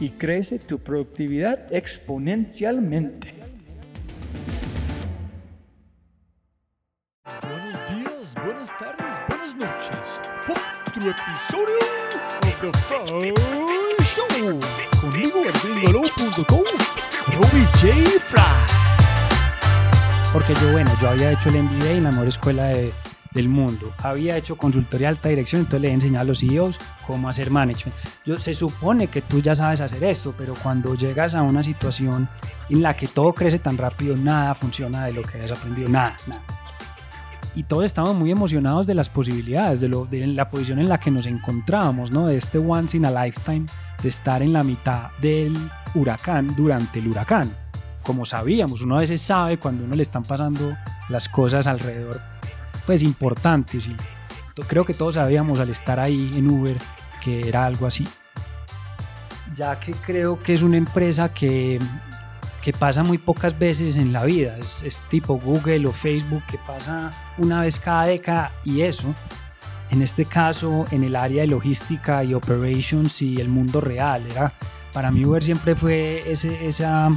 y crece tu productividad exponencialmente. Buenos días, buenas tardes, buenas noches. Otro episodio de The Fry Show. Conmigo, gringolo.com, Robbie J. Fry. Porque yo, bueno, yo había hecho el MBA en la mejor escuela de- del mundo. Había hecho consultoría de alta dirección, entonces le he enseñado a los CEOs cómo hacer management. Yo, se supone que tú ya sabes hacer esto, pero cuando llegas a una situación en la que todo crece tan rápido, nada funciona de lo que has aprendido, nada, nada. Y todos estamos muy emocionados de las posibilidades, de, lo, de la posición en la que nos encontrábamos, ¿no? De este once in a lifetime, de estar en la mitad del huracán durante el huracán como sabíamos, uno a veces sabe cuando uno le están pasando las cosas alrededor, pues importantes. Y creo que todos sabíamos al estar ahí en Uber que era algo así. Ya que creo que es una empresa que, que pasa muy pocas veces en la vida. Es, es tipo Google o Facebook que pasa una vez cada década y eso. En este caso, en el área de logística y operations y el mundo real. Era, para mí Uber siempre fue ese, esa,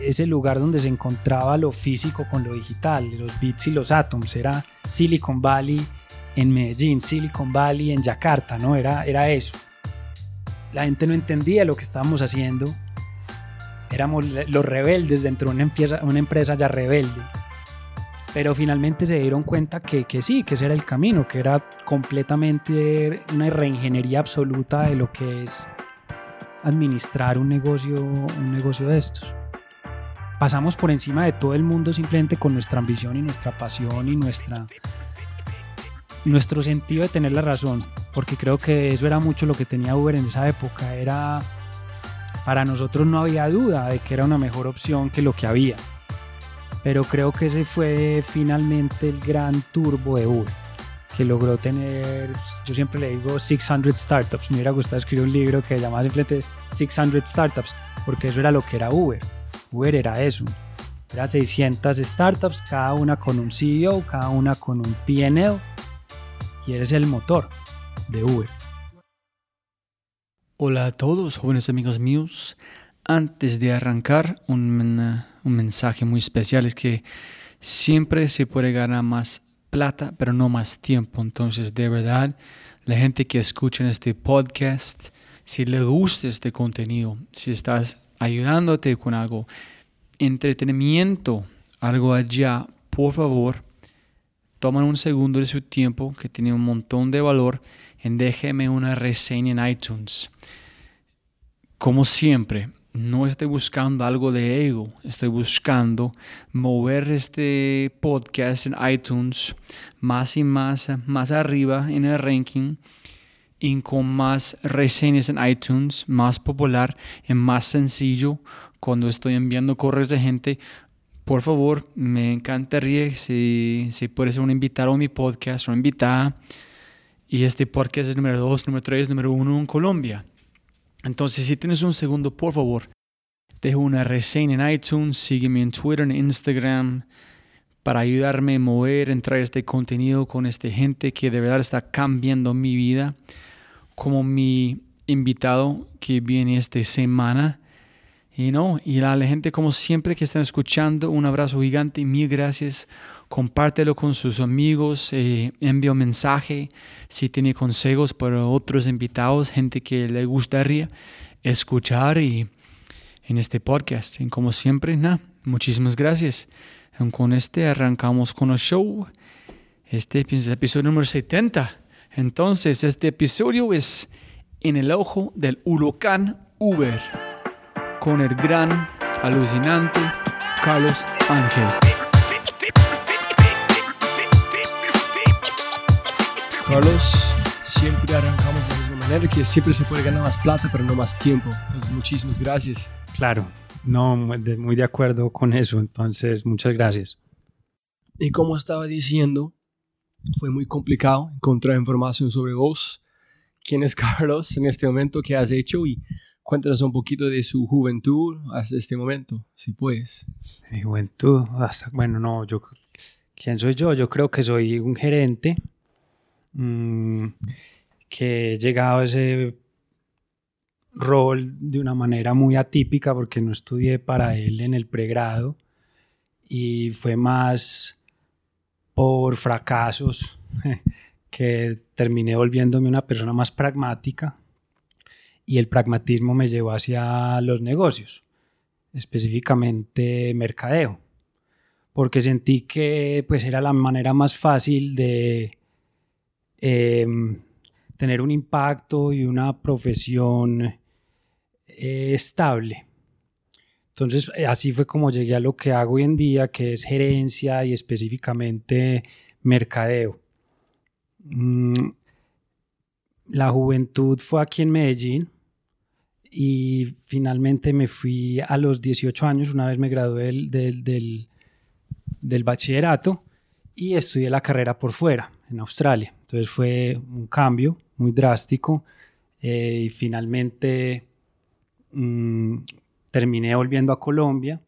ese lugar donde se encontraba lo físico con lo digital, los bits y los átomos. Era Silicon Valley en Medellín, Silicon Valley en Yakarta, ¿no? Era, era eso. La gente no entendía lo que estábamos haciendo. Éramos los rebeldes dentro de una empresa, una empresa ya rebelde. Pero finalmente se dieron cuenta que, que sí, que ese era el camino, que era completamente una reingeniería absoluta de lo que es administrar un negocio, un negocio de estos pasamos por encima de todo el mundo simplemente con nuestra ambición y nuestra pasión y nuestra nuestro sentido de tener la razón, porque creo que eso era mucho lo que tenía Uber en esa época, era para nosotros no había duda de que era una mejor opción que lo que había. Pero creo que ese fue finalmente el gran turbo de Uber, que logró tener, yo siempre le digo 600 startups, me hubiera gustado escribir un libro que llamaba simplemente 600 startups, porque eso era lo que era Uber. Uber era eso. Era 600 startups, cada una con un CEO, cada una con un PNL. Y eres el motor de Uber. Hola a todos, jóvenes amigos míos. Antes de arrancar, un, un mensaje muy especial es que siempre se puede ganar más plata, pero no más tiempo. Entonces, de verdad, la gente que escucha este podcast, si le gusta este contenido, si estás ayudándote con algo, entretenimiento, algo allá, por favor, toman un segundo de su tiempo que tiene un montón de valor en déjeme una reseña en iTunes. Como siempre, no estoy buscando algo de ego, estoy buscando mover este podcast en iTunes más y más, más arriba en el ranking y con más reseñas en iTunes, más popular y más sencillo cuando estoy enviando correos de gente. Por favor, me encantaría si, si puedes un invitado a mi podcast o invitada. Y este podcast es número 2, número 3, número 1 en Colombia. Entonces, si tienes un segundo, por favor, deja una reseña en iTunes, sígueme en Twitter, en Instagram, para ayudarme a mover, entrar este contenido con esta gente que de verdad está cambiando mi vida, como mi invitado que viene esta semana. Y no, y a la gente como siempre que están escuchando, un abrazo gigante y mil gracias. Compártelo con sus amigos, eh, un mensaje si tiene consejos para otros invitados, gente que le gustaría escuchar y en este podcast. Y como siempre, nada, muchísimas gracias. Y con este arrancamos con el show. Este es el episodio número 70. Entonces, este episodio es En el ojo del huracán Uber con el gran, alucinante Carlos Ángel. Carlos, siempre arrancamos de la misma manera, que siempre se puede ganar más plata, pero no más tiempo. Entonces, muchísimas gracias. Claro, no, muy de, acuerdo con eso. Entonces, muchas gracias. Y como estaba diciendo, fue muy complicado encontrar información sobre vos. ¿Quién es Carlos en este momento? ¿Qué has hecho? Y cuéntanos un poquito de su juventud hasta este momento, si puedes. Mi juventud, hasta, bueno, no, yo, ¿quién soy yo? Yo creo que soy un gerente mm, que he llegado a ese rol de una manera muy atípica porque no estudié para él en el pregrado y fue más por fracasos que terminé volviéndome una persona más pragmática y el pragmatismo me llevó hacia los negocios, específicamente mercadeo, porque sentí que pues era la manera más fácil de em, tener un impacto y una profesión eh, estable. Entonces, eh, así fue como llegué a lo que hago hoy en día, que es gerencia y específicamente mercadeo. Mm, la juventud fue aquí en Medellín y finalmente me fui a los 18 años, una vez me gradué del, del, del bachillerato y estudié la carrera por fuera, en Australia. Entonces fue un cambio muy drástico eh, y finalmente mmm, terminé volviendo a Colombia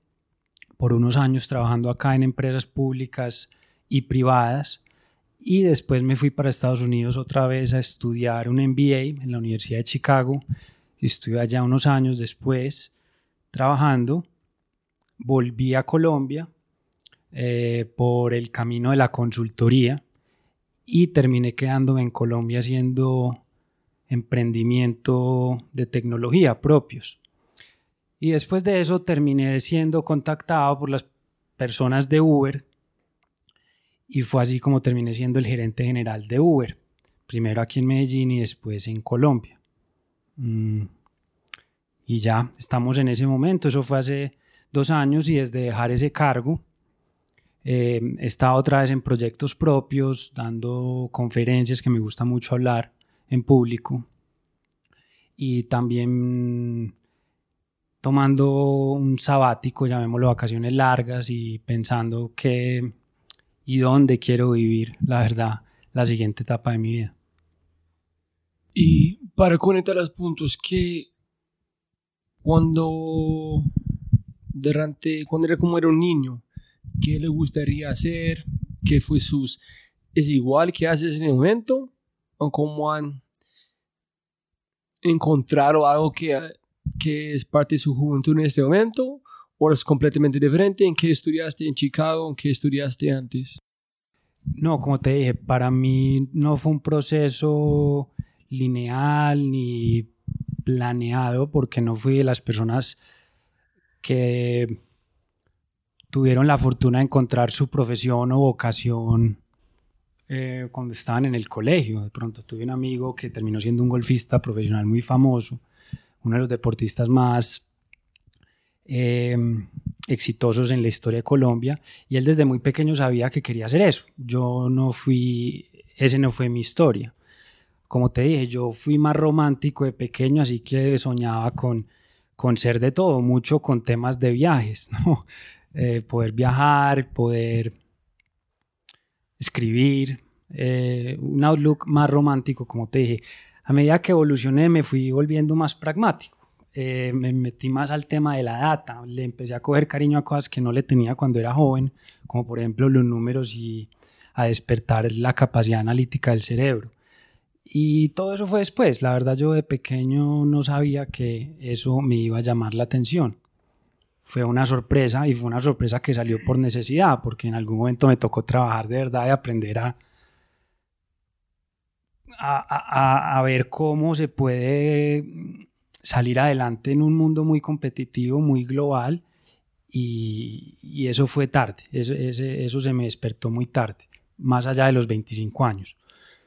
por unos años trabajando acá en empresas públicas y privadas y después me fui para Estados Unidos otra vez a estudiar un MBA en la Universidad de Chicago estuve allá unos años después trabajando. Volví a Colombia eh, por el camino de la consultoría y terminé quedándome en Colombia haciendo emprendimiento de tecnología propios. Y después de eso terminé siendo contactado por las personas de Uber y fue así como terminé siendo el gerente general de Uber, primero aquí en Medellín y después en Colombia. Mm. Y ya estamos en ese momento, eso fue hace dos años y desde dejar ese cargo eh, he estado otra vez en proyectos propios, dando conferencias que me gusta mucho hablar en público y también tomando un sabático, llamémoslo vacaciones largas y pensando qué y dónde quiero vivir, la verdad, la siguiente etapa de mi vida. Y para conectar los puntos, que cuando durante cuando era como era un niño, qué le gustaría hacer, qué fue sus es igual que haces en el momento o cómo han encontrado algo que, que es parte de su juventud en este momento o es completamente diferente en qué estudiaste en Chicago, en qué estudiaste antes. No, como te dije, para mí no fue un proceso lineal ni planeado porque no fui de las personas que tuvieron la fortuna de encontrar su profesión o vocación eh, cuando estaban en el colegio. De pronto tuve un amigo que terminó siendo un golfista profesional muy famoso, uno de los deportistas más em, exitosos en la historia de Colombia y él desde muy pequeño sabía que quería hacer eso. Yo no fui, ese no fue mi historia. Como te dije, yo fui más romántico de pequeño, así que soñaba con, con ser de todo, mucho con temas de viajes. Eh, poder viajar, poder escribir, eh, un outlook más romántico, como te dije. A medida que evolucioné me fui volviendo más pragmático. Eh, me metí más al tema de la data, le empecé a coger cariño a cosas que no le tenía cuando era joven, como por ejemplo los números y a despertar la capacidad analítica del cerebro. Y todo eso fue después. La verdad yo de pequeño no sabía que eso me iba a llamar la atención. Fue una sorpresa y fue una sorpresa que salió por necesidad, porque en algún momento me tocó trabajar de verdad y aprender a, a, a, ver cómo se puede salir adelante en un mundo muy competitivo, muy global, y, eso fue tarde, eso, eso se me despertó muy tarde, más allá de los 25 años.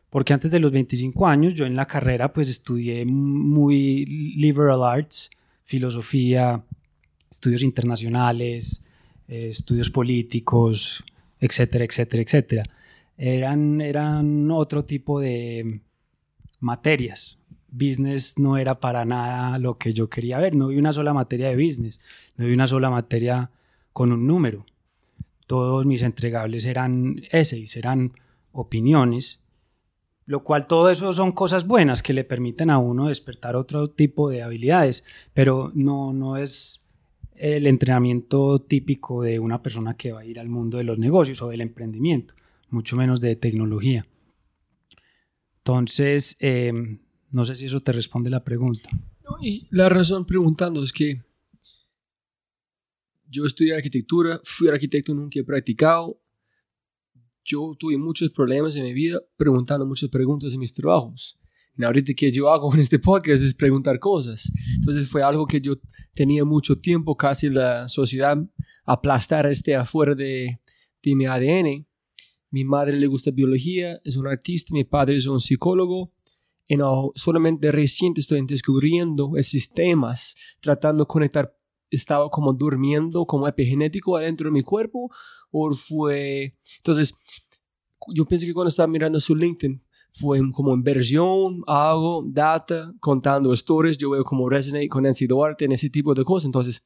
Porque antes de los 25 años yo en la carrera pues estudié muy liberal arts, filosofía, estudios internacionales, eh, estudios políticos, etcétera, etcétera, etcétera. Eran, eran otro tipo de materias. Business no era para nada lo que yo quería ver. No vi una sola materia de business, no vi una sola materia con un número. Todos mis entregables eran essays, eran opiniones lo cual todo eso son cosas buenas que le permiten a uno despertar otro tipo de habilidades, pero no, no es el entrenamiento típico de una persona que va a ir al mundo de los negocios o del emprendimiento, mucho menos de tecnología. Entonces, em, no sé si eso te responde la pregunta. y la razón preguntando es que yo estudié arquitectura, fui arquitecto, nunca he practicado, yo tuve muchos problemas en mi vida preguntando muchas preguntas en mis trabajos. Y ahorita que yo hago en este podcast es preguntar cosas. Entonces fue algo que yo tenía mucho tiempo, casi la sociedad aplastar este afuera de, de mi ADN. Mi madre le gusta biología, es un artista, mi padre es un psicólogo. Y no, solamente reciente estoy descubriendo esos temas, tratando de conectar, estaba como durmiendo como epigenético adentro de mi cuerpo o fue... Entonces, yo pienso que cuando estaba mirando su LinkedIn, fue como inversión, hago, data, contando stories, yo veo como resonate con Nancy Duarte en ese tipo de cosas. Entonces,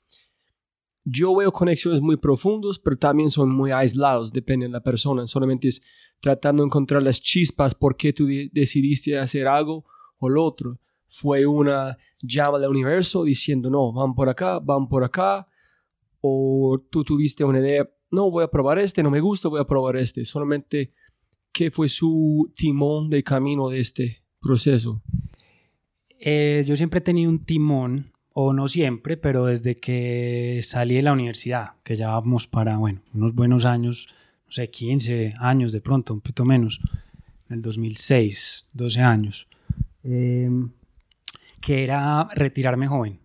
yo veo conexiones muy profundas, pero también son muy aislados, depende de la persona. Solamente es tratando de encontrar las chispas por qué tú decidiste hacer algo o lo otro. Fue una llama del universo diciendo, no, van por acá, van por acá. O tú tuviste una idea no, voy a probar este, no me gusta, voy a probar este. Solamente, ¿qué fue su timón de camino de este proceso? Eh, yo siempre he tenido un timón, o no siempre, pero desde que salí de la universidad, que ya vamos para, bueno, unos buenos años, no sé, 15 años de pronto, un poquito menos, en el 2006, 12 años, em, que era retirarme joven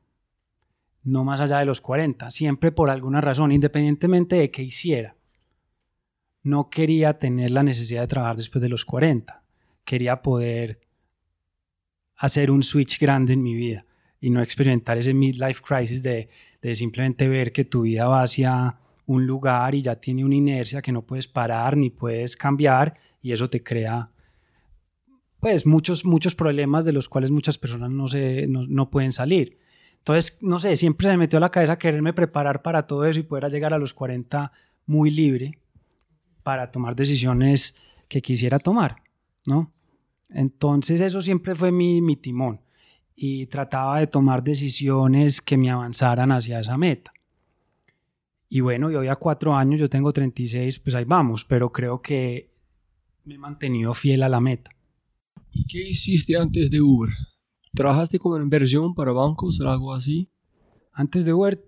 no más allá de los 40, siempre por alguna razón, independientemente de qué hiciera. No quería tener la necesidad de trabajar después de los 40, quería poder hacer un switch grande en mi vida y no experimentar ese midlife crisis de, de simplemente ver que tu vida va hacia un lugar y ya tiene una inercia que no puedes parar ni puedes cambiar y eso te crea pues muchos muchos problemas de los cuales muchas personas no se no, no pueden salir entonces, no sé, siempre se me metió a la cabeza quererme preparar para todo eso y poder llegar a los 40 muy libre para tomar decisiones que quisiera tomar, ¿no? Entonces eso siempre fue mi, mi timón y trataba de tomar decisiones que me avanzaran hacia esa meta. Y bueno, y hoy a cuatro años, yo tengo 36, pues ahí vamos, pero creo que me he mantenido fiel a la meta. ¿Y qué hiciste antes de Uber? ¿Trabajaste como inversión para bancos o algo así? Antes de Uber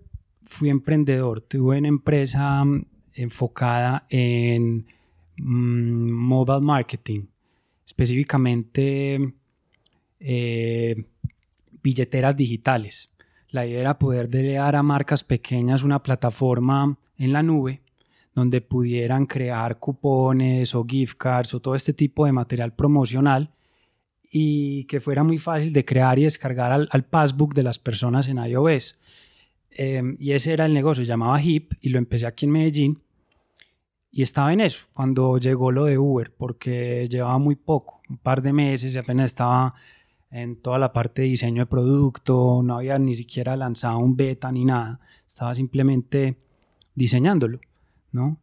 fui emprendedor. Tuve una empresa mm, enfocada en mm, mobile marketing, específicamente eh, billeteras digitales. La idea era poder dar a marcas pequeñas una plataforma en la nube donde pudieran crear cupones o gift cards o todo este tipo de material promocional y que fuera muy fácil de crear y descargar al, passbook de las personas en iOS. Em, y ese era el negocio, llamaba HIP y lo empecé aquí en Medellín. Y estaba en eso cuando llegó lo de Uber, porque llevaba muy poco, un par de meses y apenas estaba en toda la parte de diseño de producto, no había ni siquiera lanzado un beta ni nada, estaba simplemente diseñándolo, ¿no?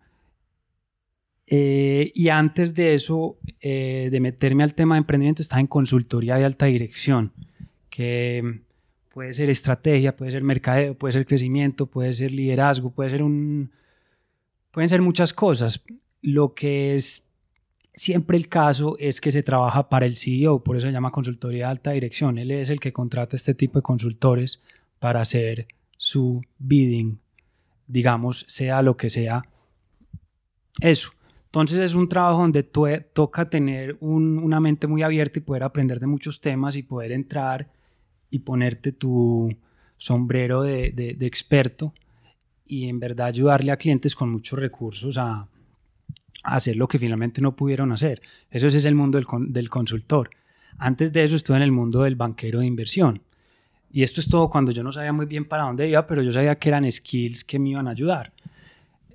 Eh, y antes de eso, eh, de meterme al tema de emprendimiento, estaba en consultoría de alta dirección, que puede ser estrategia, puede ser mercadeo, puede ser crecimiento, puede ser liderazgo, puede ser un... Pueden ser muchas cosas. Lo que es siempre el caso es que se trabaja para el CEO, por eso se llama consultoría de alta dirección. Él es el que contrata este tipo de consultores para hacer su bidding, digamos, sea lo que sea eso. Entonces es un trabajo donde toca tener una mente muy abierta y poder aprender de muchos temas y poder entrar y ponerte tu sombrero de, experto y en verdad ayudarle a clientes con muchos recursos a, hacer lo que finalmente no pudieron hacer. Eso es el mundo del, del consultor. Antes de eso estuve en el mundo del banquero de inversión. Y esto es todo cuando yo no sabía muy bien para dónde iba, pero yo sabía que eran skills que me iban a ayudar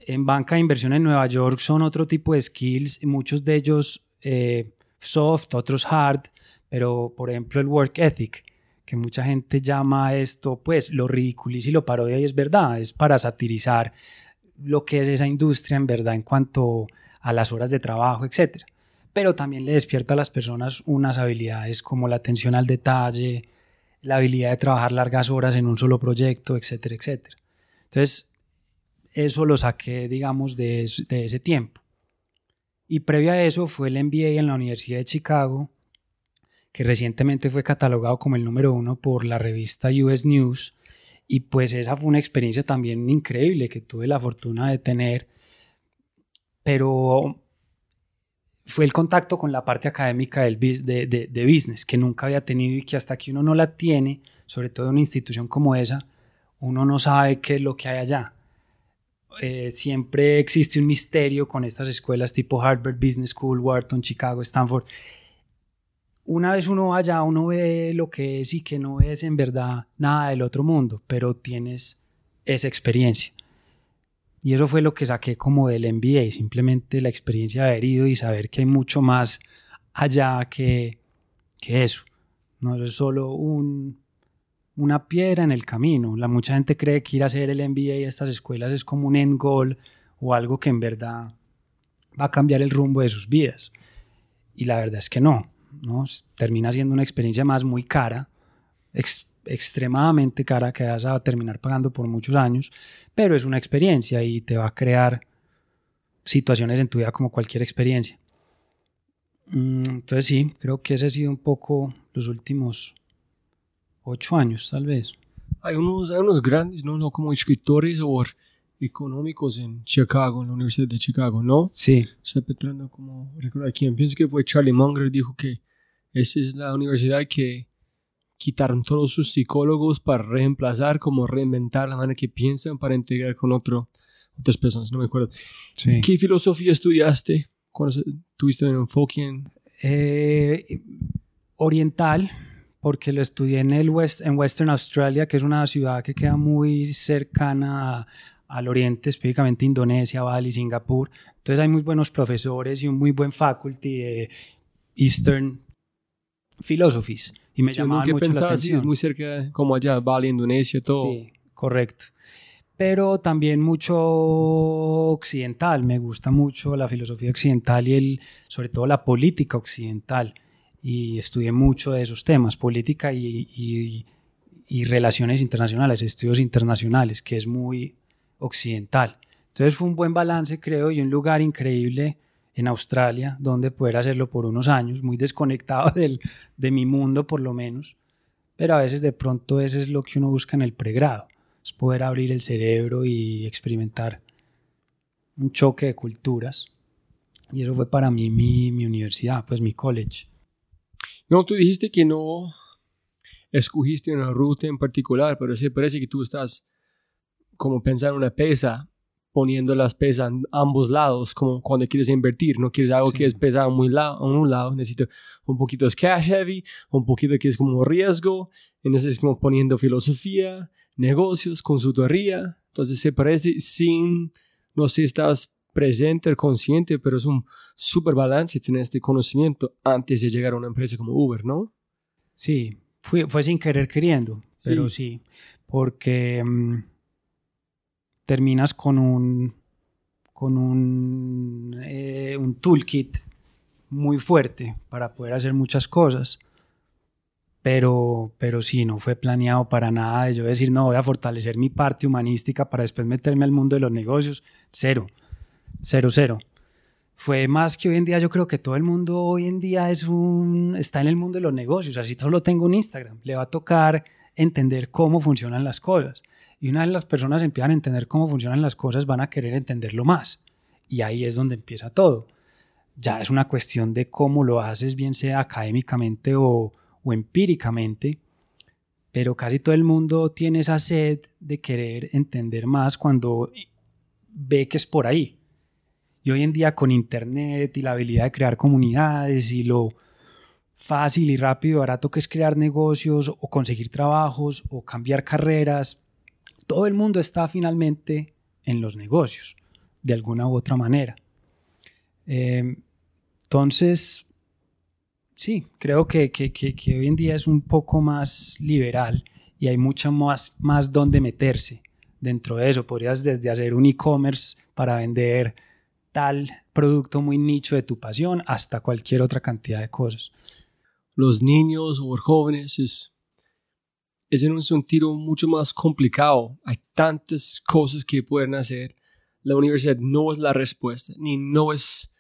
en banca de inversión en Nueva York son otro tipo de skills, muchos de ellos eh, soft, otros hard, pero por ejemplo el work ethic, que mucha gente llama esto, pues lo ridiculiza y lo parodia y es verdad, es para satirizar lo que es esa industria en verdad en cuanto a las horas de trabajo, etc. Pero también le despierta a las personas unas habilidades como la atención al detalle, la habilidad de trabajar largas horas en un solo proyecto, etcétera, etcétera. Entonces, eso lo saqué, digamos, de, ese tiempo. Y previo a eso fue el MBA en la Universidad de Chicago, que recientemente fue catalogado como el número uno por la revista US News. Y pues esa fue una experiencia también increíble que tuve la fortuna de tener. Pero fue el contacto con la parte académica del, de, de, business que nunca había tenido y que hasta que uno no la tiene, sobre todo en una institución como esa, uno no sabe qué es lo que hay allá. Eh, siempre existe un misterio con estas escuelas tipo Harvard Business School, Wharton, Chicago, Stanford. Una vez uno vaya, uno ve lo que es y que no es en verdad nada del otro mundo, pero tienes esa experiencia. Y eso fue lo que saqué como del MBA, simplemente la experiencia de haber ido y saber que hay mucho más allá que, que eso. No es solo un, una piedra en el camino. La mucha gente cree que ir a hacer el MBA a estas escuelas es como un end goal o algo que en verdad va a cambiar el rumbo de sus vidas. Y la verdad es que no, ¿no? Termina siendo una experiencia más muy cara, extremadamente cara que vas a terminar pagando por muchos años, pero es una experiencia y te va a crear situaciones en tu vida como cualquier experiencia. Mm, entonces sí, creo que ese ha sido un poco los últimos ocho años tal vez. Hay unos, hay unos grandes, ¿no? ¿no? Como escritores o económicos en Chicago, en la Universidad de Chicago, ¿no? Sí. Está tratando como recordar quién. Pienso que fue Charlie Munger, dijo que esa es la universidad que quitaron todos sus psicólogos para reemplazar, como reinventar la manera que piensan para integrar con otro, otras personas, no me acuerdo. Sí. ¿Qué filosofía estudiaste? ¿Cuándo tuviste un enfoque en? Eh, oriental, porque lo estudié en, el West, en Western Australia, que es una ciudad que queda muy cercana al oriente, específicamente Indonesia, Bali, Singapur. Entonces hay muy buenos profesores y un muy buen faculty de Eastern Philosophies. Y me llamaba mucho la atención. muy cerca, como allá, Bali, Indonesia, todo. Sí, correcto. Pero también mucho occidental. Me gusta mucho la filosofía occidental y el, sobre todo la política occidental y estudié mucho de esos temas, política y, relaciones internacionales, estudios internacionales, que es muy occidental. Entonces fue un buen balance, creo, y un lugar increíble en Australia, donde poder hacerlo por unos años, muy desconectado del, de mi mundo por lo menos, pero a veces de pronto eso es lo que uno busca en el pregrado, es poder abrir el cerebro y experimentar un choque de culturas. Y eso fue para mí mi, mi universidad, pues mi college. No, tú dijiste que no escogiste una ruta en particular, pero se parece que tú estás como pensando una pesa, poniendo las pesas en ambos lados, como cuando quieres invertir, no quieres algo que es pesado muy lado, en un lado, necesito un poquito de cash heavy, un poquito que es como riesgo, entonces como poniendo filosofía, negocios, consultoría. Entonces se parece sin, no sé estás presente, consciente, pero es un super balance tener este conocimiento antes de llegar a una empresa como Uber, ¿no? Sí, fue, fue sin querer queriendo, pero sí, porque mm, terminas con un, con un, eh, un toolkit muy fuerte para poder hacer muchas cosas. Pero, pero sí, no fue planeado para nada de yo decir, no, voy a fortalecer mi parte humanística para después meterme al mundo de los negocios. Cero, cero, cero. Fue más que hoy en día, yo creo que todo el mundo hoy en día es un, está en el mundo de los negocios. Así solo tengo un Instagram. Le va a tocar entender cómo funcionan las cosas. Y una vez las personas empiezan a entender cómo funcionan las cosas, van a querer entenderlo más. Y ahí es donde empieza todo. Ya es una cuestión de cómo lo haces, bien sea académicamente o, o empíricamente, pero casi todo el mundo tiene esa sed de querer entender más cuando ve que es por ahí. Y hoy en día con Internet y la habilidad de crear comunidades y lo fácil y rápido y barato que es crear negocios o conseguir trabajos o cambiar carreras, todo el mundo está finalmente en los negocios, de alguna u otra manera. Eh, entonces, sí, creo que, hoy en día es un poco más liberal y hay mucho más, más donde meterse dentro de eso. Podrías desde hacer un e-commerce para vender tal producto muy nicho de tu pasión hasta cualquier otra cantidad de cosas. Los niños o jóvenes es, es en un sentido mucho más complicado. Hay tantas cosas que pueden hacer. La universidad no es la respuesta, ni no es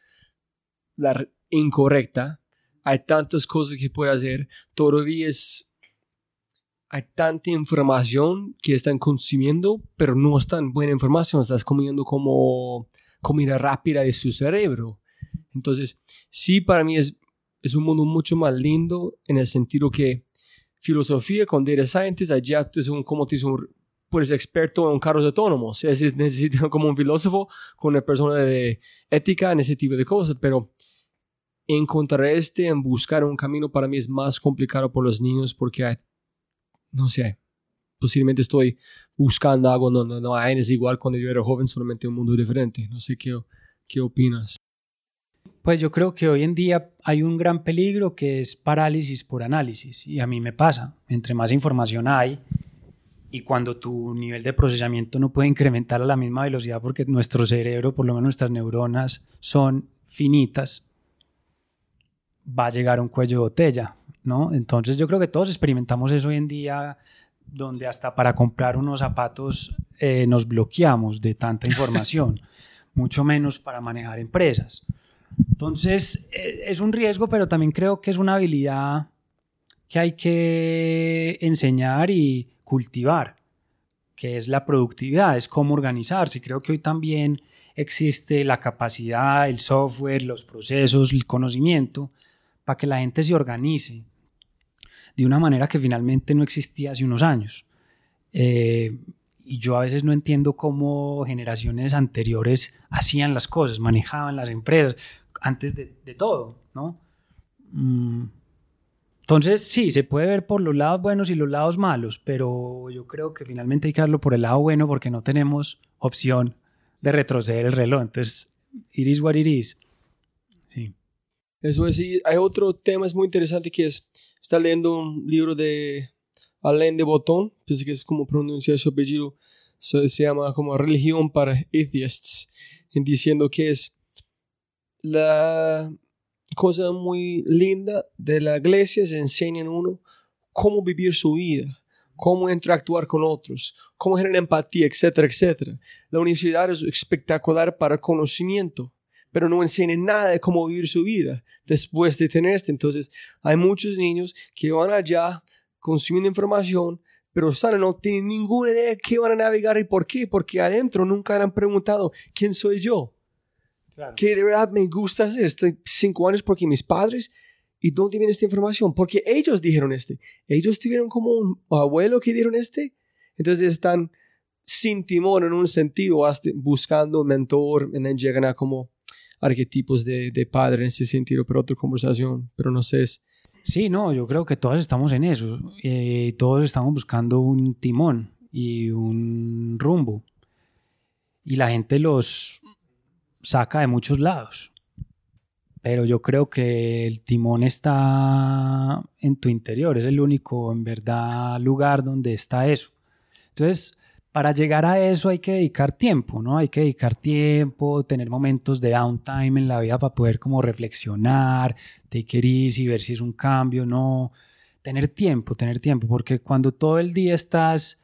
la incorrecta hay tantas cosas que puede hacer, todavía es, hay tanta información que están consumiendo, pero no es tan buena información, estás comiendo como comida rápida de su cerebro. Entonces, sí, para mí es, es un mundo mucho más lindo en el sentido que filosofía con data scientist, allá eres un, como te un, pues experto en carros autónomos, es, necesitas como un filósofo con una persona de ética en ese tipo de cosas, pero encontrar este en buscar un camino para mí es más complicado por los niños porque no sé, posiblemente estoy buscando algo, no, no, no, es igual cuando yo era joven, solamente un mundo diferente. No sé qué, qué opinas. Pues yo creo que hoy en día hay un gran peligro que es parálisis por análisis y a mí me pasa. Entre más información hay y cuando tu nivel de procesamiento no puede incrementar a la misma velocidad porque nuestro cerebro, por lo menos nuestras neuronas, son finitas, va a llegar un cuello de botella, ¿no? Entonces yo creo que todos experimentamos eso hoy en día, donde hasta para comprar unos zapatos eh, nos bloqueamos de tanta información, mucho menos para manejar empresas. Entonces eh, es un riesgo, pero también creo que es una habilidad que hay que enseñar y cultivar, que es la productividad, es cómo organizarse. Creo que hoy también existe la capacidad, el software, los procesos, el conocimiento para que la gente se organice de una manera que finalmente no existía hace unos años. Eh, y yo a veces no entiendo cómo generaciones anteriores hacían las cosas, manejaban las empresas, antes de, todo, ¿no? Mm, entonces, sí, se puede ver por los lados buenos y los lados malos, pero yo creo que finalmente hay que darlo por el lado bueno porque no tenemos opción de retroceder el reloj. Entonces, it is what it is. Eso es, hay otro tema es muy interesante que es, está leyendo un libro de Alain de Botton, pienso que es como pronunciar su apellido, se llama como Religión para Atheists, en diciendo que es la cosa muy linda de la iglesia, se enseñan uno cómo vivir su vida, cómo interactuar con otros, cómo generar empatía, etcétera, etcétera. La universidad es espectacular para conocimiento, pero no enseñan nada de cómo vivir su vida después de tener esto. Entonces, hay muchos niños que van allá consumiendo información, pero salen, no tienen ninguna idea de qué van a navegar y por qué, porque adentro nunca han preguntado quién soy yo. Claro. Que de verdad me gusta hacer. Estoy cinco años porque mis padres ¿Y dónde viene esta información? Porque ellos dijeron este. Ellos tuvieron como un abuelo que dieron este. Entonces están sin timor en un sentido, buscando un mentor, y llegan a como arquetipos de, de padre en ese sentido, pero otra conversación, pero no sé. Sí, no, yo creo que todos estamos en eso, eh, todos estamos buscando un timón y un rumbo. Y la gente los saca de muchos lados. Pero yo creo que el timón está en tu interior, es el único en verdad lugar donde está eso. Entonces, para llegar a eso hay que dedicar tiempo, ¿no? Hay que dedicar tiempo, tener momentos de downtime en la vida para poder como reflexionar, take it easy, ver si es un cambio, no. Tener tiempo, tener tiempo, porque cuando todo el día estás,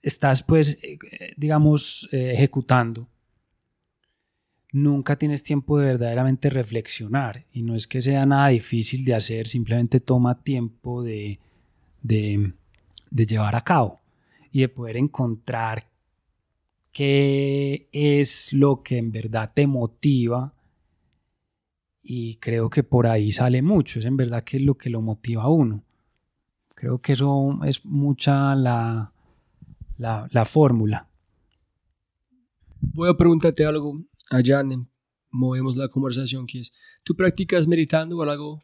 estás pues, eh, digamos, eh, ejecutando, nunca tienes tiempo de verdaderamente reflexionar. Y no es que sea nada difícil de hacer, simplemente toma tiempo de, de llevar a cabo y de poder encontrar qué es lo que en verdad te motiva. Y creo que por ahí sale mucho, es en verdad que es lo que lo motiva a uno. Creo que eso es mucha la, la, la fórmula. Voy a preguntarte algo allá, movemos la conversación, que es, ¿tú practicas meditando o algo?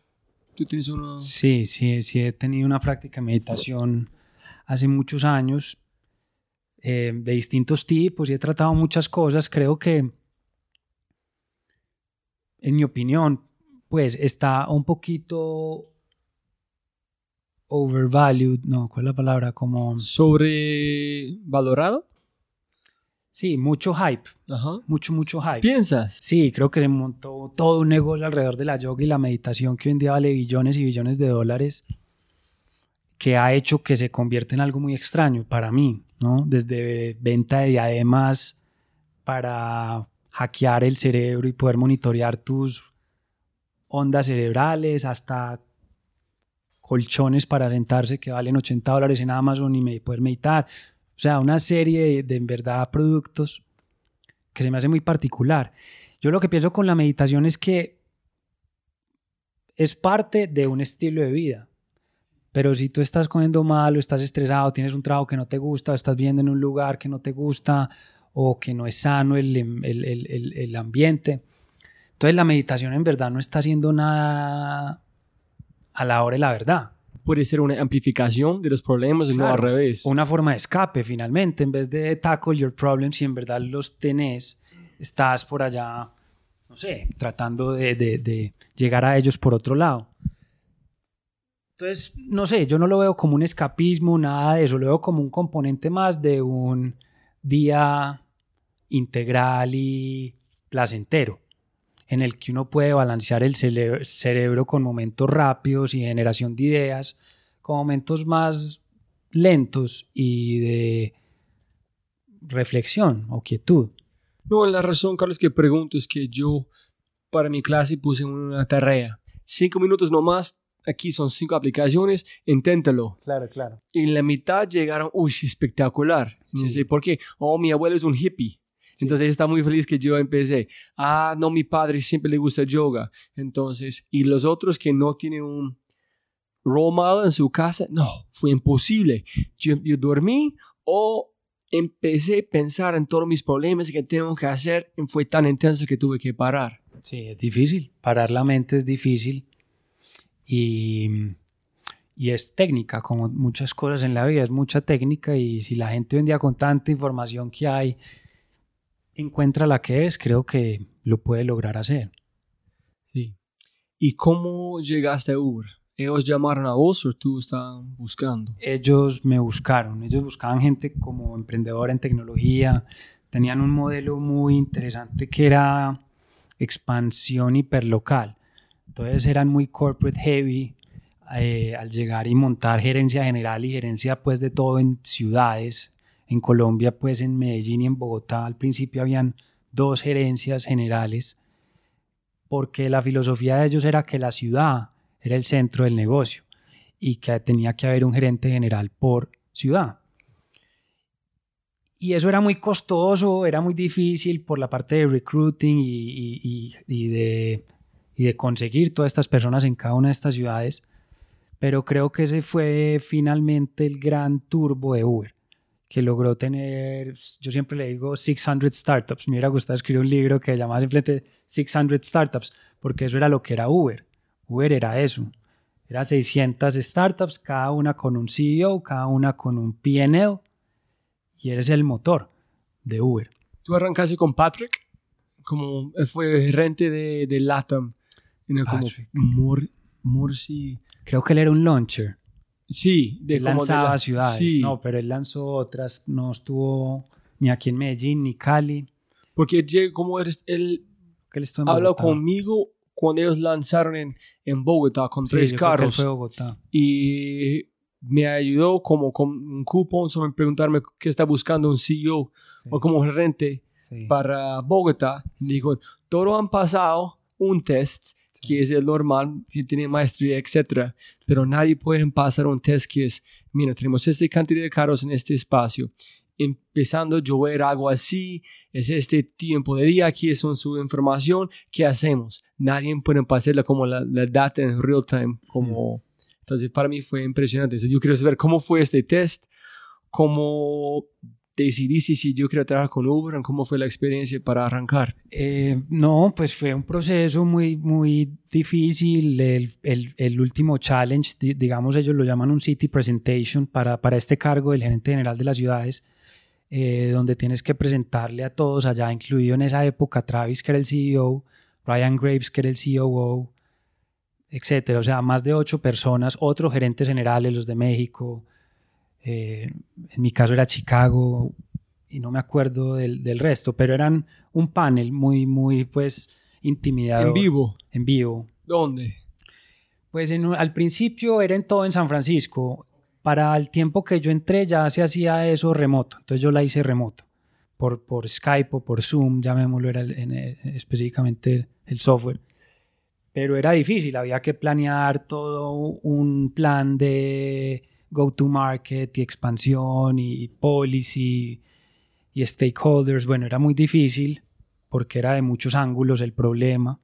¿Tú tienes uno? Sí, sí, sí, he tenido una práctica de meditación hace muchos años eh, de distintos tipos y he tratado muchas cosas. Creo que, en mi opinión, pues está un poquito overvalued, no, ¿cuál es la palabra? Como... ¿Sobrevalorado? Sí, mucho hype. Ajá. Mucho, mucho hype. ¿Piensas? Sí, creo que se montó todo un negocio alrededor de la yoga y la meditación que hoy en día vale billones y billones de dólares que ha hecho que se convierta en algo muy extraño para mí, ¿no? Desde venta de diademas para hackear el cerebro y poder monitorear tus ondas cerebrales hasta colchones para sentarse que valen 80 dólares en Amazon y poder meditar. O sea, una serie de, de, en verdad productos que se me hace muy particular. Yo lo que pienso con la meditación es que es parte de un estilo de vida. Pero si tú estás comiendo mal o estás estresado, tienes un trabajo que no te gusta, o estás viviendo en un lugar que no te gusta o que no es sano el, el, el, el ambiente, entonces la meditación en verdad no está haciendo nada a la hora de la verdad. Puede ser una amplificación de los problemas y Claro, no al revés. Una forma de escape finalmente, en vez de tackle your problems, si en verdad los tenés, estás por allá, no sé, tratando de, de, de llegar a ellos por otro lado. Entonces, no sé, yo no lo veo como un escapismo, nada de eso, lo veo como un componente más de un día integral y placentero, en el que uno puede balancear el cere- cerebro con momentos rápidos y generación de ideas, con momentos más lentos y de reflexión o quietud. No, la razón, Carlos, que pregunto es que yo para mi clase puse una tarea. Cinco minutos nomás, aquí son cinco aplicaciones, inténtalo. Claro, claro. Y en la mitad llegaron, uy, espectacular. Sí. sé por qué. Oh, mi abuelo es un hippie. Entonces ella está muy feliz que yo empecé. Ah, no, mi padre siempre le gusta yoga. Entonces, y los otros que no tienen un role model en su casa, no, fue imposible. Yo, yo dormí o empecé a pensar en todos mis problemas que tengo que hacer y fue tan intenso que tuve que parar. Sí, es difícil. Parar la mente es difícil. Y, y es técnica, como muchas cosas en la vida, es mucha técnica. Y si la gente hoy en día con tanta información que hay encuentra la que es, creo que lo puede lograr hacer. Sí. ¿Y cómo llegaste a Uber? ¿Ellos llamaron a vos o tú estaban buscando? Ellos me buscaron, ellos buscaban gente como emprendedora en tecnología, tenían un modelo muy interesante que era expansión hiperlocal. Entonces eran muy corporate heavy eh, al llegar y montar gerencia general y gerencia pues de todo en ciudades. En Colombia pues en Medellín y en Bogotá al principio habían dos gerencias generales porque la filosofía de ellos era que la ciudad era el centro del negocio y que tenía que haber un gerente general por ciudad. Y eso era muy costoso, era muy difícil por la parte de recruiting y, y- y- y de, y de conseguir todas estas personas en cada una de estas ciudades. Pero creo que ese fue finalmente el gran turbo de Uber, que logró tener, yo siempre le digo 600 startups. Me hubiera gustado escribir un libro que llamaba simplemente 600 startups, porque eso era lo que era Uber. Uber era eso. Era 600 startups, cada una con un CEO, cada una con un PNL y eres el motor de Uber. ¿Tú arrancaste con Patrick? Como fue gerente de, de. Era como Patrick. Mor, Morsi. Creo que él era un launcher. Sí, de Él como de lanzaba la- ciudades. Sí, No, pero él lanzó otras. No estuvo ni aquí en Medellín ni Cali. porque como eres, él él en habló conmigo cuando ellos lanzaron en, en Bogotá con Sí, tres carros fue Bogotá. y me ayudó como con un cupón sobre preguntarme qué está buscando un CEO Sí, o como gerente sí. para Bogotá. Dijo, todos han pasado un test que es el normal, que tiene maestría, etcétera, pero nadie puede pasar un test que es, mira, tenemos esta cantidad de carros en este espacio. Empezando a llover agua así, es este tiempo de día, aquí es su información, ¿qué hacemos? Nadie puede pasarla como la, la data en real time, como... Entonces para mí fue impresionante. Entonces, yo quiero saber cómo fue este test, cómo decidiste si yo quiero trabajar con Uber, cómo fue la experiencia para arrancar. Eh, no, pues fue un proceso muy, muy difícil. El, el- el último challenge, di- digamos, ellos lo llaman un City Presentation para, para este cargo del gerente general de las ciudades, eh, donde tienes que presentarle a todos allá, incluido en esa época Travis, que era el CEO, Ryan Graves, que era el COO, etcétera. O sea, más de ocho personas, otros gerentes generales, los de México. Eh, en mi caso era Chicago, y no me acuerdo del, del resto, pero eran un panel muy, muy, pues, intimidador. En vivo. En vivo. ¿Dónde? Pues en al principio era en todo en San Francisco. Para el tiempo que yo entré ya se hacía eso remoto. Entonces yo la hice remoto. Por, por Skype o por Zoom, llamémoslo, era el- en- eh, específicamente el, el software. Pero era difícil, había que planear todo un plan de go-to-market y expansión y policy y stakeholders. Bueno, era muy difícil porque era de muchos ángulos el problema.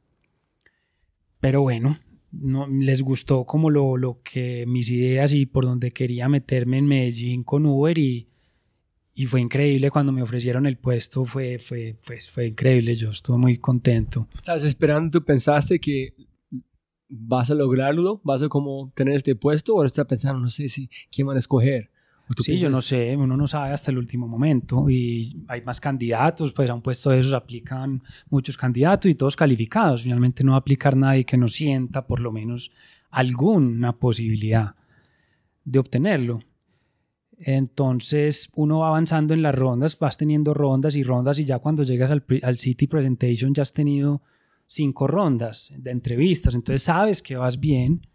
Pero bueno, no, les gustó como lo, lo que mis ideas y por donde quería meterme en Medellín con Uber y, y fue increíble cuando me ofrecieron el puesto, fue, fue, pues, fue increíble, yo estuve muy contento. ¿Estás esperando? ¿Tú pensaste que vas a lograrlo? ¿Vas a como tener este puesto? ¿O estás pensando, no sé si quién van a escoger? ¿O tú Sí, yo no piensas- sé, uno no sabe hasta el último momento y hay más candidatos, pues a un puesto de esos aplican muchos candidatos y todos calificados. Finalmente no va a aplicar nadie que no sienta por lo menos alguna posibilidad de obtenerlo. Entonces uno va avanzando en las rondas, vas teniendo rondas y rondas y ya cuando llegas al, al City Presentation ya has tenido cinco rondas de entrevistas, entonces sabes que vas bien,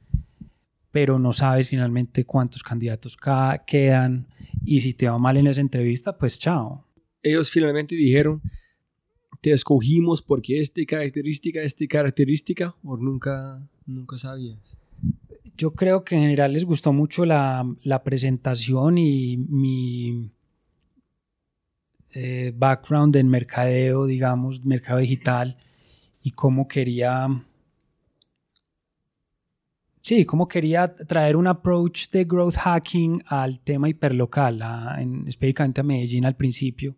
pero no sabes finalmente cuántos candidatos ca- quedan y si te va mal en esa entrevista, pues chao. Ellos finalmente dijeron, te escogimos porque esta característica, esta característica, o nunca, nunca sabías. Yo creo que en general les gustó mucho la, la presentación y mi eh, background en mercadeo, digamos, mercado digital y cómo quería, sí, cómo quería traer un approach de growth hacking al tema hiperlocal, a- en, específicamente a Medellín al principio,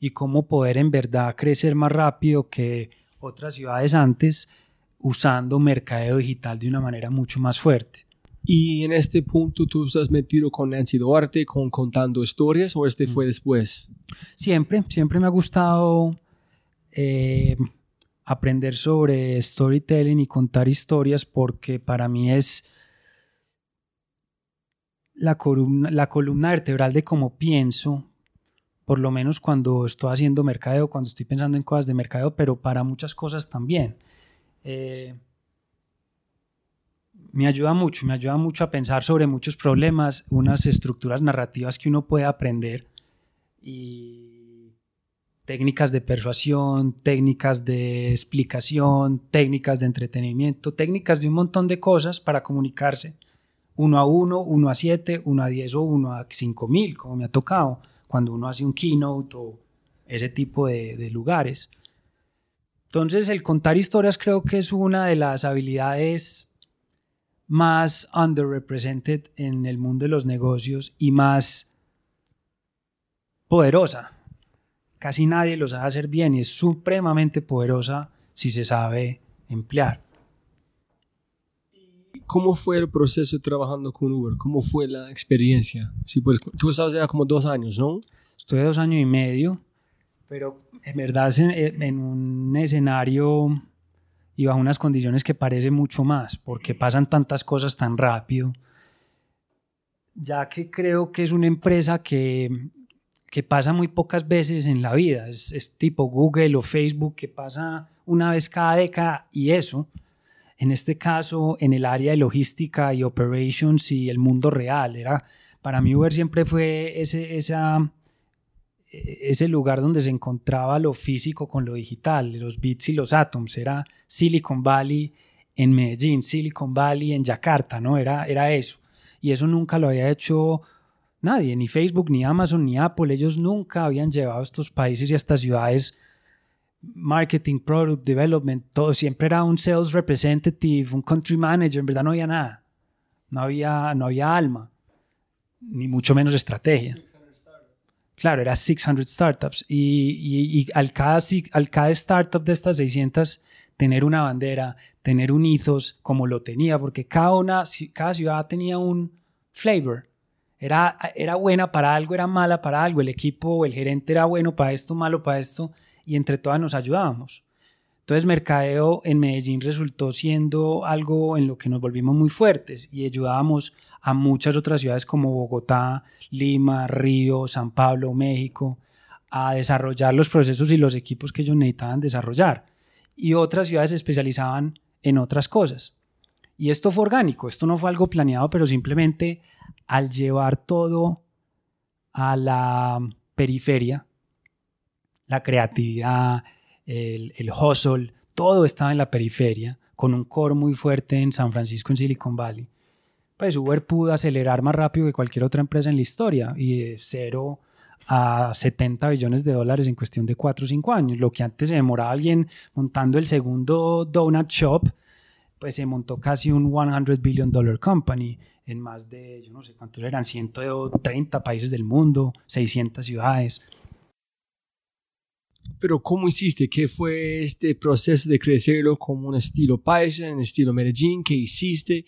y cómo poder en verdad crecer más rápido que otras ciudades antes usando mercadeo digital de una manera mucho más fuerte. Y en este punto tú estás metido con Nancy Duarte, con contando historias, o Mm. este fue después. Siempre, siempre me ha gustado eh, aprender sobre storytelling y contar historias porque para mí es la columna, la columna vertebral de cómo pienso, por lo menos cuando estoy haciendo mercadeo, cuando estoy pensando en cosas de mercadeo, pero para muchas cosas también. Eh, me ayuda mucho, me ayuda mucho a pensar sobre muchos problemas, unas estructuras narrativas que uno puede aprender y técnicas de persuasión, técnicas de explicación, técnicas de entretenimiento, técnicas de un montón de cosas para comunicarse uno a uno, uno a siete, uno a diez o uno a cinco mil, como me ha tocado cuando uno hace un keynote o ese tipo de, de lugares. Entonces, el contar historias creo que es una de las habilidades más underrepresented en el mundo de los negocios y más poderosa. Casi nadie lo sabe hacer bien y es supremamente poderosa si se sabe emplear. ¿Cómo fue el proceso trabajando con Uber? ¿Cómo fue la experiencia? Sí, pues tú estabas ya como dos años, ¿no? Estuve dos años y medio, pero en verdad en, en un escenario y bajo unas condiciones que parece mucho más, porque pasan tantas cosas tan rápido, ya que creo que es una empresa que, que pasa muy pocas veces en la vida, es, es tipo Google o Facebook que pasa una vez cada década y eso, en este caso, en el área de logística y operations y el mundo real, era, para mí Uber siempre fue ese, esa, ese lugar donde se encontraba lo físico con lo digital, los bits y los atoms, era Silicon Valley en Medellín, Silicon Valley en Yakarta, ¿no? Era, era eso. Y eso nunca lo había hecho nadie, ni Facebook, ni Amazon, ni Apple. Ellos nunca habían llevado a estos países y a estas ciudades marketing, product development, todo. Siempre era un sales representative, un country manager. En verdad no había nada. No había, no había alma, ni mucho menos estrategia. Claro, era 600 startups. Y, y, al, cada, al cada startup de estas 600 tener una bandera, tener un ethos como lo tenía, porque cada, una, cada ciudad tenía un flavor. Era, era buena para algo, era mala para algo. El equipo el gerente era bueno para esto, malo para esto, y entre todas nos ayudábamos. Entonces, mercadeo en Medellín resultó siendo algo en lo que nos volvimos muy fuertes y ayudábamos a muchas otras ciudades como Bogotá, Lima, Río, San Pablo, México, a desarrollar los procesos y los equipos que ellos necesitaban desarrollar. Y otras ciudades se especializaban en otras cosas. Y esto fue orgánico, esto no fue algo planeado, pero simplemente al llevar todo a la periferia, la creatividad, el, hustle, todo estaba en la periferia, con un core muy fuerte en San Francisco, en Silicon Valley pues Uber pudo acelerar más rápido que cualquier otra empresa en la historia y de cero a 70 billones de dólares en cuestión de 4 o 5 años. Lo que antes se demoraba alguien montando el segundo donut shop, pues se montó casi un 100 billion dollar company en más de, yo no sé cuántos eran, 130 países del mundo, 600 ciudades. Pero ¿cómo hiciste? ¿Qué fue este proceso de crecerlo como un estilo Python, en estilo Medellín? ¿Qué hiciste?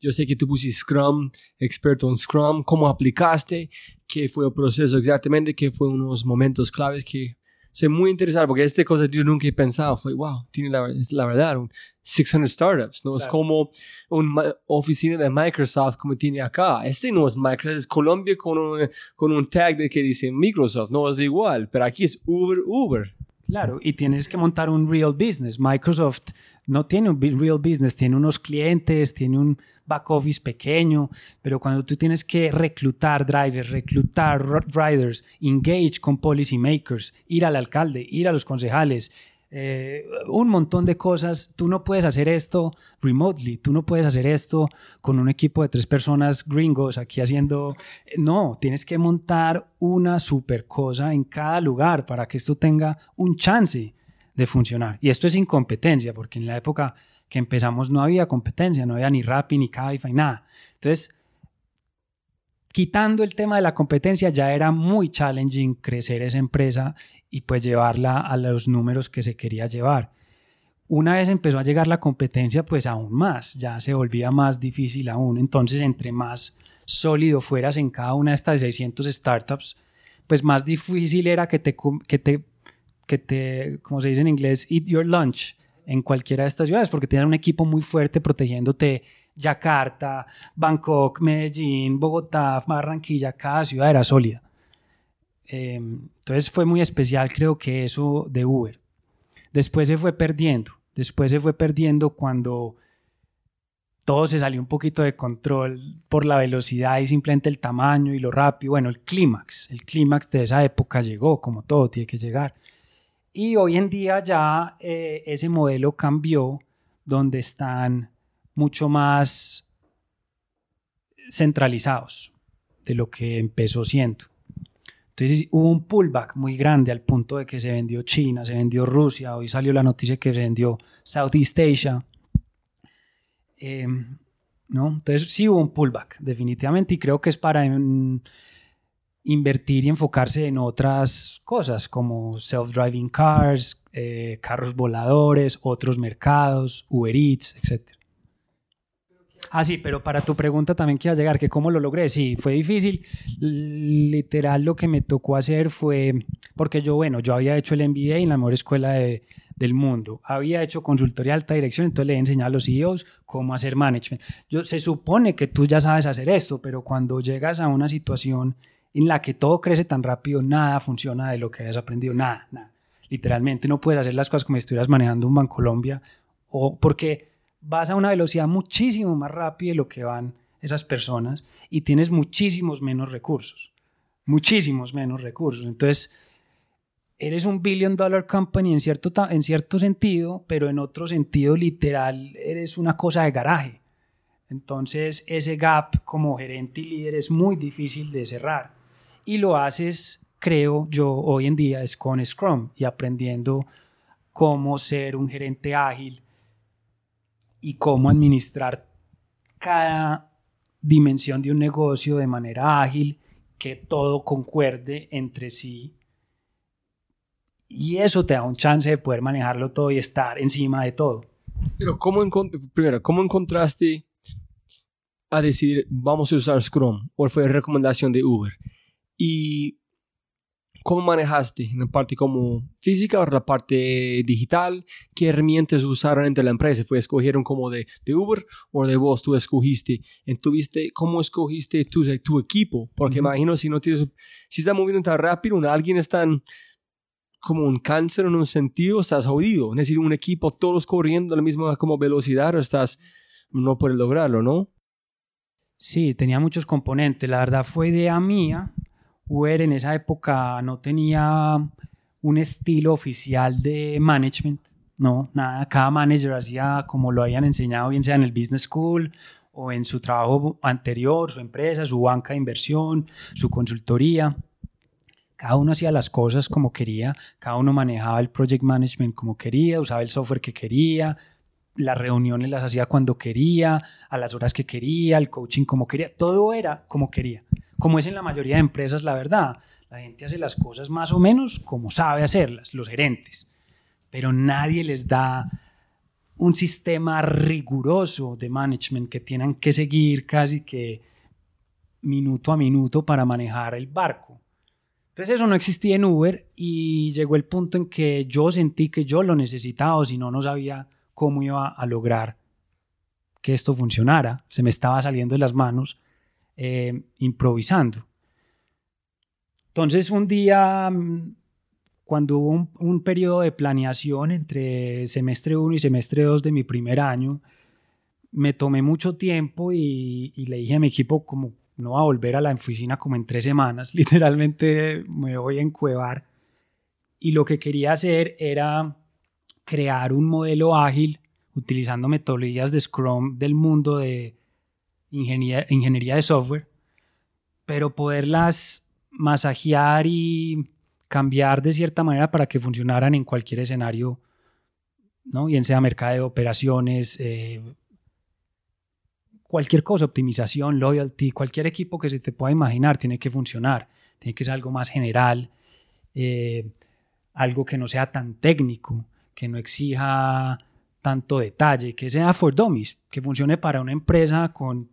Yo sé que tú pusiste Scrum, experto en Scrum, cómo aplicaste, qué fue el proceso exactamente, qué fue unos momentos claves que soy muy interesado porque esta cosa yo nunca he pensado. Fue, wow, tiene la, es la verdad, un 600 startups, ¿no? Es como una oficina de Microsoft como tiene acá. Este no es Microsoft, es Colombia con un, con un tag de que dice Microsoft, no es igual, pero aquí es Uber, Uber. Claro, y tienes que montar un real business. Microsoft no tiene un real business, tiene unos clientes, tiene un back office pequeño, pero cuando tú tienes que reclutar drivers, reclutar riders, engage con policy makers, ir al alcalde, ir a los concejales, eh, un montón de cosas. Tú no puedes hacer esto remotely, tú no puedes hacer esto con un equipo de tres personas gringos aquí haciendo... No, tienes que montar una super cosa en cada lugar para que esto tenga un chance de funcionar. Y esto es incompetencia, porque en la época que empezamos no había competencia, no había ni Rappi, ni Cabify, nada. Entonces, quitando el tema de la competencia, ya era muy challenging crecer esa empresa y pues llevarla a los números que se quería llevar. Una vez empezó a llegar la competencia, pues aún más, ya se volvía más difícil aún. Entonces, entre más sólido fueras en cada una de estas 600 startups, pues más difícil era que te, que te, que te, como se dice en inglés, eat your lunch, en cualquiera de estas ciudades, porque tienen un equipo muy fuerte protegiéndote Yakarta, Bangkok, Medellín, Bogotá, Barranquilla, cada ciudad era sólida. Em, entonces fue muy especial creo que eso de Uber. Después se fue perdiendo, después se fue perdiendo cuando todo se salió un poquito de control por la velocidad y simplemente el tamaño y lo rápido. Bueno, el clímax, el clímax de esa época llegó, como todo tiene que llegar. Y hoy en día ya eh, ese modelo cambió, donde están mucho más centralizados de lo que empezó siendo. Entonces hubo un pullback muy grande al punto de que se vendió China, se vendió Rusia, hoy salió la noticia que se vendió Southeast Asia. Em, ¿no? Entonces sí hubo un pullback, definitivamente, y creo que es para invertir y enfocarse en otras cosas como self-driving cars, eh, carros voladores, otros mercados, Uber Eats, etc. Ah, sí, pero para tu pregunta también quiero llegar, que cómo lo logré. Sí, fue difícil. Literal lo que me tocó hacer fue, porque yo, bueno, yo había hecho el MBA en la mejor escuela del mundo. Había hecho consultoría de alta dirección, entonces le he enseñado a los CEOs cómo hacer management. Yo, se supone que tú ya sabes hacer esto, pero cuando llegas a una situación en la que todo crece tan rápido, nada funciona de lo que hayas aprendido, nada, nada. Literalmente no puedes hacer las cosas como si estuvieras manejando un Bancolombia o porque vas a una velocidad muchísimo más rápida de lo que van esas personas y tienes muchísimos menos recursos, muchísimos menos recursos. Entonces, eres un billion dollar company en cierto, en cierto sentido, pero en otro sentido literal eres una cosa de garaje. Entonces, ese gap como gerente y líder es muy difícil de cerrar. Y lo haces, creo yo, hoy en día es con Scrum y aprendiendo cómo ser un gerente ágil y cómo administrar cada dimensión de un negocio de manera ágil, que todo concuerde entre sí. Y eso te da un chance de poder manejarlo todo y estar encima de todo. Pero ¿cómo, primero, ¿cómo encontraste a decidir vamos a usar Scrum? ¿O fue recomendación de Uber? Y ¿Cómo manejaste en la parte como física o la parte digital? ¿Qué herramientas usaron entre la empresa? ¿Fue escogieron como de, de Uber o de vos tú escogiste? ¿Entuviste, ¿Cómo escogiste tu, tu equipo? Porque imagino si no tienes, si estás moviendo tan rápido, alguien está como un cáncer en un sentido, estás jodido. Necesito un equipo todos corriendo a la misma como velocidad o estás, no puedes lograrlo, ¿no? Sí, tenía muchos componentes. La verdad fue idea mía Uber en esa época no tenía un estilo oficial de management, no, nada, cada manager hacía como lo habían enseñado, bien sea en el business school o en su trabajo anterior, su empresa, su banca de inversión, su consultoría. Cada uno hacía las cosas como quería, cada uno manejaba el project management como quería, usaba el software que quería, las reuniones las hacía cuando quería, a las horas que quería, el coaching como quería, todo era como quería como es en la mayoría de empresas, la verdad. La gente hace las cosas más o menos como sabe hacerlas, los gerentes, pero nadie les da un sistema riguroso de management que tienen que seguir casi que minuto a minuto para manejar el barco. Entonces eso no existía en Uber y llegó el punto en que yo sentí que yo lo necesitaba o si no, no sabía cómo iba a lograr que esto funcionara. Se me estaba saliendo de las manos eh, improvisando. Entonces un día, mm, cuando hubo un, periodo de planeación entre semestre 1 y semestre 2 de mi primer año, me tomé mucho tiempo y, le dije a mi equipo como no va a volver a la oficina como en tres semanas, literalmente me voy a encuevar. Y lo que quería hacer era crear un modelo ágil utilizando metodologías de Scrum del mundo de, ingeniería, de software, pero poderlas masajear y cambiar de cierta manera para que funcionaran en cualquier escenario, ¿no? bien sea mercado de operaciones, eh, cualquier cosa, optimización, loyalty, cualquier equipo que se te pueda imaginar tiene que funcionar, tiene que ser algo más general, eh, algo que no sea tan técnico, que no exija tanto detalle, que sea for dummies, que funcione para una empresa con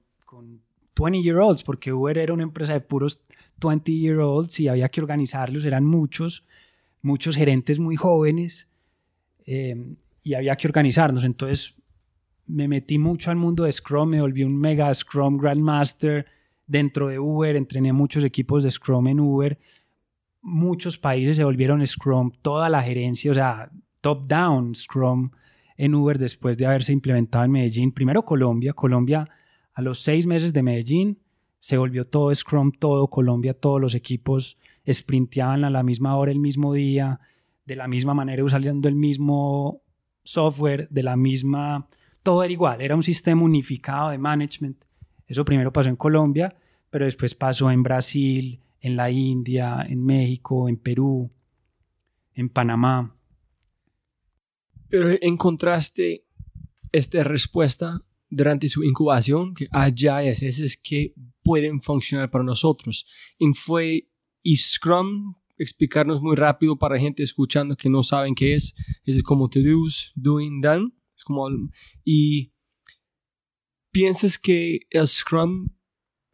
con 20 year olds, porque Uber era una empresa de puros 20 year olds y había que organizarlos, eran muchos, muchos gerentes muy jóvenes eh, y había que organizarnos. Entonces me metí mucho al mundo de Scrum, me volví un mega Scrum Grandmaster dentro de Uber, entrené muchos equipos de Scrum en Uber, muchos países se volvieron Scrum, toda la gerencia, o sea, top down Scrum en Uber después de haberse implementado en Medellín. Primero Colombia, Colombia a los seis meses de Medellín se volvió todo Scrum, todo Colombia, todos los equipos sprinteaban a la misma hora, el mismo día, de la misma manera, usando el mismo software, de la misma... Todo era igual, era un sistema unificado de management. Eso primero pasó en Colombia, pero después pasó en Brasil, en la India, en México, en Perú, en Panamá. Pero encontraste esta respuesta durante su incubación que allá hay es que pueden funcionar para nosotros. Y fue y Scrum explicarnos muy rápido para gente escuchando que no saben qué es. Es como to do's, doing, done. Es como, y ¿Piensas que el Scrum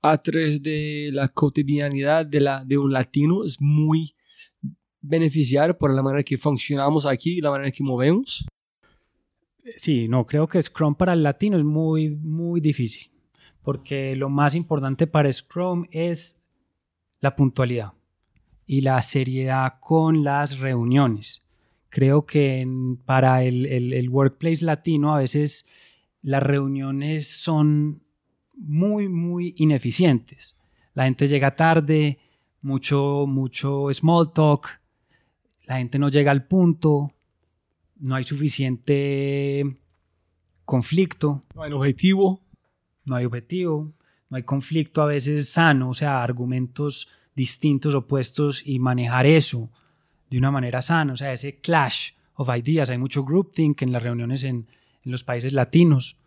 a través de la cotidianidad de, la, de un latino es muy beneficiario por la manera que funcionamos aquí y la manera que movemos? Sí, no, creo que Scrum para el latino es muy, muy difícil, porque lo más importante para Scrum es la puntualidad y la seriedad con las reuniones. Creo que para el, el workplace latino a veces las reuniones son muy, muy ineficientes. La gente llega tarde, mucho, mucho small talk, la gente no llega al punto, no hay suficiente conflicto. No hay objetivo. No hay objetivo, no hay conflicto a veces sano, o sea, argumentos distintos, opuestos y manejar eso de una manera sana, o sea, ese clash of ideas. Hay mucho groupthink en las reuniones en, en los países latinos.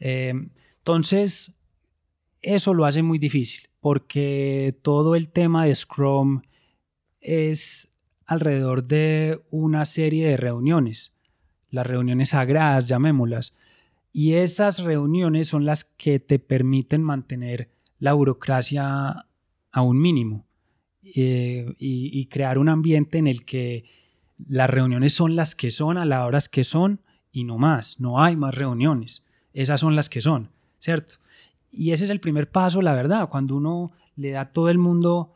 Eh, entonces, eso lo hace muy difícil porque todo el tema de Scrum es alrededor de una serie de reuniones, las reuniones sagradas, llamémoslas, y esas reuniones son las que te permiten mantener la burocracia a un mínimo eh, y, y, crear un ambiente en el que las reuniones son las que son a las horas que son y no más, no hay más reuniones, esas son las que son, ¿cierto? Y ese es el primer paso, la verdad, cuando uno le da a todo el mundo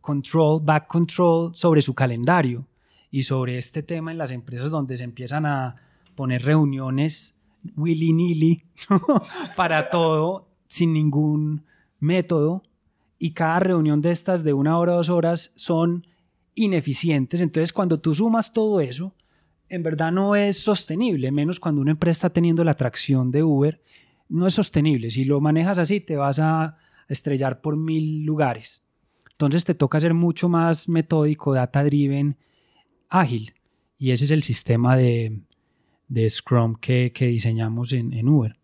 control, back control sobre su calendario y sobre este tema en las empresas donde se empiezan a poner reuniones willy-nilly para todo sin ningún método y cada reunión de estas de una hora o dos horas son ineficientes. Entonces cuando tú sumas todo eso, en verdad no es sostenible, menos cuando una empresa está teniendo la atracción de Uber no es sostenible. Si lo manejas así, te vas a estrellar por mil lugares. Entonces te toca ser mucho más metódico, data driven, ágil. Y ese es el sistema de, Scrum que, diseñamos en, en, Uber.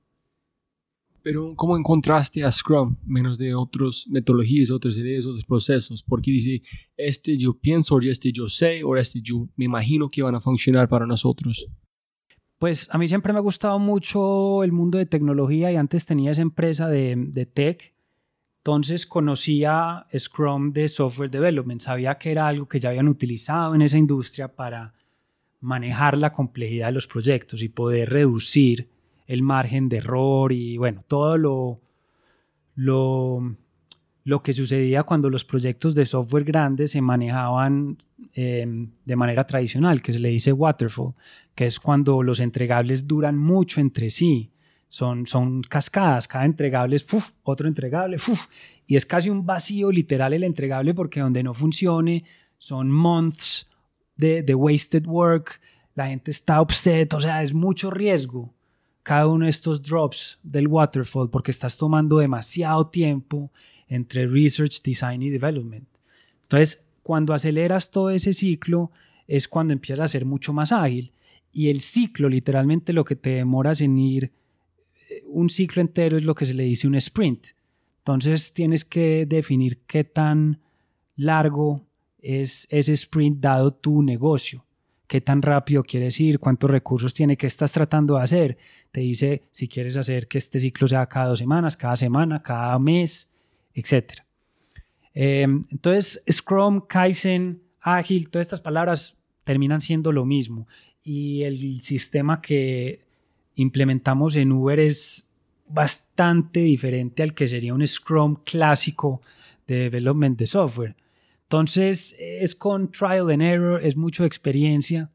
Pero ¿cómo encontraste a Scrum menos de otras metodologías, otras ideas, otros procesos? Porque dice, este yo pienso, o este yo sé, o este yo me imagino que van a funcionar para nosotros. Pues a mí siempre me ha gustado mucho el mundo de tecnología y antes tenía esa empresa de, de tech. Entonces conocía Scrum de Software Development, sabía que era algo que ya habían utilizado en esa industria para manejar la complejidad de los proyectos y poder reducir el margen de error y bueno, todo lo, lo, lo que sucedía cuando los proyectos de software grandes se manejaban Em, de manera tradicional, que se le dice waterfall, que es cuando los entregables duran mucho entre sí. Son, son cascadas, cada entregable es otro entregable, y es casi un vacío literal el entregable porque donde no funcione son months de, de wasted work, la gente está upset, o sea, es mucho riesgo cada uno de estos drops del waterfall porque estás tomando demasiado tiempo entre research, design y development. Entonces, cuando aceleras todo ese ciclo es cuando empiezas a ser mucho más ágil. Y el ciclo, literalmente lo que te demoras en ir, un ciclo entero es lo que se le dice un sprint. Entonces tienes que definir qué tan largo es ese sprint dado tu negocio. ¿Qué tan rápido quieres ir? ¿Cuántos recursos tiene? ¿Qué estás tratando de hacer? Te dice si quieres hacer que este ciclo sea cada dos semanas, cada semana, cada mes, etcétera. Em, entonces, Scrum, Kaizen, Ágil, todas estas palabras terminan siendo lo mismo. Y el sistema que implementamos en Uber es bastante diferente al que sería un Scrum clásico de development de software. Entonces, es con trial and error, es mucho experiencia.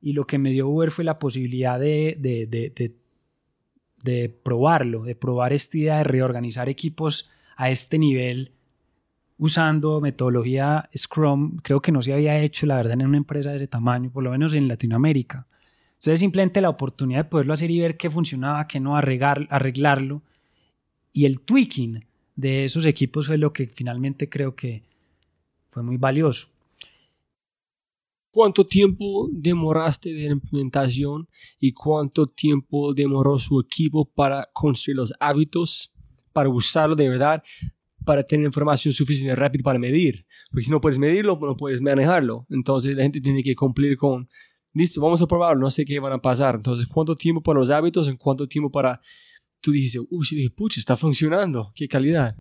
Y lo que me dio Uber fue la posibilidad de, de, de, de probarlo, de probar esta idea de reorganizar equipos a este nivel usando metodología Scrum, creo que no se había hecho, la verdad, en una empresa de ese tamaño, por lo menos en Latinoamérica. Entonces, simplemente la oportunidad de poderlo hacer y ver qué funcionaba, qué no, arreglarlo. Y el tweaking de esos equipos fue lo que finalmente creo que fue muy valioso. ¿Cuánto tiempo demoraste de implementación y cuánto tiempo demoró su equipo para construir los hábitos, para usarlo de verdad? para tener información suficiente rápida para medir. Porque si no puedes medirlo, no puedes manejarlo. Entonces la gente tiene que cumplir con listo, vamos a probar, no sé qué van a pasar. Entonces, ¿cuánto tiempo para los hábitos? ¿En cuánto tiempo para... Tú dices, uy, sí, pucha, está funcionando, qué calidad.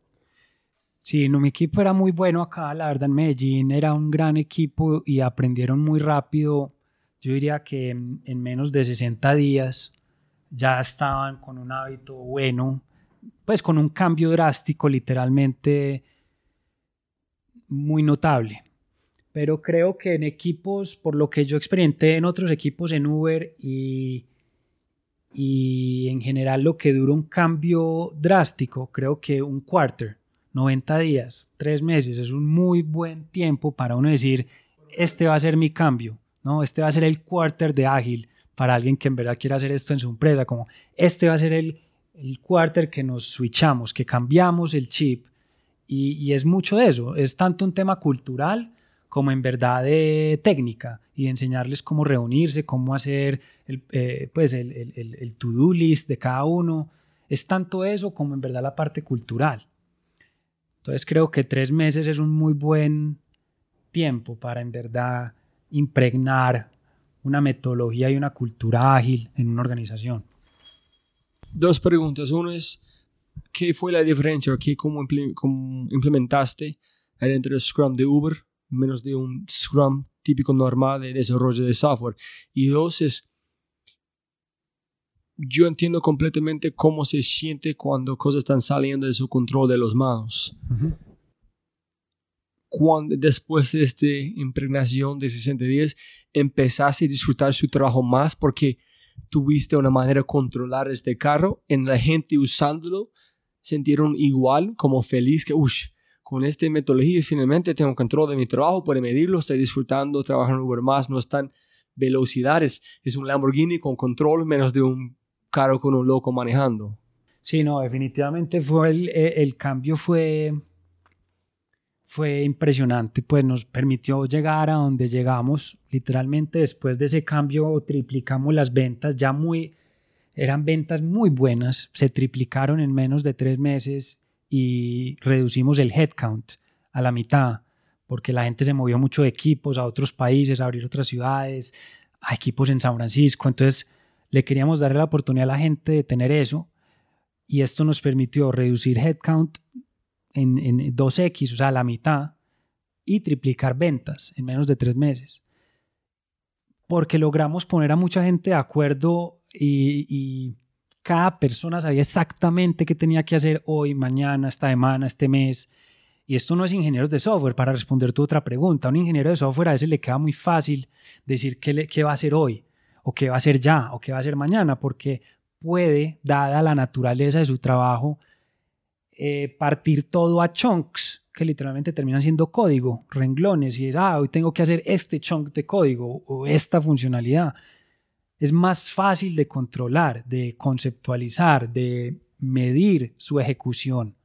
Sí, no, mi equipo era muy bueno acá, la verdad en Medellín era un gran equipo y aprendieron muy rápido. Yo diría que en, en menos de 60 días ya estaban con un hábito bueno, pues con un cambio drástico, literalmente muy notable. Pero creo que en equipos, por lo que yo experimenté en otros equipos en Uber y, y en general lo que dura un cambio drástico, creo que un quarter, 90 días, 3 meses, es un muy buen tiempo para uno decir, este va a ser mi cambio, ¿no? Este va a ser el quarter de ágil para alguien que en verdad quiera hacer esto en su empresa, como este va a ser el, el quarter que nos switchamos, que cambiamos el chip. Y, es mucho de eso, es tanto un tema cultural como en verdad de técnica y enseñarles cómo reunirse, cómo hacer el, eh, pues el, el, el to-do list de cada uno. Es tanto eso como en verdad la parte cultural. Entonces creo que tres meses es un muy buen tiempo para en verdad impregnar una metodología y una cultura ágil en una organización. Dos preguntas. Uno es, ¿qué fue la diferencia qué, cómo, implementaste dentro del Scrum de Uber, menos de un Scrum típico normal de desarrollo de software? Y dos es, yo entiendo completamente cómo se siente cuando cosas están saliendo de su control de los manos. Cuando, después de esta impregnación de 60 días, empezaste a disfrutar su trabajo más porque tuviste una manera de controlar este carro, en la gente usándolo sintieron igual, como feliz que, uff, con esta metodología finalmente tengo control de mi trabajo, puedo medirlo, estoy disfrutando, trabajando Uber más, no están velocidades, es un Lamborghini con control menos de un carro con un loco manejando. Sí, no, definitivamente fue el, el cambio fue fue impresionante, pues nos permitió llegar a donde llegamos. Literalmente después de ese cambio triplicamos las ventas, ya muy, eran ventas muy buenas, se triplicaron en menos de tres meses y reducimos el headcount a la mitad, porque la gente se movió mucho de equipos a otros países, a abrir otras ciudades, a equipos en San Francisco. Entonces le queríamos dar la oportunidad a la gente de tener eso y esto nos permitió reducir headcount en, en 2X, o sea, la mitad, y triplicar ventas en menos de tres meses. Porque logramos poner a mucha gente de acuerdo y, cada persona sabía exactamente qué tenía que hacer hoy, mañana, esta semana, este mes. Y esto no es ingenieros de software, para responder tu otra pregunta. A un ingeniero de software a veces le queda muy fácil decir qué, va a hacer hoy, o qué va a hacer ya, o qué va a hacer mañana, porque puede, dada la naturaleza de su trabajo, eh, partir todo a chunks, que literalmente terminan siendo código, renglones, y ah, hoy tengo que hacer este chunk de código o esta funcionalidad. Es más fácil de controlar, de conceptualizar, de medir su ejecución.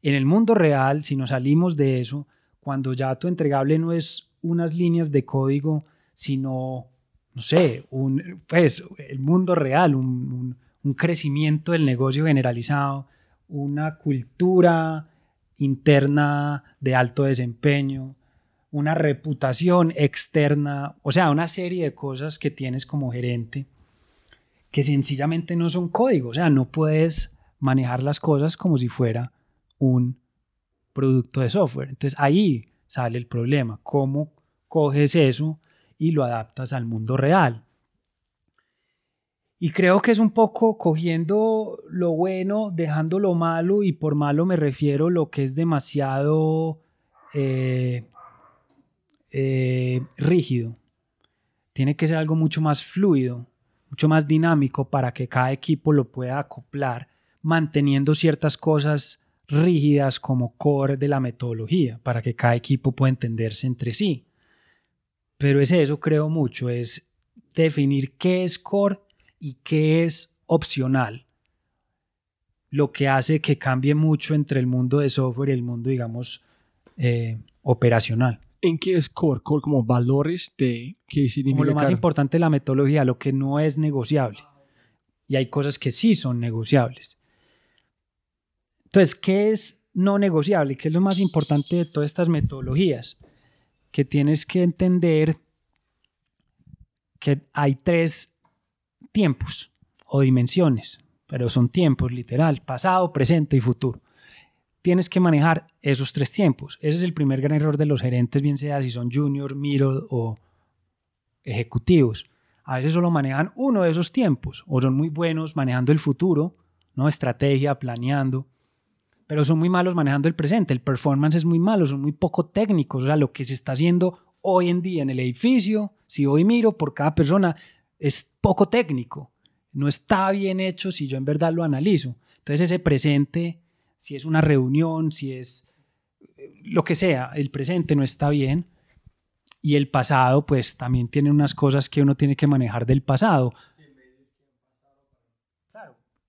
En el mundo real, si nos salimos de eso, cuando ya tu entregable no es unas líneas de código, sino, no sé, un, pues, el mundo real, un, un crecimiento del negocio generalizado, una cultura interna de alto desempeño, una reputación externa, o sea, una serie de cosas que tienes como gerente que sencillamente no son códigos, o sea, no puedes manejar las cosas como si fuera un producto de software. Entonces ahí sale el problema, cómo coges eso y lo adaptas al mundo real. Y creo que es un poco cogiendo lo bueno, dejando lo malo, y por malo me refiero lo que es demasiado eh, eh, rígido. Tiene que ser algo mucho más fluido, mucho más dinámico para que cada equipo lo pueda acoplar, manteniendo ciertas cosas rígidas como core de la metodología, para que cada equipo pueda entenderse entre sí. Pero es eso, creo mucho, es definir qué es core y qué es opcional, lo que hace que cambie mucho entre el mundo de software y el mundo, digamos, eh, operacional. ¿En qué es core? Core como valores de qué significa. Como lo más importante de la metodología, lo que no es negociable. Y hay cosas que sí son negociables. Entonces, ¿qué es no negociable? ¿Qué es lo más importante de todas estas metodologías? Que tienes que entender que hay tres tiempos o dimensiones, pero son tiempos literal, pasado, presente y futuro. Tienes que manejar esos tres tiempos. Ese es el primer gran error de los gerentes, bien sea si son junior, middle o ejecutivos. A veces solo manejan uno de esos tiempos o son muy buenos manejando el futuro, ¿no? estrategia, planeando, pero son muy malos manejando el presente. El performance es muy malo, son muy poco técnicos. O sea, lo que se está haciendo hoy en día en el edificio, si hoy miro por cada persona, es poco técnico. No está bien hecho si yo en verdad lo analizo. Entonces ese presente, si es una reunión, si es lo que sea, el presente no está bien. Y el pasado, pues también tiene unas cosas que uno tiene que manejar del pasado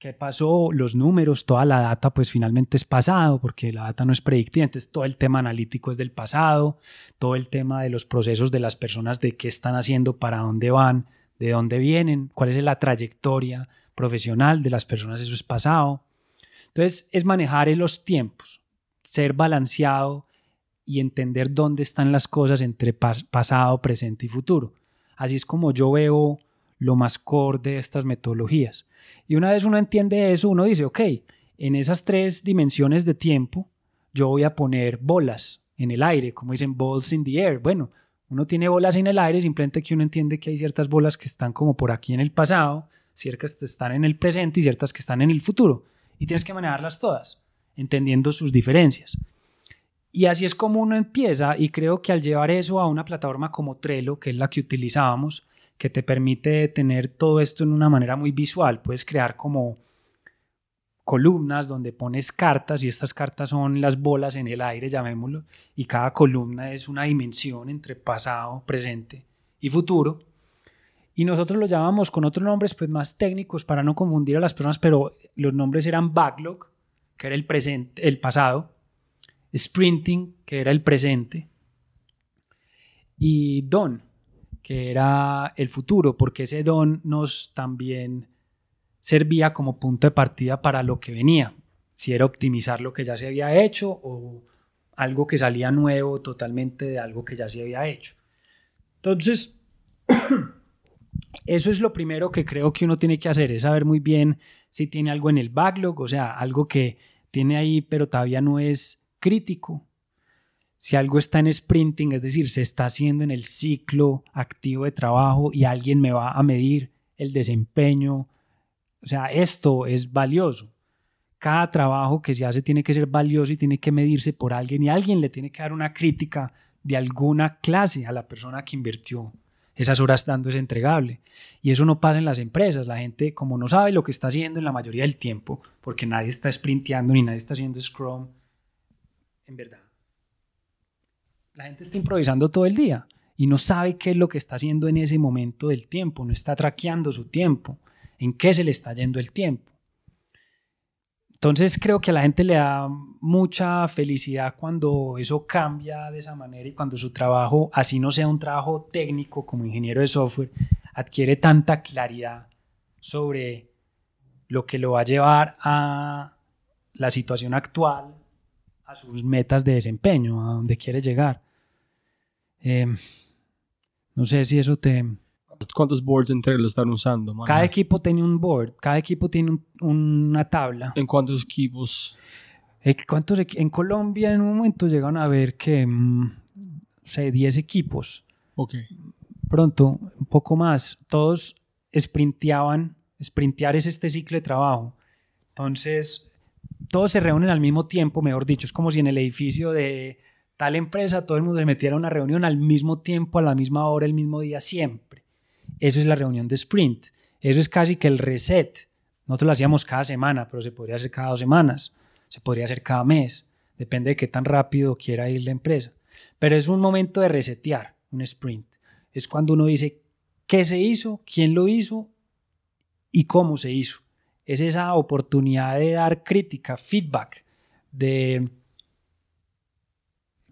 qué pasó, los números, toda la data, pues finalmente es pasado, porque la data no es predictiva, entonces todo el tema analítico es del pasado, todo el tema de los procesos de las personas, de qué están haciendo, para dónde van, de dónde vienen, cuál es la trayectoria profesional de las personas, eso es pasado. Entonces es manejar los tiempos, ser balanceado y entender dónde están las cosas entre pasado, presente y futuro. Así es como yo veo lo más core de estas metodologías. Y una vez uno entiende eso, uno dice, ok, en esas tres dimensiones de tiempo, yo voy a poner bolas en el aire, como dicen balls in the air. Bueno, uno tiene bolas en el aire, simplemente que uno entiende que hay ciertas bolas que están como por aquí en el pasado, ciertas que están en el presente y ciertas que están en el futuro. Y tienes que manejarlas todas, entendiendo sus diferencias. Y así es como uno empieza y creo que al llevar eso a una plataforma como Trello, que es la que utilizábamos, que te permite tener todo esto en una manera muy visual. Puedes crear como columnas donde pones cartas y estas cartas son las bolas en el aire, llamémoslo, y cada columna es una dimensión entre pasado, presente y futuro. Y nosotros lo llamamos con otros nombres pues más técnicos para no confundir a las personas, pero los nombres eran backlog, que era el presente, el pasado, sprinting, que era el presente, y don, que era el futuro, porque ese don nos también servía como punto de partida para lo que venía, si era optimizar lo que ya se había hecho o algo que salía nuevo totalmente de algo que ya se había hecho. Entonces, eso es lo primero que creo que uno tiene que hacer, es saber muy bien si tiene algo en el backlog, o sea, algo que tiene ahí pero todavía no es crítico, si algo está en sprinting, es decir, se está haciendo en el ciclo activo de trabajo y alguien me va a medir el desempeño, o sea, esto es valioso. Cada trabajo que se hace tiene que ser valioso y tiene que medirse por alguien y alguien le tiene que dar una crítica de alguna clase a la persona que invirtió esas horas dando ese entregable. Y eso no pasa en las empresas. La gente, como no sabe lo que está haciendo en la mayoría del tiempo, porque nadie está sprinteando ni nadie está haciendo Scrum, en verdad la gente está improvisando todo el día y no sabe qué es lo que está haciendo en ese momento del tiempo, no está traqueando su tiempo, en qué se le está yendo el tiempo. Entonces creo que a la gente le da mucha felicidad cuando eso cambia de esa manera y cuando su trabajo, así no sea un trabajo técnico como ingeniero de software, adquiere tanta claridad sobre lo que lo va a llevar a la situación actual, a sus metas de desempeño, a donde quiere llegar. Em, no sé si eso te... ¿Cuántos boards entre lo están usando? Cada equipo tiene un board, cada equipo tiene una tabla. ¿En cuántos equipos? ¿Cuántos en Colombia en un momento llegaron a ver que, mm, sé, 10 equipos. Ok. Pronto, un poco más. Todos sprinteaban. Sprintear es este ciclo de trabajo. Entonces, todos se reúnen al mismo tiempo, mejor dicho. Es como si en el edificio de tal empresa, todo el mundo se metiera a una reunión al mismo tiempo, a la misma hora, el mismo día, siempre. Eso es la reunión de sprint. Eso es casi que el reset. Nosotros lo hacíamos cada semana, pero se podría hacer cada dos semanas, se podría hacer cada mes, depende de qué tan rápido quiera ir la empresa. Pero es un momento de resetear, un sprint. Es cuando uno dice qué se hizo, quién lo hizo y cómo se hizo. Es esa oportunidad de dar crítica, feedback, de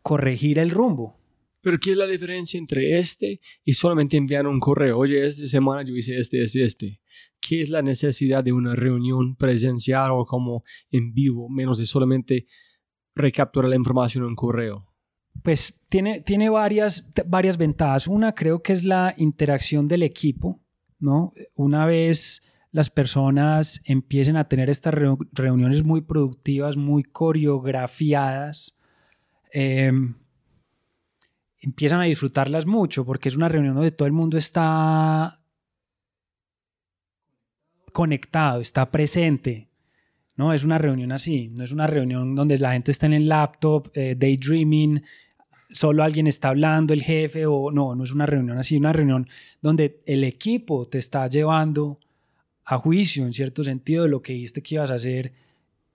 corregir el rumbo. Pero ¿qué es la diferencia entre este y solamente enviar un correo? Oye, esta semana yo hice este, este, este. ¿Qué es la necesidad de una reunión presencial o como en vivo, menos de solamente recapturar la información en un correo? Pues tiene, tiene varias, varias ventajas. Una creo que es la interacción del equipo, ¿no? Una vez las personas empiecen a tener estas reuniones muy productivas, muy coreografiadas, em, empiezan a disfrutarlas mucho porque es una reunión donde todo el mundo está conectado, está presente. No es una reunión así, no es una reunión donde la gente está en el laptop, eh, daydreaming, solo alguien está hablando, el jefe, o no, no es una reunión así, una reunión donde el equipo te está llevando a juicio en cierto sentido de lo que dijiste que ibas a hacer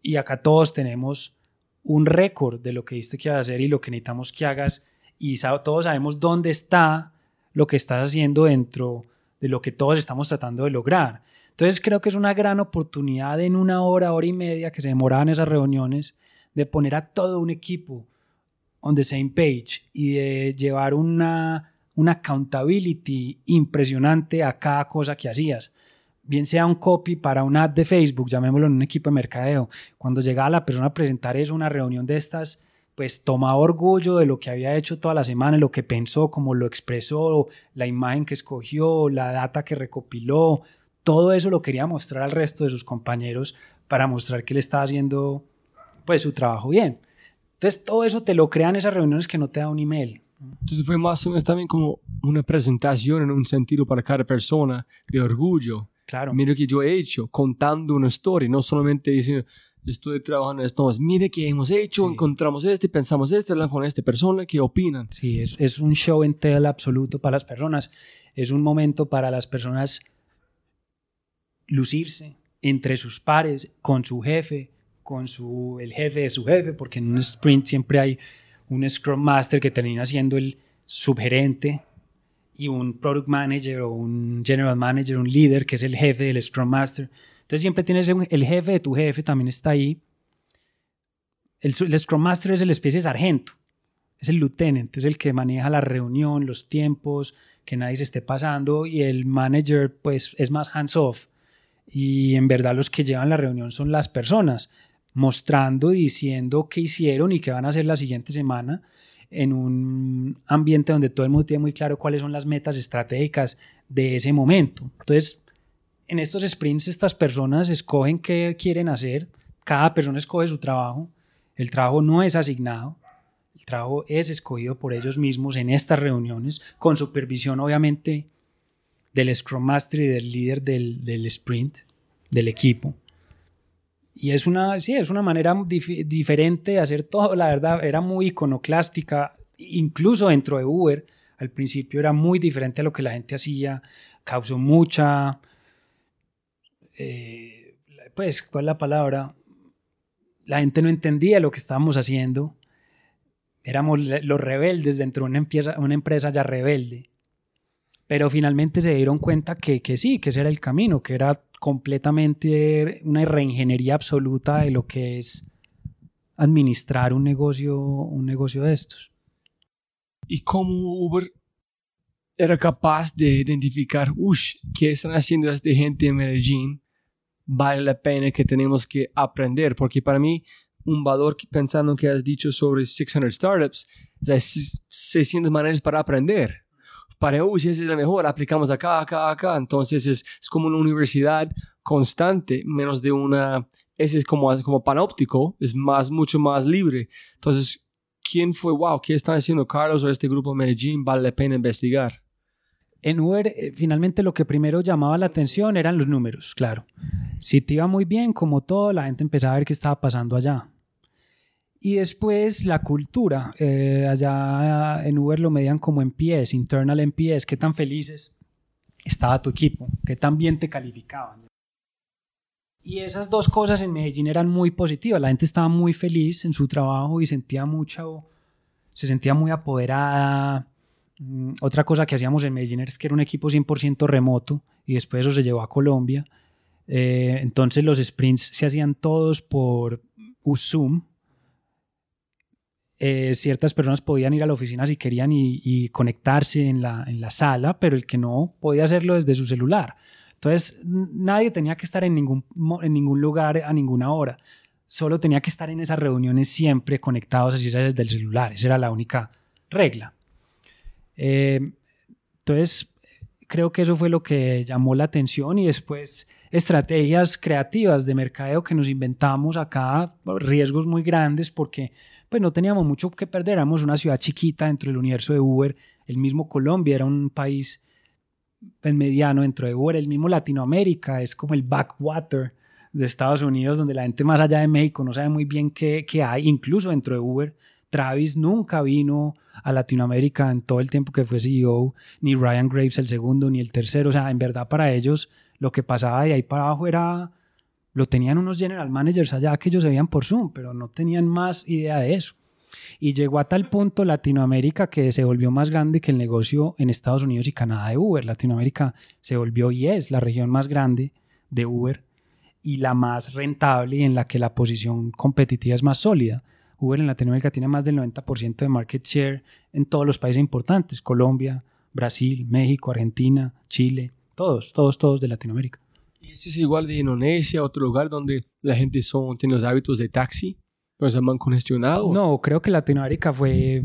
y acá todos tenemos un récord de lo que dijiste que ibas a hacer y lo que necesitamos que hagas y todos sabemos dónde está lo que estás haciendo dentro de lo que todos estamos tratando de lograr. Entonces creo que es una gran oportunidad en una hora, hora y media que se demoraban esas reuniones de poner a todo un equipo on the same page y de llevar una, una accountability impresionante a cada cosa que hacías. Bien sea un copy para una ad de Facebook, llamémoslo en un equipo de mercadeo. Cuando llegaba la persona a presentar eso, una reunión de estas, pues tomaba orgullo de lo que había hecho toda la semana, lo que pensó, cómo lo expresó, la imagen que escogió, la data que recopiló. Todo eso lo quería mostrar al resto de sus compañeros para mostrar que él estaba haciendo pues su trabajo bien. Entonces, todo eso te lo crean esas reuniones que no te da un email. Entonces fue más o menos también como una presentación en un sentido para cada persona de orgullo. Claro. Mira que yo he hecho, contando una historia, no solamente diciendo, estoy trabajando en esto, mire que hemos hecho, encontramos este, pensamos este, hablamos con esta persona, ¿qué opinan? Sí, es, es un show en tela absoluto para las personas. Es un momento para las personas lucirse entre sus pares, con su jefe, con su, el jefe de su jefe, porque en un sprint siempre hay un Scrum Master que termina siendo el subgerente y un Product Manager o un General Manager, un líder que es el jefe del Scrum Master. Entonces siempre tienes el jefe de tu jefe, también está ahí. El, el Scrum Master es el especie de sargento, es el lieutenant, es el que maneja la reunión, los tiempos, que nadie se esté pasando y el manager pues es más hands off y en verdad los que llevan la reunión son las personas mostrando diciendo qué hicieron y qué van a hacer la siguiente semana en un ambiente donde todo el mundo tiene muy claro cuáles son las metas estratégicas de ese momento. Entonces, en estos sprints estas personas escogen qué quieren hacer, cada persona escoge su trabajo, el trabajo no es asignado, el trabajo es escogido por ellos mismos en estas reuniones, con supervisión obviamente del Scrum Master y del líder del, del sprint, del equipo. Y es una, sí, es una manera diferente de hacer todo, la verdad, era muy iconoclástica, incluso dentro de Uber, al principio era muy diferente a lo que la gente hacía, causó mucha, eh, pues, ¿cuál es la palabra? La gente no entendía lo que estábamos haciendo, éramos los rebeldes dentro de una empresa, una empresa ya rebelde. Pero finalmente se dieron cuenta que, que sí, que ese era el camino, que era completamente una reingeniería absoluta de lo que es administrar un negocio, un negocio de estos. ¿Y cómo Uber era capaz de identificar, uff, qué están haciendo esta gente en Medellín? Vale la pena que tenemos que aprender, porque para mí un valor pensando que has dicho sobre 600 startups, es 600 maneras para aprender para, uy, esa es la mejor, aplicamos acá, acá, acá. Entonces es, es como una universidad constante, menos de una, ese es como, como panóptico, es más, mucho más libre. Entonces, ¿quién fue, wow, qué están haciendo Carlos o este grupo de Medellín? Vale la pena investigar. En Uber, eh, finalmente lo que primero llamaba la atención eran los números, claro. Si te iba muy bien, como todo, la gente empezaba a ver qué estaba pasando allá. Y después la cultura. Eh, allá en Uber lo medían como NPS, internal NPS, qué tan felices estaba tu equipo, qué tan bien te calificaban. Y esas dos cosas en Medellín eran muy positivas. La gente estaba muy feliz en su trabajo y sentía mucho, se sentía muy apoderada. Mm, otra cosa que hacíamos en Medellín es que era un equipo 100% remoto y después eso se llevó a Colombia. Eh, entonces los sprints se hacían todos por Zoom, eh, ciertas personas podían ir a la oficina si querían y, conectarse en la, en la, sala, pero el que no podía hacerlo desde su celular. Entonces, nadie tenía que estar en ningún, en ningún lugar a ninguna hora. solo tenía que estar en esas reuniones siempre conectados así desde el celular. Esa era la única regla. Eh, entonces, creo que eso fue lo que llamó la atención y después estrategias creativas de mercadeo que nos inventamos acá, riesgos muy grandes porque pues no teníamos mucho que perder, éramos una ciudad chiquita dentro del universo de Uber, el mismo Colombia era un país pues, mediano dentro de Uber, el mismo Latinoamérica es como el backwater de Estados Unidos donde la gente más allá de México no sabe muy bien qué, qué hay, incluso dentro de Uber. Travis nunca vino a Latinoamérica en todo el tiempo que fue CEO, ni Ryan Graves el segundo, ni el tercero. O sea, en verdad para ellos lo que pasaba de ahí para abajo era, lo tenían unos general managers allá que ellos se veían por Zoom, pero no tenían más idea de eso. Y llegó a tal punto Latinoamérica que se volvió más grande que el negocio en Estados Unidos y Canadá de Uber. Latinoamérica se volvió y es la región más grande de Uber y la más rentable y en la que la posición competitiva es más sólida. Uber en Latinoamérica tiene más del 90% de market share en todos los países importantes, Colombia, Brasil, México, Argentina, Chile, todos, todos, todos de Latinoamérica. ¿Y es igual de Indonesia, otro lugar donde la gente son, tiene los hábitos de taxi? ¿Pues se han congestionado? No, creo que Latinoamérica fue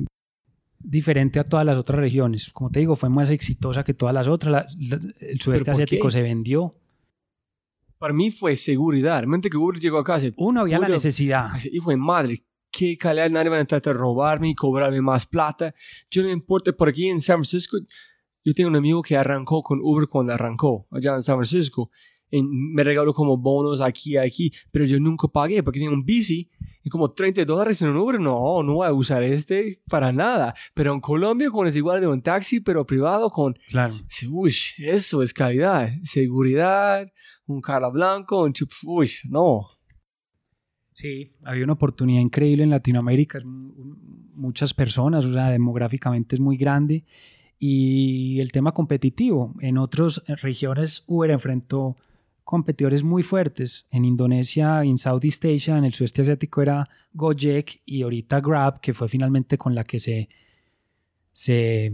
diferente a todas las otras regiones. Como te digo, fue más exitosa que todas las otras. el sudeste asiático se vendió. Para mí fue seguridad. Realmente que Uber llegó acá. Uno, había la necesidad. Hijo de madre, qué calidad, nadie va a tratar de robarme y cobrarme más plata. Yo no importa, por aquí en San Francisco yo tengo un amigo que arrancó con Uber cuando arrancó allá en San Francisco. Y me regaló como bonos aquí y aquí, pero yo nunca pagué porque tenía un bici y como 30 dólares en un Uber. No, no voy a usar este para nada. Pero en Colombia, con es igual de un taxi, pero privado, con. Claro. Uy, eso es calidad. Seguridad, un cara blanco, un chup. Uy, no. Sí, había una oportunidad increíble en Latinoamérica. Muchas personas, o sea, demográficamente es muy grande y el tema competitivo. En otras regiones Uber enfrentó competidores muy fuertes. En Indonesia, en Southeast Asia, en el sudeste asiático era Gojek y ahorita Grab, que fue finalmente con la que se, se,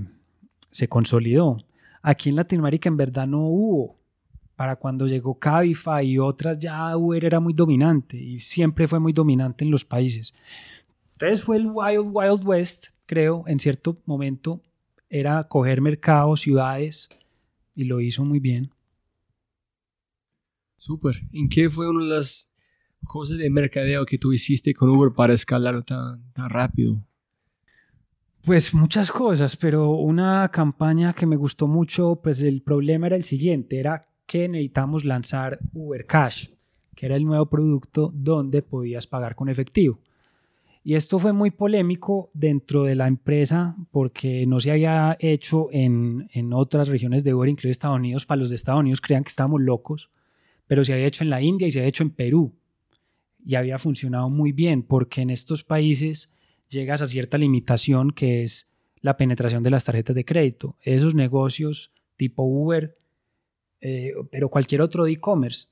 se consolidó. Aquí en Latinoamérica en verdad no hubo. Para cuando llegó Cabify y otras ya Uber era muy dominante y siempre fue muy dominante en los países. Entonces fue el Wild Wild West, creo, en cierto momento era coger mercados, ciudades, y lo hizo muy bien. Súper. ¿En qué fue una de las cosas de mercadeo que tú hiciste con Uber para escalar tan, tan rápido? Pues muchas cosas, pero una campaña que me gustó mucho, pues el problema era el siguiente, era que necesitamos lanzar Uber Cash, que era el nuevo producto donde podías pagar con efectivo. Y esto fue muy polémico dentro de la empresa porque no se había hecho en, en otras regiones de Uber, incluido Estados Unidos. Para los de Estados Unidos creían que estábamos locos, pero se había hecho en la India y se había hecho en Perú. Y había funcionado muy bien porque en estos países llegas a cierta limitación que es la penetración de las tarjetas de crédito. Esos negocios tipo Uber, eh, pero cualquier otro e-commerce,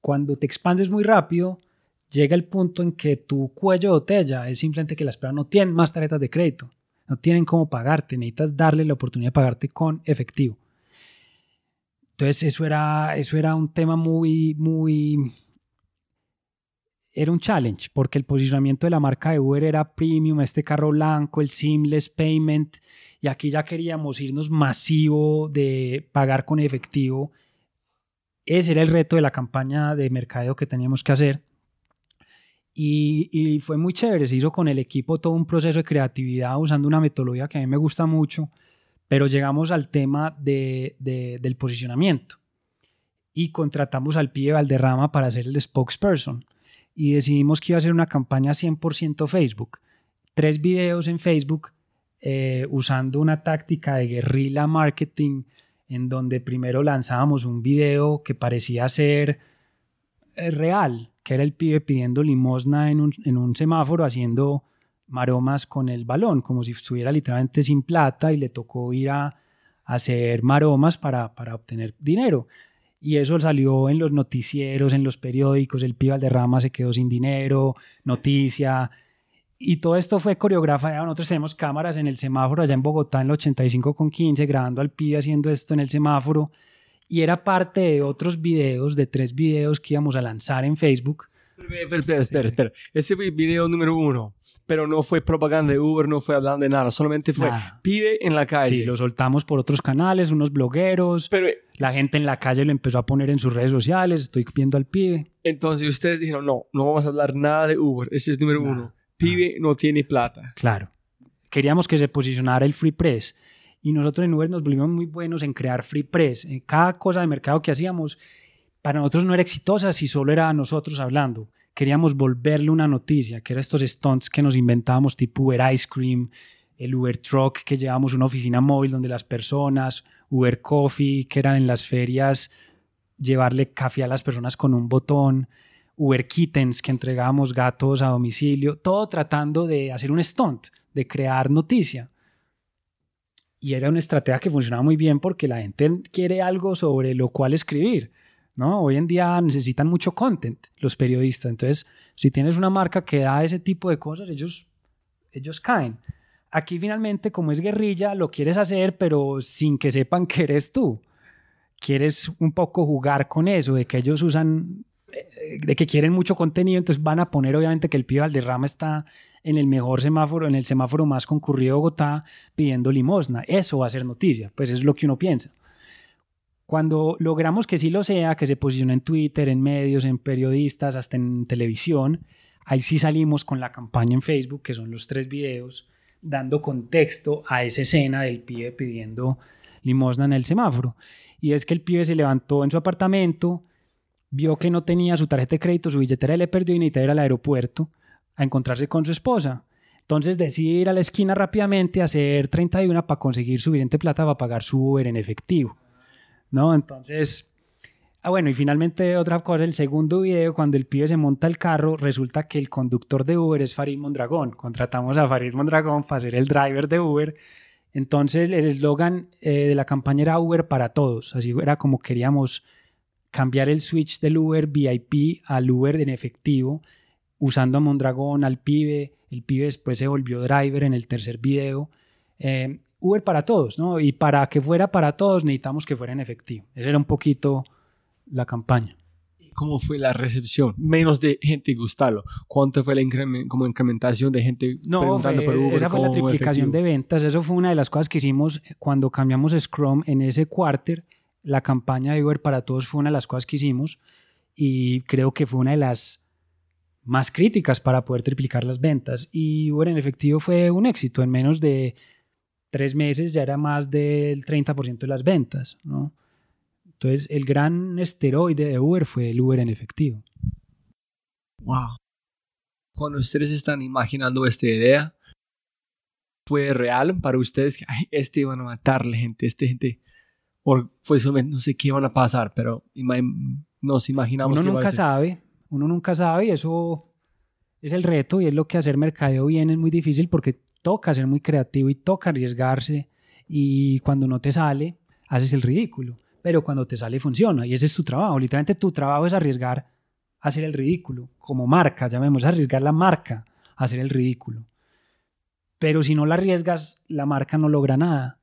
cuando te expandes muy rápido, llega el punto en que tu cuello de botella es simplemente que las personas no tienen más tarjetas de crédito, no tienen cómo pagarte, necesitas darle la oportunidad de pagarte con efectivo. Entonces eso era, eso era un tema muy, muy... Era un challenge, porque el posicionamiento de la marca de Uber era premium, este carro blanco, el seamless payment, y aquí ya queríamos irnos masivo de pagar con efectivo. Ese era el reto de la campaña de mercadeo que teníamos que hacer. Y, fue muy chévere, se hizo con el equipo todo un proceso de creatividad usando una metodología que a mí me gusta mucho, pero llegamos al tema de, del posicionamiento y contratamos al pibe Valderrama para ser el spokesperson y decidimos que iba a ser una campaña 100% Facebook. Tres videos en Facebook eh, usando una táctica de guerrilla marketing en donde primero lanzábamos un video que parecía ser eh, real, que era el pibe pidiendo limosna en un, en un semáforo haciendo maromas con el balón, como si estuviera literalmente sin plata y le tocó ir a, hacer maromas para, para, obtener dinero. Y eso salió en los noticieros, en los periódicos, el pibe derrama se quedó sin dinero, noticia. Y todo esto fue coreografiado. Nosotros tenemos cámaras en el semáforo allá en Bogotá, en el 85 con 15, grabando al pibe haciendo esto en el semáforo y era parte de otros videos, de tres videos que íbamos a lanzar en Facebook Espera, espera, espera. Ese fue el video número uno, pero no fue propaganda de Uber, no fue hablando de nada, solamente fue Nada. pibe en la calle. Sí, lo soltamos por otros canales, unos blogueros. Pero La gente en la calle lo empezó a poner en sus redes sociales. Estoy viendo al pibe. entonces ustedes dijeron, no, no vamos a hablar nada de Uber, ese es número uno. Pibe no tiene plata. Claro. Queríamos que se posicionara el Free Press. Y nosotros en Uber nos volvimos muy buenos en crear Free Press. En cada cosa de mercado que hacíamos, para nosotros no era exitosa si solo era nosotros hablando. Queríamos volverle una noticia, que eran estos stunts que nos inventábamos, tipo Uber Ice Cream, el Uber Truck, que llevábamos una oficina móvil donde las personas, Uber Coffee, que eran en las ferias llevarle café a las personas con un botón, Uber Kittens, que entregábamos gatos a domicilio, todo tratando de hacer un stunt, de crear noticia. Y era una estrategia que funcionaba muy bien porque la gente quiere algo sobre lo cual escribir. ¿No? Hoy en día necesitan mucho content los periodistas. Entonces, si tienes una marca que da ese tipo de cosas, ellos, ellos caen. Aquí finalmente, como es guerrilla, lo quieres hacer, pero sin que sepan que eres tú. Quieres un poco jugar con eso, de que ellos usan, eh, de que quieren mucho contenido, entonces van a poner obviamente que el pibe Valderrama está en el mejor semáforo, en el semáforo más concurrido de Bogotá, pidiendo limosna. Eso va a ser noticia, pues es lo que uno piensa. Cuando logramos que sí lo sea, que se posicione en Twitter, en medios, en periodistas, hasta en televisión, ahí sí salimos con la campaña en Facebook, que son los tres videos, dando contexto a esa escena del pibe pidiendo limosna en el semáforo. Y es que el pibe se levantó en su apartamento, vio que no tenía su tarjeta de crédito, su billetera le perdió y necesitaba ir al aeropuerto a encontrarse con su esposa. Entonces decide ir a la esquina rápidamente a hacer 31 para conseguir suficiente plata para pagar su Uber en efectivo. ¿No? Entonces, ah, bueno, y finalmente otra cosa, el segundo video, cuando el pibe se monta el carro, resulta que el conductor de Uber es Farid Mondragón. Contratamos a Farid Mondragón para ser el driver de Uber. Entonces, el eslogan eh, de la campaña era Uber para todos. Así era como queríamos cambiar el switch del Uber VIP al Uber en efectivo usando a Mondragón, al pibe. El pibe después se volvió driver en el tercer video. Eh, Uber para todos, ¿no? Y para que fuera para todos necesitamos que fuera en efectivo. Esa era un poquito la campaña. ¿Cómo fue la recepción? Menos de gente gustarlo. ¿Cuánto fue la como incrementación de gente No, preguntando fue- por Uber? esa fue la triplicación de efectivo? ventas. Eso fue una de las cosas que hicimos cuando cambiamos Scrum en ese quarter. La campaña de Uber para todos fue una de las cosas que hicimos y creo que fue una de las más críticas para poder triplicar las ventas. Y Uber en efectivo fue un éxito. En menos de tres meses ya era más del 30% de las ventas. ¿no? Entonces, el gran esteroide de Uber fue el Uber en efectivo. Wow. Cuando ustedes están imaginando esta idea, ¿fue real para ustedes que "Ay, este iban a matarle gente, este gente? O fue solamente, no sé qué iban a pasar, pero nos imaginamos uno nunca sabe, uno nunca sabe y eso es el reto y es lo que hacer mercadeo bien es muy difícil porque toca ser muy creativo y toca arriesgarse y cuando no te sale, haces el ridículo, pero cuando te sale funciona y ese es tu trabajo, literalmente tu trabajo es arriesgar a hacer el ridículo, como marca, llamemos arriesgar la marca a hacer el ridículo. Pero si no la arriesgas, la marca no logra nada.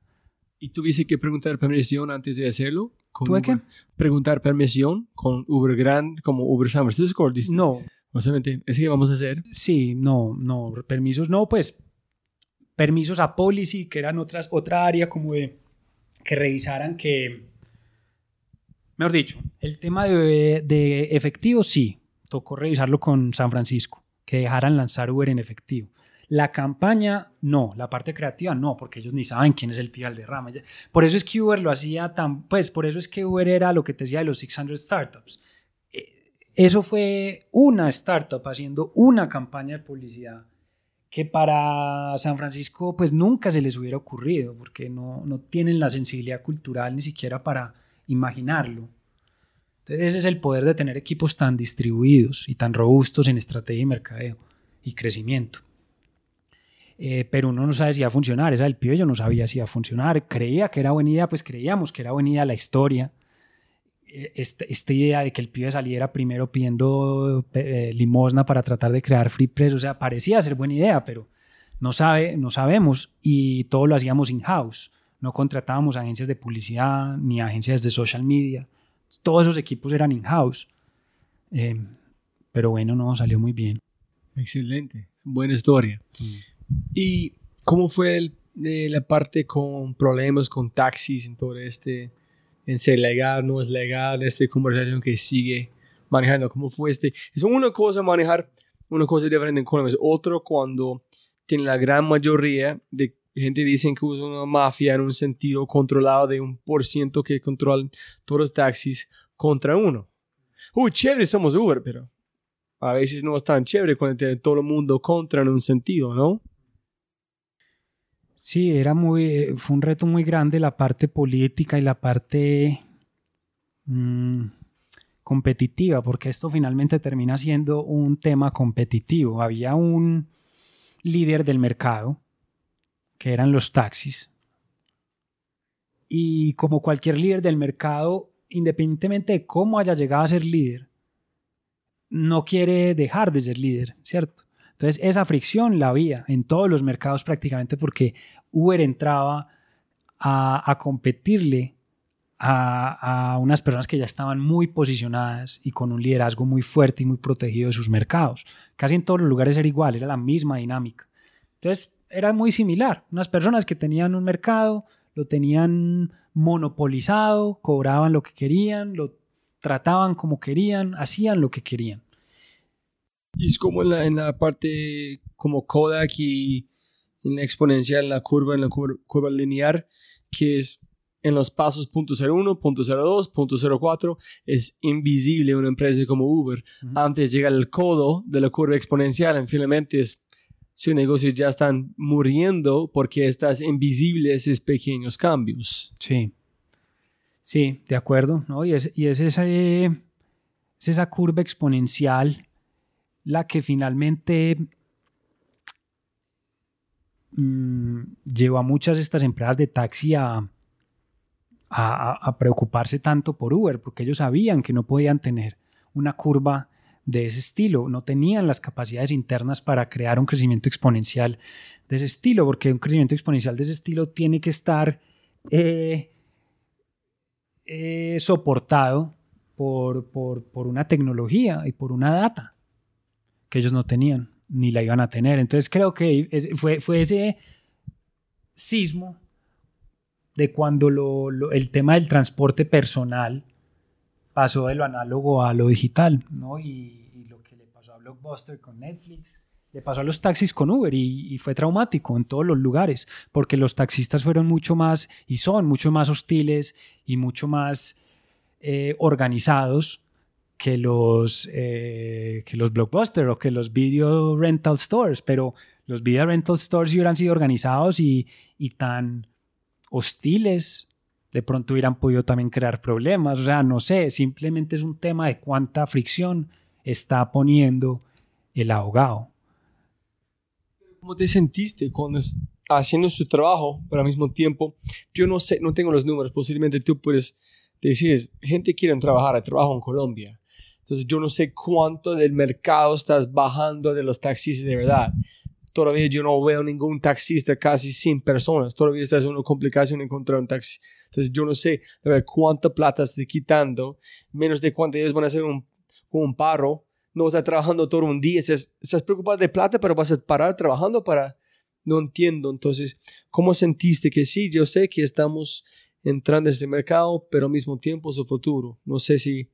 ¿Y tuviste que preguntar permisión antes de hacerlo? Con ¿Tuve? Uber? Preguntar permisión con Uber Grand, como Uber San Francisco. No, No solamente, es que vamos a hacer. Sí, no, no, permisos no, pues permisos a policy, que eran otras, otra área como de que revisaran que, mejor dicho, el tema de, efectivo sí, tocó revisarlo con San Francisco, que dejaran lanzar Uber en efectivo. La campaña, no, la parte creativa, no, porque ellos ni saben quién es el Pío Valderrama. Ya- Por eso es que Uber lo hacía tan, pues por eso es que Uber era lo que te decía de los 600 startups. Eh, Eso fue una startup haciendo una campaña de publicidad que para San Francisco pues nunca se les hubiera ocurrido porque no, no tienen la sensibilidad cultural ni siquiera para imaginarlo. Entonces ese es el poder de tener equipos tan distribuidos y tan robustos en estrategia y mercadeo y crecimiento. Eh, pero uno no sabe si va a funcionar. Esa del pibe yo no sabía si iba a funcionar. Creía que era buena idea, pues creíamos que era buena idea la historia. Eh, Esta, esta idea de que el pibe saliera primero pidiendo eh, limosna para tratar de crear free press, o sea, parecía ser buena idea, pero no, sabe, no sabemos y todo lo hacíamos in-house. No contratábamos agencias de publicidad ni agencias de social media. Todos esos equipos eran in-house. Eh, pero bueno, no, salió muy bien. Excelente, buena historia. ¿Y cómo fue el, la parte con problemas con taxis en todo este, en ser legal, no es legal, esta conversación que sigue manejando? ¿Cómo fue este? Es una cosa manejar, una cosa diferente en Colombia, es otro cuando tiene la gran mayoría de gente dicen que usa una mafia en un sentido controlado de un por ciento que controlan todos los taxis contra uno. Uy, chévere, somos Uber, pero a veces no es tan chévere cuando tiene todo el mundo contra en un sentido, ¿no? Sí, era muy, fue un reto muy grande la parte política y la parte mm, competitiva, porque esto finalmente termina siendo un tema competitivo. Había un líder del mercado, que eran los taxis, y como cualquier líder del mercado, independientemente de cómo haya llegado a ser líder, no quiere dejar de ser líder, ¿cierto? Entonces esa fricción la había en todos los mercados prácticamente porque Uber entraba a, competirle a, a, unas personas que ya estaban muy posicionadas y con un liderazgo muy fuerte y muy protegido de sus mercados. Casi en todos los lugares era igual, era la misma dinámica. Entonces era muy similar, unas personas que tenían un mercado, lo tenían monopolizado, cobraban lo que querían, lo trataban como querían, hacían lo que querían. Y es como en la, en la parte como Kodak y en la exponencial, en la curva, en la curva, lineal, que es en los pasos .01, .02, .04, es invisible una empresa como Uber. Antes llega el codo de la curva exponencial, en finalmente es su negocio ya están muriendo porque estás invisible esos pequeños cambios. Sí. Sí, de acuerdo, ¿no? Y es, y es, esa, es esa curva exponencial la que finalmente mmm, llevó a muchas de estas empresas de taxi a, preocuparse tanto por Uber, porque ellos sabían que no podían tener una curva de ese estilo, no tenían las capacidades internas para crear un crecimiento exponencial de ese estilo, porque un crecimiento exponencial de ese estilo tiene que estar eh, eh, soportado por, por, una tecnología y por una data que ellos no tenían ni la iban a tener. Entonces creo que fue, fue ese sismo de cuando lo, el tema del transporte personal pasó de lo análogo a lo digital, ¿no? Y, lo que le pasó a Blockbuster con Netflix, le pasó a los taxis con Uber y, fue traumático en todos los lugares, porque los taxistas fueron mucho más y son mucho más hostiles y mucho más eh, organizados que los, eh, que los blockbusters o que los video rental stores, pero los video rental stores si hubieran sido organizados y, y tan hostiles, de pronto hubieran podido también crear problemas. O sea, no sé, simplemente es un tema de cuánta fricción está poniendo el abogado. ¿Cómo te sentiste cuando haciendo su trabajo, pero al mismo tiempo, yo no sé, no tengo los números, posiblemente tú puedes decir, gente quiere trabajar, trabajo en Colombia. Entonces yo no sé cuánto del mercado estás bajando de los taxis de verdad. Todavía yo no veo ningún taxista casi sin personas. Todavía está una complicación encontrar un taxi. Entonces yo no sé de ver cuánta plata estás quitando, menos de cuánto ellos van a hacer un, un paro no estás trabajando todo un día, estás, estás preocupado de plata, pero vas a parar trabajando para... No entiendo. Entonces, ¿cómo sentiste que sí? Yo sé que estamos entrando en este mercado, pero al mismo tiempo su futuro. No sé si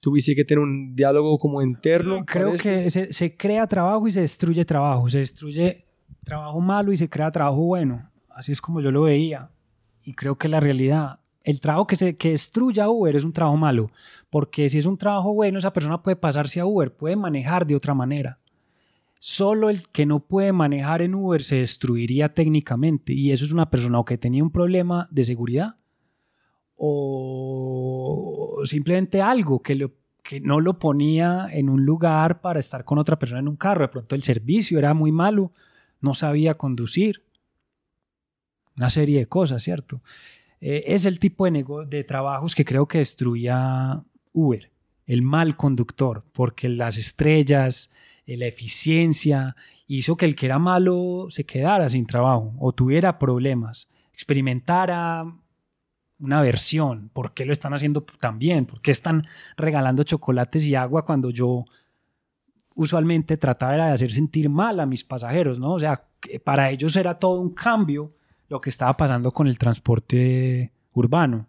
tuviste que tener un diálogo como interno. Creo que se, se, crea trabajo y se destruye trabajo. Se destruye trabajo malo y se crea trabajo bueno. Así es como yo lo veía. Y creo que la realidad el trabajo que, se, que destruya Uber es un trabajo malo, porque si es un trabajo bueno, esa persona puede pasarse a Uber, puede manejar de otra manera. Solo el que no puede manejar en Uber se destruiría técnicamente, y eso es una persona o que tenía un problema de seguridad, o simplemente algo que, lo, que no lo ponía en un lugar para estar con otra persona en un carro. De pronto el servicio era muy malo, no sabía conducir. Una serie de cosas, ¿cierto? Eh, es el tipo de, de trabajos que creo que destruía Uber, el mal conductor, porque las estrellas, eh, la eficiencia, hizo que el que era malo se quedara sin trabajo o tuviera problemas, experimentara una versión, ¿por qué lo están haciendo tan bien? ¿Por qué están regalando chocolates y agua cuando yo usualmente trataba de hacer sentir mal a mis pasajeros, ¿no? O sea, para ellos era todo un cambio lo que estaba pasando con el transporte urbano.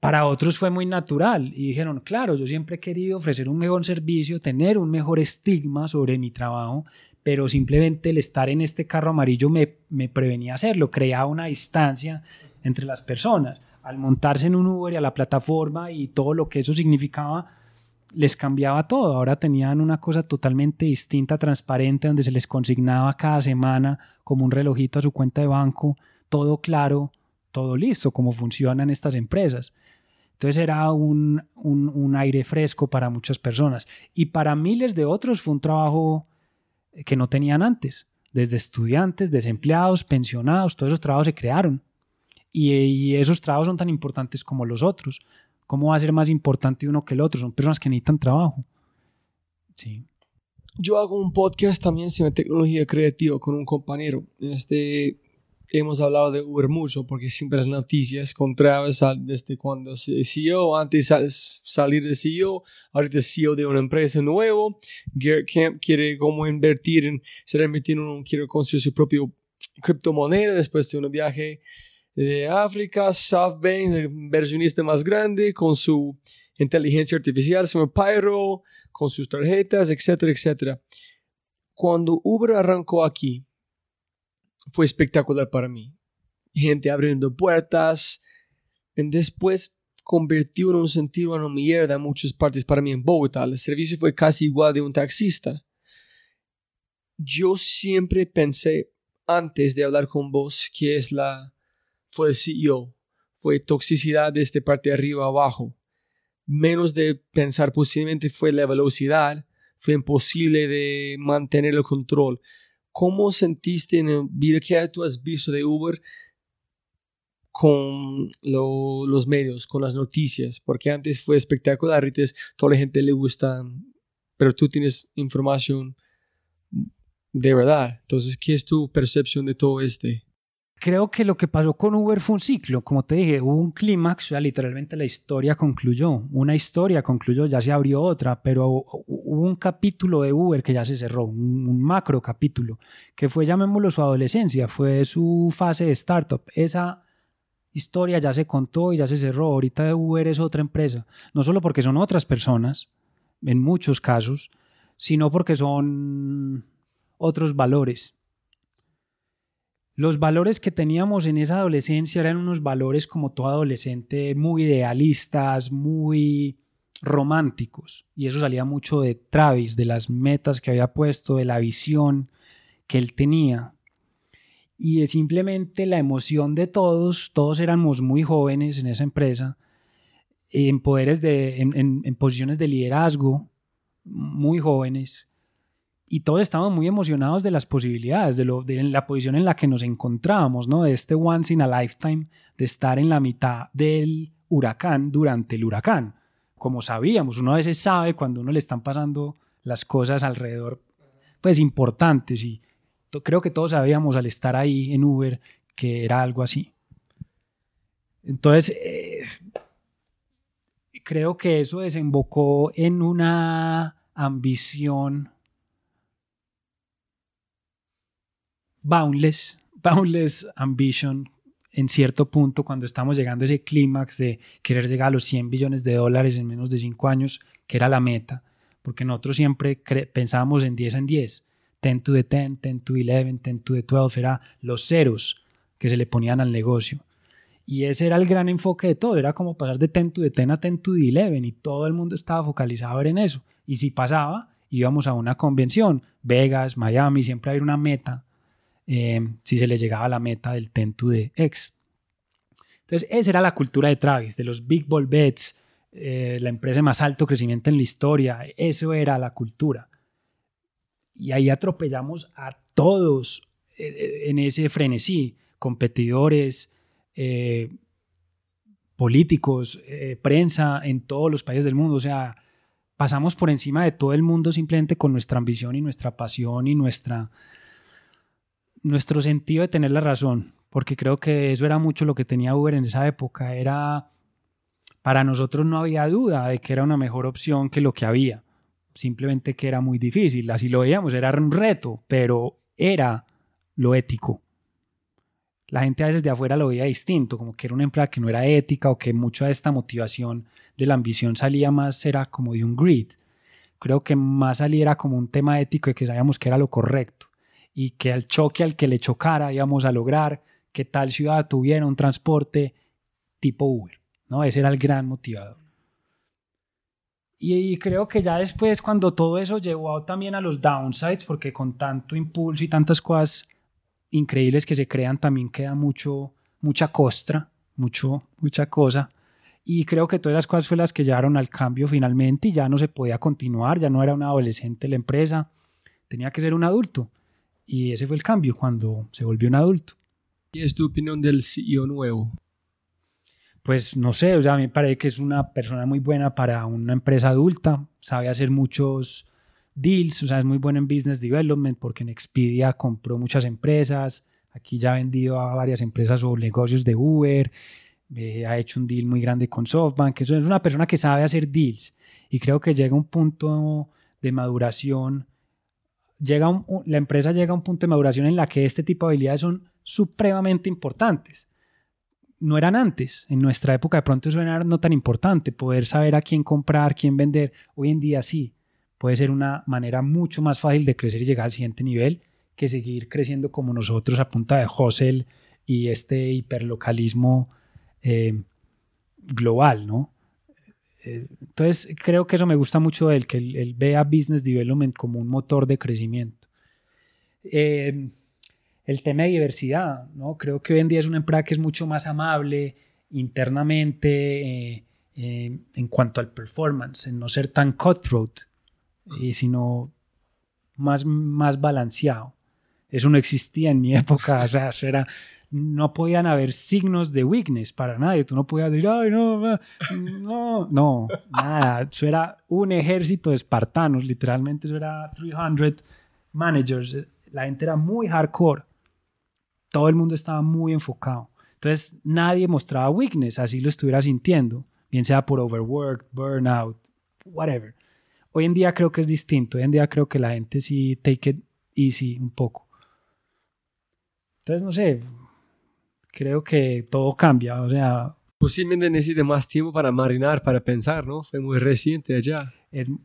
Para otros fue muy natural y dijeron, claro, yo siempre he querido ofrecer un mejor servicio, tener un mejor estigma sobre mi trabajo, pero simplemente el estar en este carro amarillo me, me prevenía hacerlo, creaba una distancia entre las personas. Al montarse en un Uber y a la plataforma y todo lo que eso significaba, les cambiaba todo. Ahora tenían una cosa totalmente distinta, transparente, donde se les consignaba cada semana como un relojito a su cuenta de banco, todo claro, todo listo, cómo funcionan estas empresas. Entonces era un, un, aire fresco para muchas personas. Y para miles de otros fue un trabajo que no tenían antes. Desde estudiantes, desempleados, pensionados, todos esos trabajos se crearon. Y, y esos trabajos son tan importantes como los otros. ¿Cómo va a ser más importante uno que el otro? Son personas que necesitan trabajo. Sí. Yo hago un podcast también sobre tecnología creativa con un compañero. Este, hemos hablado de Uber mucho porque siempre las noticias con Travis desde cuando se CEO, antes de salir de CEO, ahorita es CEO de una empresa nuevo. Garrett Camp quiere como invertir en, se metiendo, quiere construir su propio criptomoneda después de un viaje de África, SoftBank, el versionista más grande, con su inteligencia artificial, Pyro, con sus tarjetas, etcétera, etcétera. Cuando Uber arrancó aquí, fue espectacular para mí. Gente abriendo puertas. Y después convirtió en un sentido una mierda en muchas partes para mí en Bogotá. El servicio fue casi igual de un taxista. Yo siempre pensé, antes de hablar con vos, que es la fue CEO, fue toxicidad de esta parte de arriba abajo. Menos de pensar posiblemente fue la velocidad, fue imposible de mantener el control. ¿Cómo sentiste en el video que tú has visto de Uber con los medios, con las noticias? Porque antes fue espectacular, ahorita toda la gente le gusta, pero tú tienes información de verdad. Entonces, ¿qué es tu percepción de todo este? Creo que lo que pasó con Uber fue un ciclo, como te dije, hubo un clímax, o sea, literalmente la historia concluyó, una historia concluyó, ya se abrió otra, pero hubo un capítulo de Uber que ya se cerró, un, macro capítulo, que fue, llamémoslo, su adolescencia, fue su fase de startup. Esa historia ya se contó y ya se cerró, ahorita Uber es otra empresa, no solo porque son otras personas, en muchos casos, sino porque son otros valores los valores que teníamos en esa adolescencia eran unos valores como todo adolescente muy idealistas, muy románticos. Y eso salía mucho de Travis, de las metas que había puesto, de la visión que él tenía. Y de simplemente la emoción de todos, todos éramos muy jóvenes en esa empresa, en poderes de, en posiciones de liderazgo, muy jóvenes, y todos estábamos muy emocionados de las posibilidades, de, lo, de la posición en la que nos encontrábamos, ¿no? De este once in a lifetime, de estar en la mitad del huracán durante el huracán. Como sabíamos, uno a veces sabe cuando uno le están pasando las cosas alrededor, pues importantes. Y creo que todos sabíamos al estar ahí en Uber que era algo así. Entonces, eh, creo que eso desembocó en una ambición boundless, boundless ambition en cierto punto cuando estamos llegando a ese clímax de querer llegar a los 100 billones de dólares en menos de 5 años, que era la meta, porque nosotros siempre pensábamos en 10 en 10, 10 to the 10, 10 to 11, 10 to the 12, era los ceros que se le ponían al negocio. Y ese era el gran enfoque de todo, era como pasar de 10 to the 10 a 10 to the 11 y todo el mundo estaba focalizado en eso. Y si pasaba, íbamos a una convención, Vegas, Miami, siempre había una meta Em, si se le llegaba a la meta del 10 to the X. Entonces, esa era la cultura de Travis, de los big ball bets, eh, la empresa de más alto crecimiento en la historia. Eso era la cultura. Y ahí atropellamos a todos eh, eh, en ese frenesí, competidores, políticos, prensa en todos los países del mundo. O sea, pasamos por encima de todo el mundo simplemente con nuestra ambición y nuestra pasión y nuestra nuestro sentido de tener la razón, porque creo que eso era mucho lo que tenía Uber en esa época, era para nosotros no había duda de que era una mejor opción que lo que había. simplemente que era muy difícil, así lo veíamos, era un reto, pero era lo ético. La gente a veces de afuera lo veía distinto, como que era una empresa que no era ética o que mucha de esta motivación de la ambición salía más, era como de un grid. Creo que más salía era como un tema ético de que sabíamos que era lo correcto y que al choque al que le chocara íbamos a lograr que tal ciudad tuviera un transporte tipo Uber. ¿no? Ese era el gran motivador. Y, creo que ya después, cuando todo eso llevó también a los downsides, porque con tanto impulso y tantas cosas increíbles que se crean, también queda mucho, mucha costra, mucho, mucha cosa. Y creo que todas las cosas fueron las que llevaron al cambio finalmente y ya no se podía continuar, ya no era un adolescente la empresa, tenía que ser un adulto. Y ese fue el cambio cuando se volvió un adulto. ¿Qué es tu opinión del CEO nuevo? Pues no sé, o sea, a mí me parece que es una persona muy buena para una empresa adulta, sabe hacer muchos deals, o sea, es muy bueno en business development porque en Expedia compró muchas empresas, aquí ya ha vendido a varias empresas o negocios de Uber, eh, ha hecho un deal muy grande con SoftBank, es una persona que sabe hacer deals y creo que llega a un punto de maduración llega la empresa llega a un punto de maduración en la que este tipo de habilidades son supremamente importantes. No eran antes, en nuestra época de pronto eso era no tan importante, poder saber a quién comprar, quién vender, hoy en día sí, puede ser una manera mucho más fácil de crecer y llegar al siguiente nivel que seguir creciendo como nosotros a punta de hustle y este hiperlocalismo eh, global, ¿no? Entonces, creo que eso me gusta mucho de él, que él, vea Business Development como un motor de crecimiento. Eh, el tema de diversidad, ¿no? Creo que hoy en día es una empresa que es mucho más amable internamente eh, eh, en cuanto al performance, en no ser tan cutthroat, sino más, más balanceado. Eso no existía en mi época, o sea, era no podían haber signos de weakness para nadie. Tú no podías decir, ay, no, no, no, nada. Eso era un ejército de espartanos, literalmente eso era 300 managers. La gente era muy hardcore. Todo el mundo estaba muy enfocado. Entonces nadie mostraba weakness, así lo estuviera sintiendo, bien sea por overwork, burnout, whatever. Hoy en día creo que es distinto. Hoy en día creo que la gente sí take it easy un poco. Entonces, no sé, creo que todo cambia, o sea... Posiblemente necesite más tiempo para marinar, para pensar, ¿no? Fue muy reciente allá.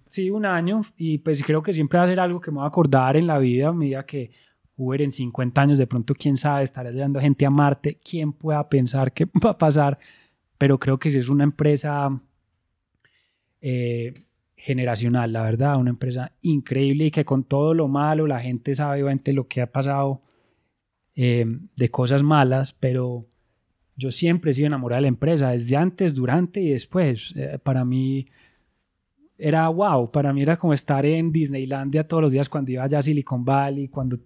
sí, un año, y pues creo que siempre va a ser algo que me va a acordar en la vida, a medida que Uber en 50 años, de pronto, quién sabe, estará llevando gente a Marte, quién pueda pensar qué va a pasar, pero creo que si es una empresa eh, generacional, la verdad, una empresa increíble y que con todo lo malo la gente sabe obviamente lo que ha pasado eh, de cosas malas, pero yo siempre he sido enamorado de la empresa, desde antes, durante y después. Eh, para mí era wow, para mí era como estar en Disneylandia todos los días cuando iba allá a Silicon Valley, cuando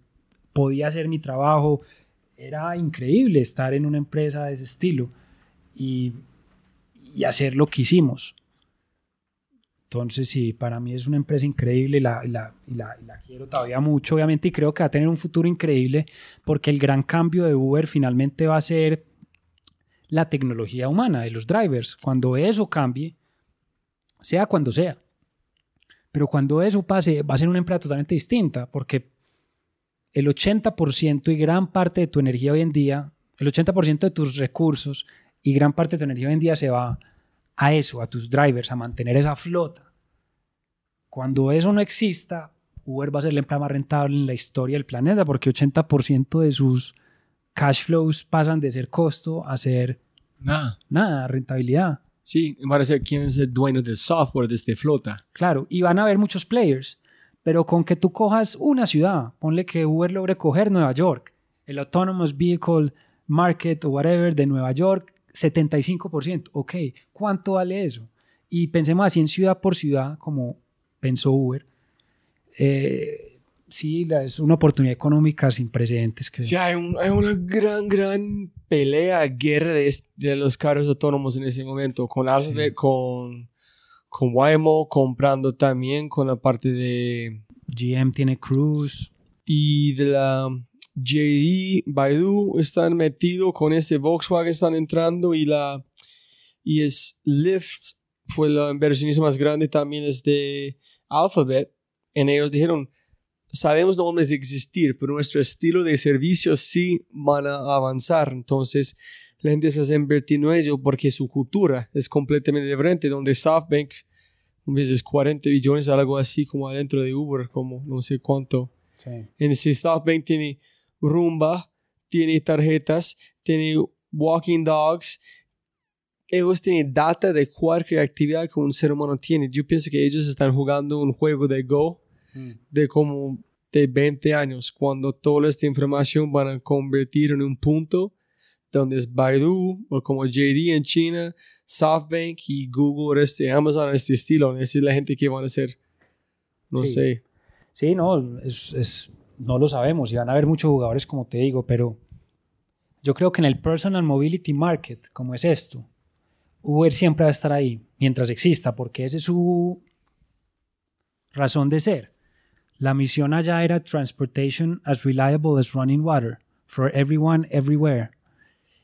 podía hacer mi trabajo. Era increíble estar en una empresa de ese estilo y, y hacer lo que hicimos. Entonces, sí, para mí es una empresa increíble y la, la, la, la, quiero todavía mucho, obviamente, y creo que va a tener un futuro increíble porque el gran cambio de Uber finalmente va a ser la tecnología humana de los drivers. Cuando eso cambie, sea cuando sea, pero cuando eso pase, va a ser una empresa totalmente distinta porque el 80% y gran parte de tu energía hoy en día, el 80% de tus recursos y gran parte de tu energía hoy en día se va a eso, a tus drivers, a mantener esa flota. Cuando eso no exista, Uber va a ser la empresa más rentable en la historia del planeta porque 80% de sus cash flows pasan de ser costo a ser nada, nada rentabilidad. Sí, va a ser quién es el dueño del software de esta flota. Claro, y van a haber muchos players, pero con que tú cojas una ciudad, ponle que Uber logre coger Nueva York, el Autonomous Vehicle Market o whatever de Nueva York, 75%. Ok, ¿cuánto vale eso? Y pensemos así en ciudad por ciudad, como pensó Uber. Eh, sí, es una oportunidad económica sin precedentes. Sí, hay, una gran, gran pelea, guerra de, de, los carros autónomos en ese momento, con, con, con Waymo comprando también con la parte de... GM tiene Cruise. Y de la JD, Baidu están metidos con este Volkswagen, están entrando y la y es Lyft fue la inversionista más grande también es de Alphabet, en ellos dijeron, sabemos no vamos a existir, pero nuestro estilo de servicio sí van a avanzar. Entonces, la gente se está invirtiendo en ello porque su cultura es completamente diferente, donde SoftBank, a veces 40 billones, algo así como adentro de Uber, como no sé cuánto. En ese SoftBank tiene rumba, tiene tarjetas, tiene walking dogs, ellos tienen data de cualquier actividad que un ser humano tiene. Yo pienso que ellos están jugando un juego de Go mm. de como de 20 años, cuando toda esta información van a convertir en un punto donde es Baidu o como JD en China, SoftBank y Google, este, Amazon, este estilo. Es la gente que van a ser, no sé. Sí, no, es, es, no lo sabemos y van a haber muchos jugadores como te digo, pero yo creo que en el personal mobility market, como es esto, Uber siempre va a estar ahí mientras exista, porque esa es su razón de ser. La misión allá era Transportation as Reliable as Running Water, for everyone, everywhere.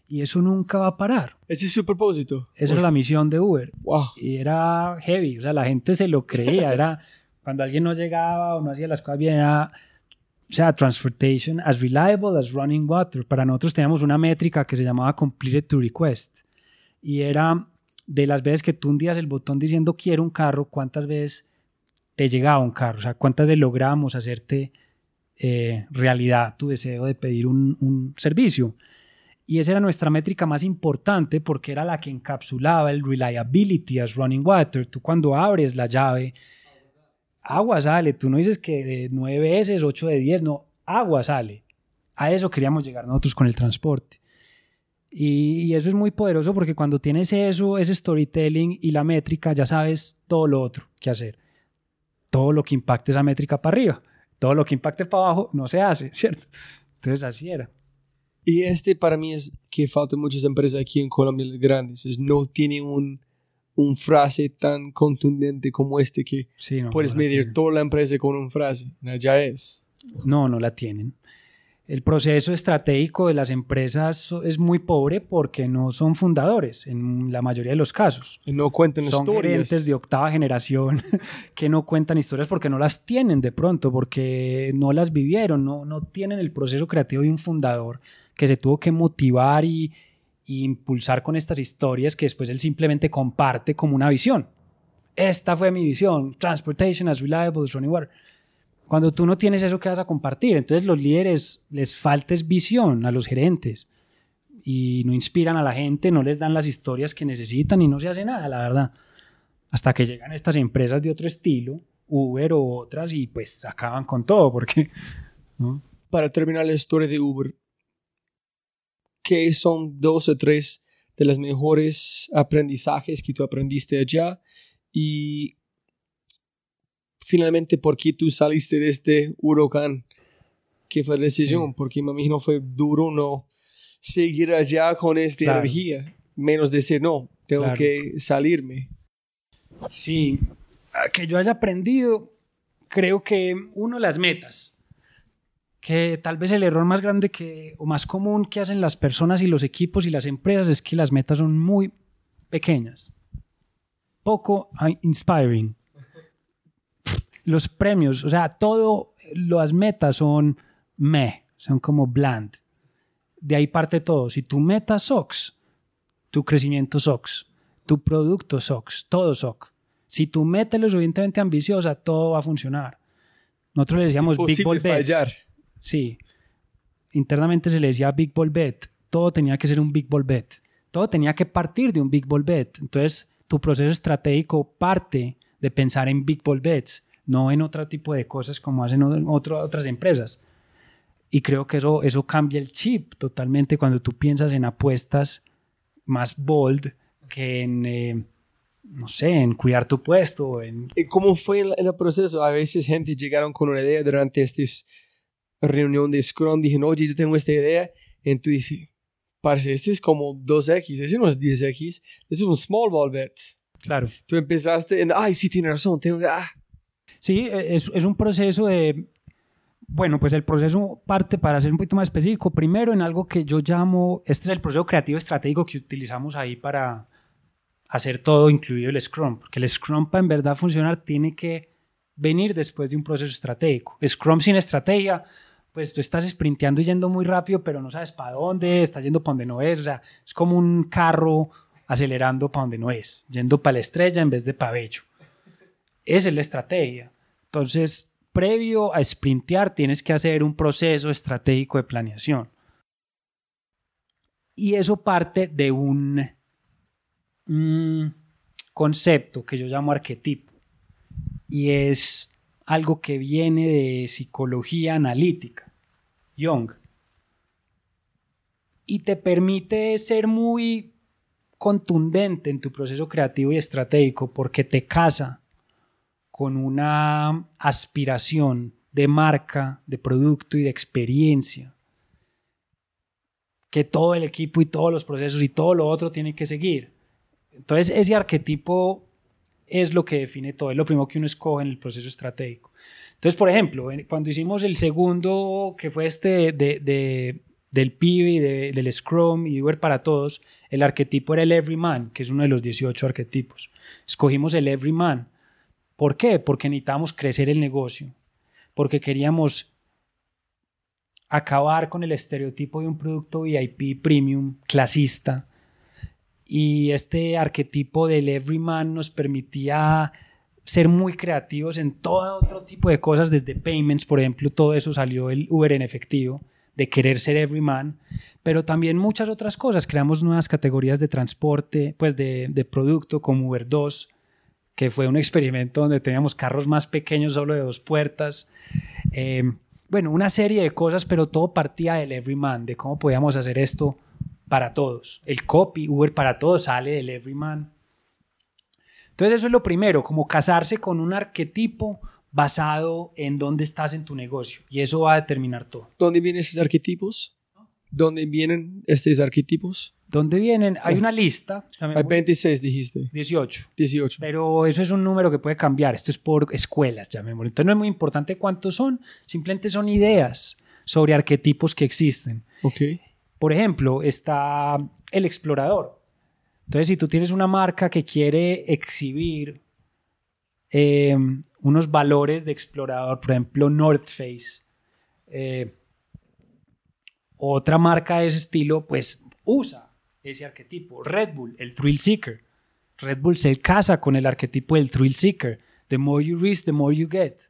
Y eso nunca va a parar. Ese es su propósito. Esa era la misión de Uber. Wow. Y era heavy, o sea, la gente se lo creía. Era cuando alguien no llegaba o no hacía las cosas bien, era, o sea, Transportation as Reliable as Running Water. Para nosotros teníamos una métrica que se llamaba Completed to Request. Y era de las veces que tú hundías el botón diciendo quiero un carro, cuántas veces te llegaba un carro, o sea, cuántas veces logramos hacerte eh, realidad tu deseo de pedir un, servicio. Y esa era nuestra métrica más importante porque era la que encapsulaba el reliability as running water. Tú cuando abres la llave, agua sale. Tú no dices que de nueve veces, ocho de diez, no, agua sale. A eso queríamos llegar nosotros con el transporte. Y, eso es muy poderoso porque cuando tienes eso, ese storytelling y la métrica, ya sabes todo lo otro que hacer. Todo lo que impacte esa métrica para arriba, todo lo que impacte para abajo no se hace, ¿cierto? Entonces así era. Y este para mí es que faltan muchas empresas aquí en Colombia grandes, es no tiene un, un frase tan contundente como este que puedes medir toda la empresa con una frase. Ya es. No, no la tienen el proceso estratégico de las empresas es muy pobre porque no son fundadores en la mayoría de los casos. Y no cuentan son historias. Son gerentes de octava generación que no cuentan historias porque no las tienen de pronto, porque no las vivieron, no, no tienen el proceso creativo de un fundador que se tuvo que motivar y, impulsar con estas historias que después él simplemente comparte como una visión. Esta fue mi visión, Transportation as Reliable as Running Water cuando tú no tienes eso, ¿qué vas a compartir? Entonces los líderes les falta visión a los gerentes y no inspiran a la gente, no les dan las historias que necesitan y no se hace nada, la verdad. Hasta que llegan estas empresas de otro estilo, Uber o otras, y pues acaban con todo, porque... Para terminar la historia de Uber, ¿qué son dos o tres de los mejores aprendizajes que tú aprendiste allá? Y finalmente por qué tú saliste de este huracán. ¿Qué fue la decisión? Porque me imagino fue duro no seguir allá con esta energía, menos decir, no, tengo que salirme. Sí, que yo haya aprendido, creo que uno, las metas. Que tal vez el error más grande que, o más común que hacen las personas y los equipos y las empresas es que las metas son muy pequeñas. Poco inspiring los premios, o sea, todo, las metas son me, son como bland. De ahí parte todo. Si tu meta SOX, tu crecimiento SOX, tu producto SOX, todo SOX. Si tu meta es lo suficientemente ambiciosa, todo va a funcionar. Nosotros le decíamos Big Ball Bet. Sí. Internamente se le decía Big Ball Bet. Todo tenía que ser un Big Ball Bet. Todo tenía que partir de un Big Ball Bet. Entonces, tu proceso estratégico parte de pensar en Big Ball Bets no en otro tipo de cosas como hacen otras empresas. Y creo que eso, eso cambia el chip totalmente cuando tú piensas en apuestas más bold que en, eh, no sé, en cuidar tu puesto. En... ¿Y cómo fue el, el, proceso? A veces gente llegaron con una idea durante esta reunión de Scrum, dijeron, oye, yo tengo esta idea, y tú dices, parece, este es como 2X, ese no es 10X, este es un small ball bet. Claro. Tú empezaste en, ay, sí, tiene razón, tengo, ah, Sí, e, es, es un proceso de, bueno, pues el proceso parte para ser un poquito más específico. Primero en algo que yo llamo, este es el proceso creativo estratégico que utilizamos ahí para hacer todo, incluido el Scrum. Porque el Scrum para en verdad funcionar tiene que venir después de un proceso estratégico. Scrum sin estrategia, pues tú estás sprinteando y yendo muy rápido, pero no sabes para dónde, estás yendo para donde no es, o sea, es como un carro acelerando para donde no es, yendo para la estrella en vez de para bello. Esa es la estrategia. Entonces, previo a sprintear, tienes que hacer un proceso estratégico de planeación. Y eso parte de un, un concepto que yo llamo arquetipo. Y es algo que viene de psicología analítica, Jung. Y te permite ser muy contundente en tu proceso creativo y estratégico porque te casa con una aspiración de marca, de producto y de experiencia que todo el equipo y todos los procesos y todo lo otro tiene que seguir. Entonces ese arquetipo es lo que define todo, es lo primero que uno escoge en el proceso estratégico. Entonces, por ejemplo, cuando hicimos el segundo, que fue este de, del PIB y del Scrum y Uber para todos, el arquetipo era el Everyman, que es uno de los 18 arquetipos. Escogimos el Everyman. ¿Por qué? Porque necesitábamos crecer el negocio, porque queríamos acabar con el estereotipo de un producto VIP premium, clasista, y este arquetipo del everyman nos permitía ser muy creativos en todo otro tipo de cosas, desde payments, por ejemplo, todo eso salió el Uber en efectivo, de querer ser everyman, pero también muchas otras cosas. Creamos nuevas categorías de transporte, pues de, de producto, como Uber 2, que fue un experimento donde teníamos carros más pequeños, solo de dos puertas. Eh, bueno, una serie de cosas, pero todo partía del everyman, de cómo podíamos hacer esto para todos. El copy, Uber para todos, sale del everyman. Entonces eso es lo primero, como casarse con un arquetipo basado en dónde estás en tu negocio. Y eso va a determinar todo. ¿Dónde vienen esos arquetipos? ¿Dónde vienen estos arquetipos? ¿Dónde vienen? Hay una lista. Hay 26, dijiste. 18. 18. Pero eso es un número que puede cambiar. Esto es por escuelas, llamémoslo. Entonces no es muy importante cuántos son. Simplemente son ideas sobre arquetipos que existen. Ok. Por ejemplo, está el explorador. Entonces, si tú tienes una marca que quiere exhibir eh, unos valores de explorador, por ejemplo, North Face, eh, otra marca de ese estilo, pues usa ese arquetipo. Red Bull, el Thrill Seeker. Red Bull se casa con el arquetipo del Thrill Seeker. The more you risk, the more you get.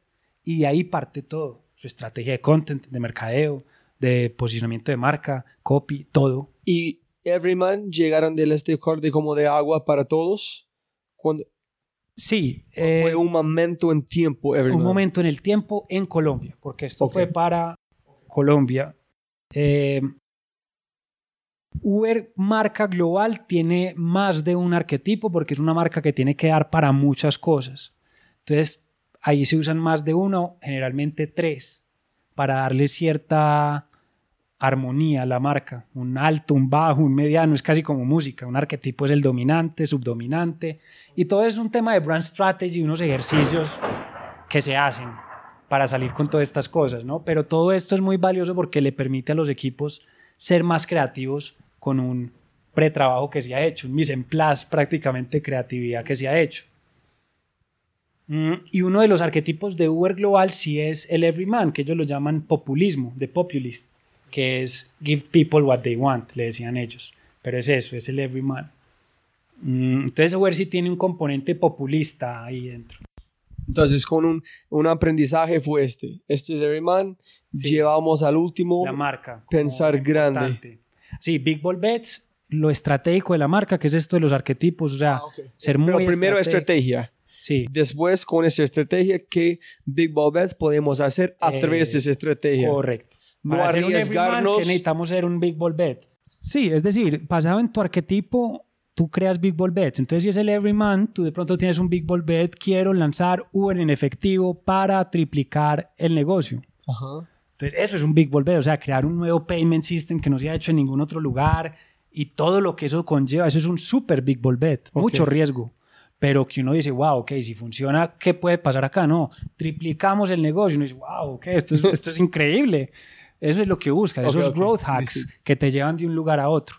Y ahí parte todo. Su estrategia de content, de mercadeo, de posicionamiento de marca, copy, todo. ¿Y Everyman llegaron del este corte como de agua para todos? Cuando Sí. fue eh, un momento en tiempo, Everyman. un momento en el tiempo en Colombia, porque esto Ok. fue para Colombia. Eh, Uber marca global tiene más de un arquetipo porque es una marca que tiene que dar para muchas cosas. Entonces, ahí se usan más de uno, generalmente tres, para darle cierta armonía a la marca. Un alto, un bajo, un mediano, es casi como música. Un arquetipo es el dominante, subdominante. Y todo es un tema de brand strategy, unos ejercicios que se hacen para salir con todas estas cosas, ¿no? Pero todo esto es muy valioso porque le permite a los equipos ser más creativos con un pretrabajo que se ha hecho, un mise en place prácticamente creatividad que se ha hecho. Mm, Y uno de los arquetipos de Uber Global sí es el everyman, que ellos lo llaman populismo, de populist, que es give people what they want, le decían ellos. Pero es eso, es el everyman. Mm, Entonces Uber sí tiene un componente populista ahí dentro. Entonces, con un, un aprendizaje fue este. Este es Everyman. Sí. Llevamos al último. la marca. pensar grande. Sí, Big Ball Bets, lo estratégico de la marca, que es esto de los arquetipos, o sea, Ah, ser muy Pero primero estrategia. Sí, Después, con esa estrategia, ¿qué Big Ball Bets podemos hacer a Eh, través de esa estrategia? correcto. No Para ser un everyman, arriesgarnos. que necesitamos ser un Big Ball Bet. Sí, es decir, basado en tu arquetipo, tú creas Big Ball Bets. Entonces, si es el Everyman, tú de pronto tienes un Big Ball Bet, quiero lanzar Uber en efectivo para triplicar el negocio. Ajá. Entonces, eso es un Big Ball Bet, o sea, crear un nuevo payment system que no se ha hecho en ningún otro lugar y todo lo que eso conlleva, eso es un super Big Ball Bet, Ok. mucho riesgo. Pero que uno dice, wow, ok, si funciona, ¿qué puede pasar acá? No, triplicamos el negocio. Uno dice, wow, ok, esto es, esto es increíble. Eso es lo que busca, Ok, esos ok, growth hacks sí. que te llevan de un lugar a otro.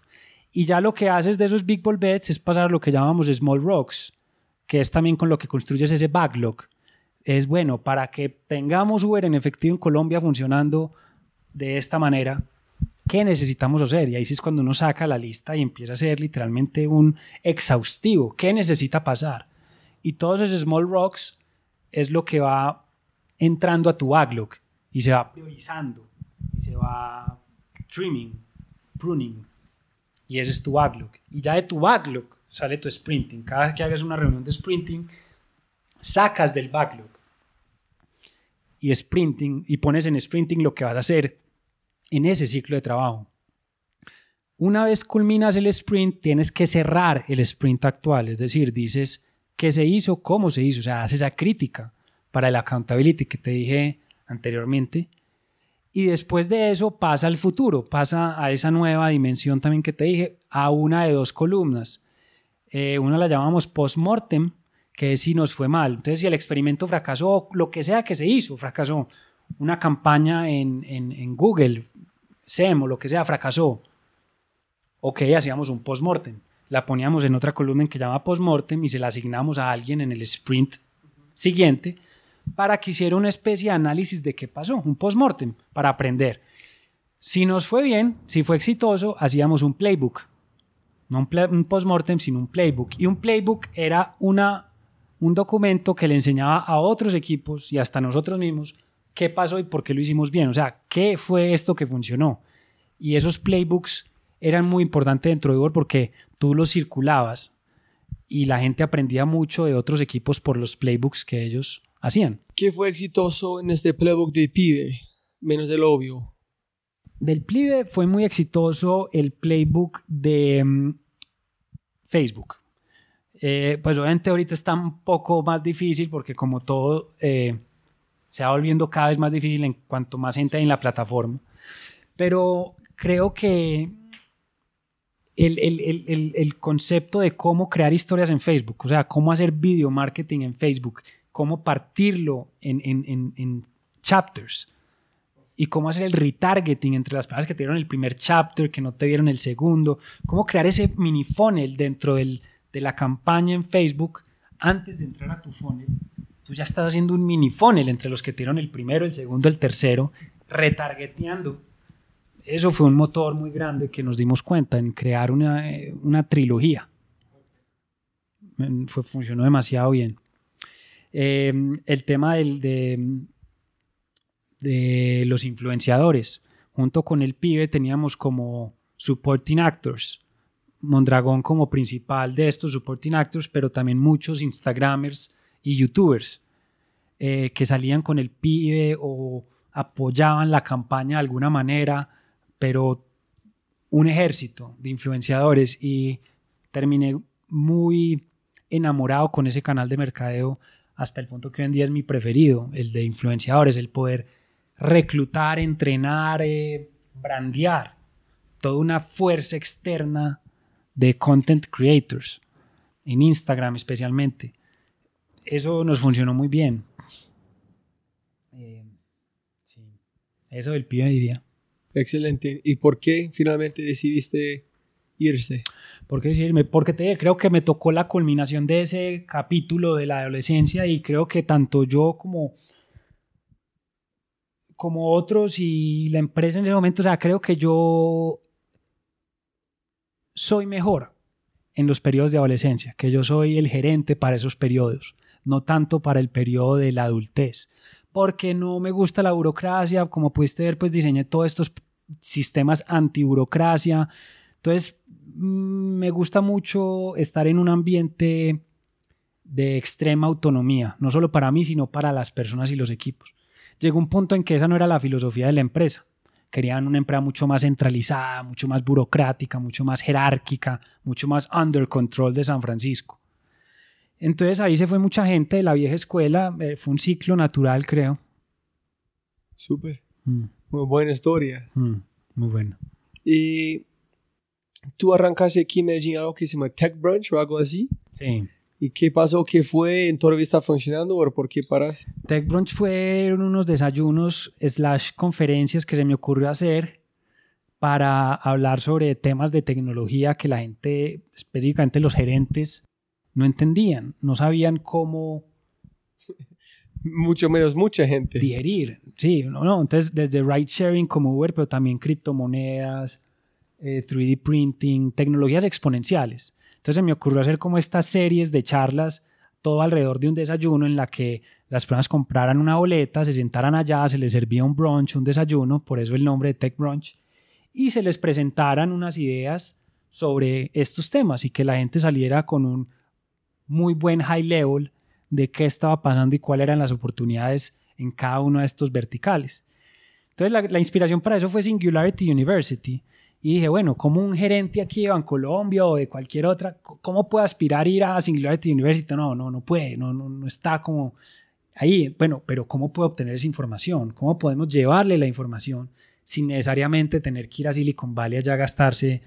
Y ya lo que haces de esos Big Ball Bets es pasar a lo que llamamos Small Rocks, que es también con lo que construyes ese backlog. es bueno para que tengamos Uber en efectivo en Colombia funcionando de esta manera. ¿Qué necesitamos hacer? Y ahí sí es cuando uno saca la lista y empieza a ser literalmente un exhaustivo. ¿Qué necesita pasar? Y todos esos small rocks es lo que va entrando a tu backlog y se va priorizando y se va trimming, pruning. Y ese es tu backlog. Y ya de tu backlog sale tu sprinting. Cada vez que hagas una reunión de sprinting, sacas del backlog y sprinting y pones en sprinting lo que vas a hacer en ese ciclo de trabajo. Una vez culminas el sprint, tienes que cerrar el sprint actual, es decir, dices qué se hizo, cómo se hizo, o sea, haces esa crítica para el accountability que te dije anteriormente. Y después de eso pasa al futuro, pasa a esa nueva dimensión también que te dije, a una de dos columnas. Eh, una la llamamos post-mortem, que es si nos fue mal. Entonces, si el experimento fracasó, lo que sea que se hizo, fracasó. Una campaña en, en, en Google, SEM o lo que sea, fracasó. Ok, hacíamos un post-mortem. La poníamos en otra columna que llama post-mortem y se la asignamos a alguien en el sprint siguiente para que hiciera una especie de análisis de qué pasó, un post-mortem, para aprender. Si nos fue bien, si fue exitoso, hacíamos un playbook. No un, un post-mortem, sino un playbook. Y un playbook era una, un documento que le enseñaba a otros equipos y hasta nosotros mismos qué pasó y por qué lo hicimos bien. O sea, qué fue esto que funcionó. Y esos playbooks eran muy importantes dentro de Uber porque tú los circulabas y la gente aprendía mucho de otros equipos por los playbooks que ellos hacían. ¿Qué fue exitoso en este playbook de PIBE? Menos del obvio. Del PIBE fue muy exitoso el playbook de um, Facebook. Eh, pues obviamente ahorita está un poco más difícil porque como todo eh, se va volviendo cada vez más difícil en cuanto más gente hay en la plataforma. Pero creo que el, el, el, el, concepto de cómo crear historias en Facebook, o sea, cómo hacer video marketing en Facebook, cómo partirlo en, en, en, chapters y cómo hacer el retargeting entre las personas que te vieron el primer chapter, que no te vieron el segundo, cómo crear ese mini funnel dentro del, de la campaña en Facebook antes de entrar a tu funnel. Tú ya estás haciendo un mini funnel entre los que te dieron el primero, el segundo, el tercero, retargeteando. Eso fue un motor muy grande que nos dimos cuenta en crear una, una trilogía. Fue, funcionó demasiado bien. Eh, el tema de, de, los influenciadores. Junto con el pibe teníamos como supporting actors. Mondragón como principal de estos supporting actors, pero también muchos Instagramers y YouTubers eh, que salían con el pibe o apoyaban la campaña de alguna manera, pero un ejército de influenciadores y terminé muy enamorado con ese canal de mercadeo hasta el punto que hoy en día es mi preferido, el de influenciadores, el poder reclutar, entrenar, eh, brandear, toda una fuerza externa de content creators, en Instagram especialmente. Eso nos funcionó muy bien. Eh, sí. Eso del pibe diría. Excelente. ¿Y por qué finalmente decidiste irse? ¿Por qué decirme? Porque te, creo que me tocó la culminación de ese capítulo de la adolescencia y creo que tanto yo como, como otros y la empresa en ese momento, o sea, creo que yo soy mejor en los periodos de adolescencia, que yo soy el gerente para esos periodos, no tanto para el periodo de la adultez, porque no me gusta la burocracia, como pudiste ver, pues diseñé todos estos sistemas anti-burocracia, entonces mm, me gusta mucho estar en un ambiente de extrema autonomía, no solo para mí, sino para las personas y los equipos. Llegó un punto en que esa no era la filosofía de la empresa. Querían una empresa mucho más centralizada, mucho más burocrática, mucho más jerárquica, mucho más under control de San Francisco. Entonces ahí se fue mucha gente de la vieja escuela, eh, fue un ciclo natural, creo. Súper. Mm. Muy buena historia. Mm, muy bueno. Y tú arrancaste aquí en Medellín algo que se llama Tech Brunch o algo así. Sí. ¿Y qué pasó? ¿Qué fue? ¿En todavía está funcionando o por qué paras? Tech Brunch fueron unos desayunos slash conferencias que se me ocurrió hacer para hablar sobre temas de tecnología que la gente, específicamente los gerentes, no entendían, no sabían cómo mucho menos mucha gente. digerir. Sí, no, no. Entonces, desde ride sharing como Uber, pero también criptomonedas, eh, 3D printing, tecnologías exponenciales. Entonces, me ocurrió hacer como estas series de charlas, todo alrededor de un desayuno en la que las personas compraran una boleta, se sentaran allá, se les servía un brunch, un desayuno, por eso el nombre de Tech Brunch, y se les presentaran unas ideas sobre estos temas y que la gente saliera con un muy buen high level de qué estaba pasando y cuáles eran las oportunidades en cada uno de estos verticales. Entonces la, inspiración para eso fue Singularity University. Y dije, bueno, como un gerente aquí de Bancolombia o de cualquier otra, ¿cómo puede aspirar a ir a Singularity University? No, no, no puede, no, no, no está como ahí. Bueno, pero ¿cómo puede obtener esa información? ¿Cómo podemos llevarle la información sin necesariamente tener que ir a Silicon Valley allá a gastarse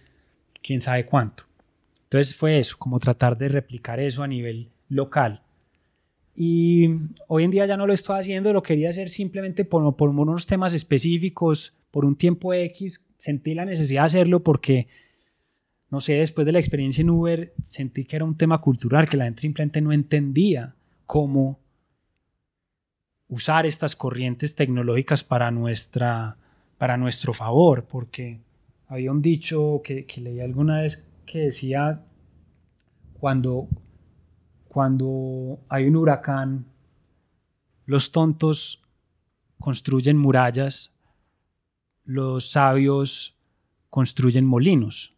quién sabe cuánto? Entonces fue eso, como tratar de replicar eso a nivel local. Y hoy en día ya no lo estoy haciendo, lo quería hacer simplemente por, por unos temas específicos, por un tiempo X. Sentí la necesidad de hacerlo porque, no sé, después de la experiencia en Uber, sentí que era un tema cultural, que la gente simplemente no entendía cómo usar estas corrientes tecnológicas para, nuestra, para nuestro favor, porque había un dicho que, que leí alguna vez que decía, cuando, cuando hay un huracán, los tontos construyen murallas, los sabios construyen molinos.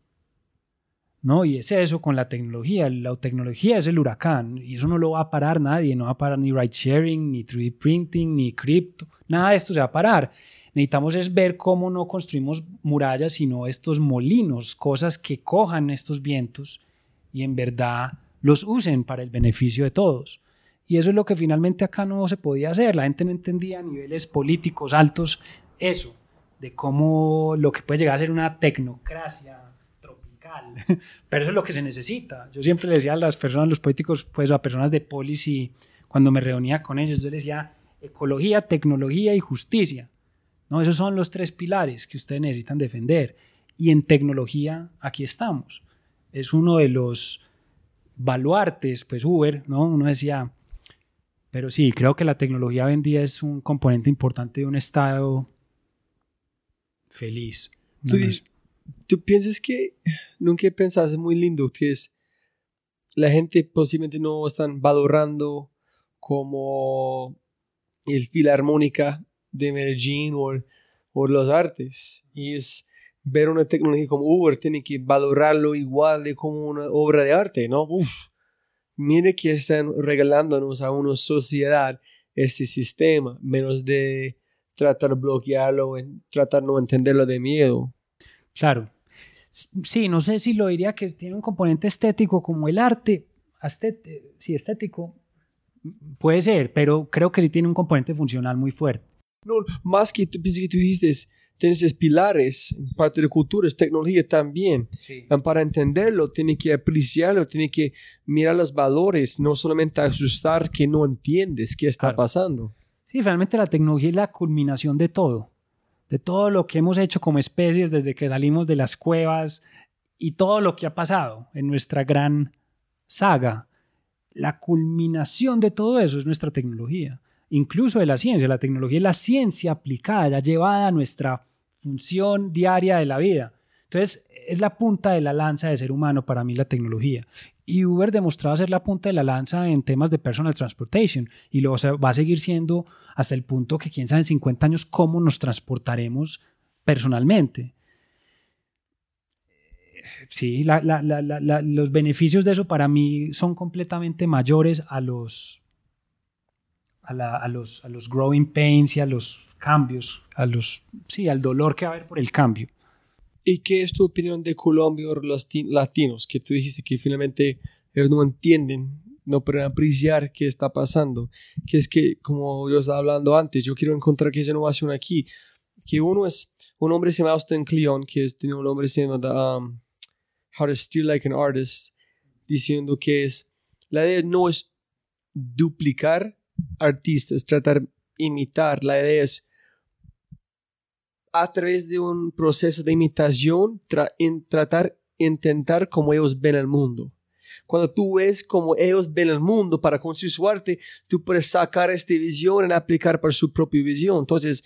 ¿No? Y es eso con la tecnología. La tecnología es el huracán y eso no lo va a parar nadie. No va a parar ni ride sharing, ni 3D printing, ni cripto. Nada de esto se va a parar. Necesitamos es ver cómo no construimos murallas, sino estos molinos, cosas que cojan estos vientos y en verdad los usen para el beneficio de todos. Y eso es lo que finalmente acá no se podía hacer. La gente no entendía a niveles políticos altos eso, de cómo lo que puede llegar a ser una tecnocracia tropical. Pero eso es lo que se necesita. Yo siempre le decía a las personas, los políticos, pues a personas de policy, cuando me reunía con ellos, yo les decía ecología, tecnología y justicia. ¿No? Esos son los tres pilares que ustedes necesitan defender. Y en tecnología, aquí estamos. Es uno de los baluartes, pues Uber, ¿no? Uno decía, pero sí, creo que la tecnología hoy en día es un componente importante de un estado feliz. ¿Tú, ¿Tú, piensas que nunca es muy lindo, que es la gente posiblemente no están valorando como el filarmónica de Medellín o, o los artes. Y es ver una tecnología como Uber, tiene que valorarlo igual de como una obra de arte, ¿no? Uf, mire que están regalándonos a una sociedad ese sistema, menos de tratar de bloquearlo, tratar de no entenderlo de miedo. Claro. Sí, no sé si lo diría que tiene un componente estético como el arte, sí, estético, puede ser, pero creo que sí tiene un componente funcional muy fuerte. No, más que tú, que tú dices, tienes pilares, parte de cultura, es tecnología también. Sí. Para entenderlo, tiene que apreciarlo, tiene que mirar los valores, no solamente asustar que no entiendes qué está Claro. pasando. Sí, realmente la tecnología es la culminación de todo, de todo lo que hemos hecho como especies desde que salimos de las cuevas y todo lo que ha pasado en nuestra gran saga. La culminación de todo eso es nuestra tecnología, incluso de la ciencia. La tecnología es la ciencia aplicada, ya llevada a nuestra función diaria de la vida. Entonces, es la punta de la lanza de ser humano para mí la tecnología. Y Uber demostraba ser la punta de la lanza en temas de personal transportation y lo va a seguir siendo hasta el punto que quién sabe en 50 años cómo nos transportaremos personalmente. Sí, los beneficios de eso para mí son completamente mayores a los, a, la- a los, a los growing pains y a los cambios, a los, sí, al dolor que va a haber por el cambio. ¿Y qué es tu opinión de Colombia o los ti- latinos? Que tú dijiste que finalmente ellos no entienden, no pueden apreciar qué está pasando. Que es que, como yo estaba hablando antes, yo quiero encontrar que esa innovación aquí. Que uno es, un hombre se llama Austin Kleon, que es- tiene un nombre se llama um, How to Steal Like an Artist, diciendo que es, la idea no es duplicar artistas, tratar imitar, la idea es a través de un proceso de imitación, tra- en tratar, intentar como ellos ven el mundo. Cuando tú ves cómo ellos ven el mundo para construir su arte, tú puedes sacar esta visión y aplicar para su propia visión. Entonces,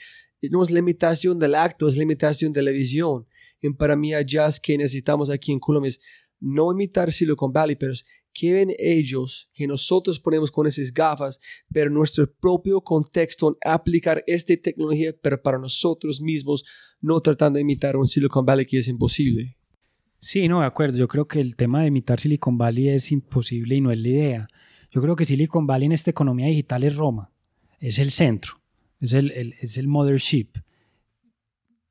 no es limitación del acto, es limitación de la visión. Y para mí, allá es que necesitamos aquí en Colombia es no imitar Silicon Valley, pero que ven ellos que nosotros ponemos con esas gafas, pero nuestro propio contexto en aplicar esta tecnología, pero para nosotros mismos, no tratando de imitar un Silicon Valley que es imposible. Sí, no, de acuerdo. Yo creo que el tema de imitar Silicon Valley es imposible y no es la idea. Yo creo que Silicon Valley en esta economía digital es Roma, es el centro, es el, es el mothership.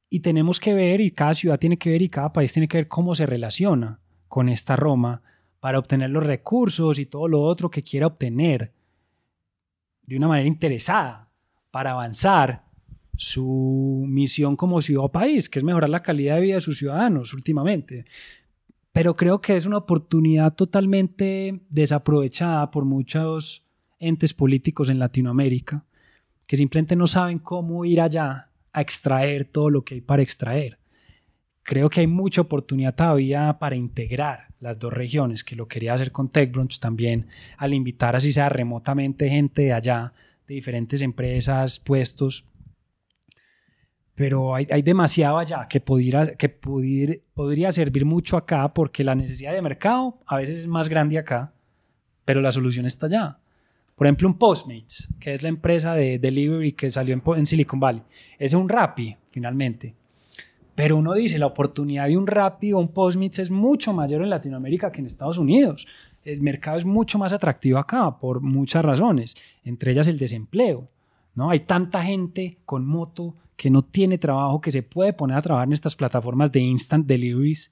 Y tenemos que ver, y cada ciudad tiene que ver, y cada país tiene que ver cómo se relaciona con esta Roma para obtener los recursos y todo lo otro que quiera obtener de una manera interesada para avanzar su misión como ciudad o país, que es mejorar la calidad de vida de sus ciudadanos últimamente. Pero creo que es una oportunidad totalmente desaprovechada por muchos entes políticos en Latinoamérica que simplemente no saben cómo ir allá a extraer todo lo que hay para extraer. Creo que hay mucha oportunidad todavía para integrar las dos regiones, que lo quería hacer con TechBrunch también, al invitar así sea remotamente gente de allá, de diferentes empresas, puestos, pero hay, hay, demasiado allá que, pudiera, que podría servir mucho acá porque la necesidad de mercado a veces es más grande acá, pero la solución está allá. Por ejemplo, un Postmates, que es la empresa de delivery que salió en, Silicon Valley. Es un Rappi, finalmente. Pero uno dice, la oportunidad de un Rappi o un Postmates es mucho mayor en Latinoamérica que en Estados Unidos. El mercado es mucho más atractivo acá por muchas razones, entre ellas el desempleo. ¿no? Hay tanta gente con moto que no tiene trabajo, que se puede poner a trabajar en estas plataformas de instant deliveries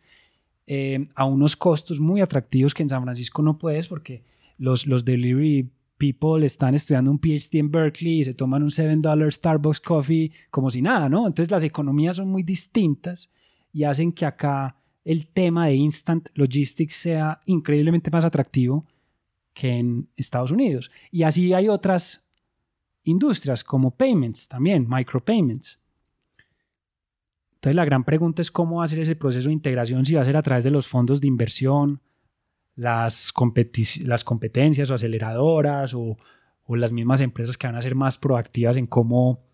eh, a unos costos muy atractivos que en San Francisco no puedes porque los, los delivery people están estudiando un PhD en Berkeley y se toman un $7 Starbucks coffee como si nada, ¿no? Entonces las economías son muy distintas y hacen que acá el tema de instant logistics sea increíblemente más atractivo que en Estados Unidos. Y así hay otras industrias como payments también, micropayments. Entonces la gran pregunta es cómo va a ser ese proceso de integración, si va a ser a través de los fondos de inversión, las, las competencias o aceleradoras o, o las mismas empresas que van a ser más proactivas en cómo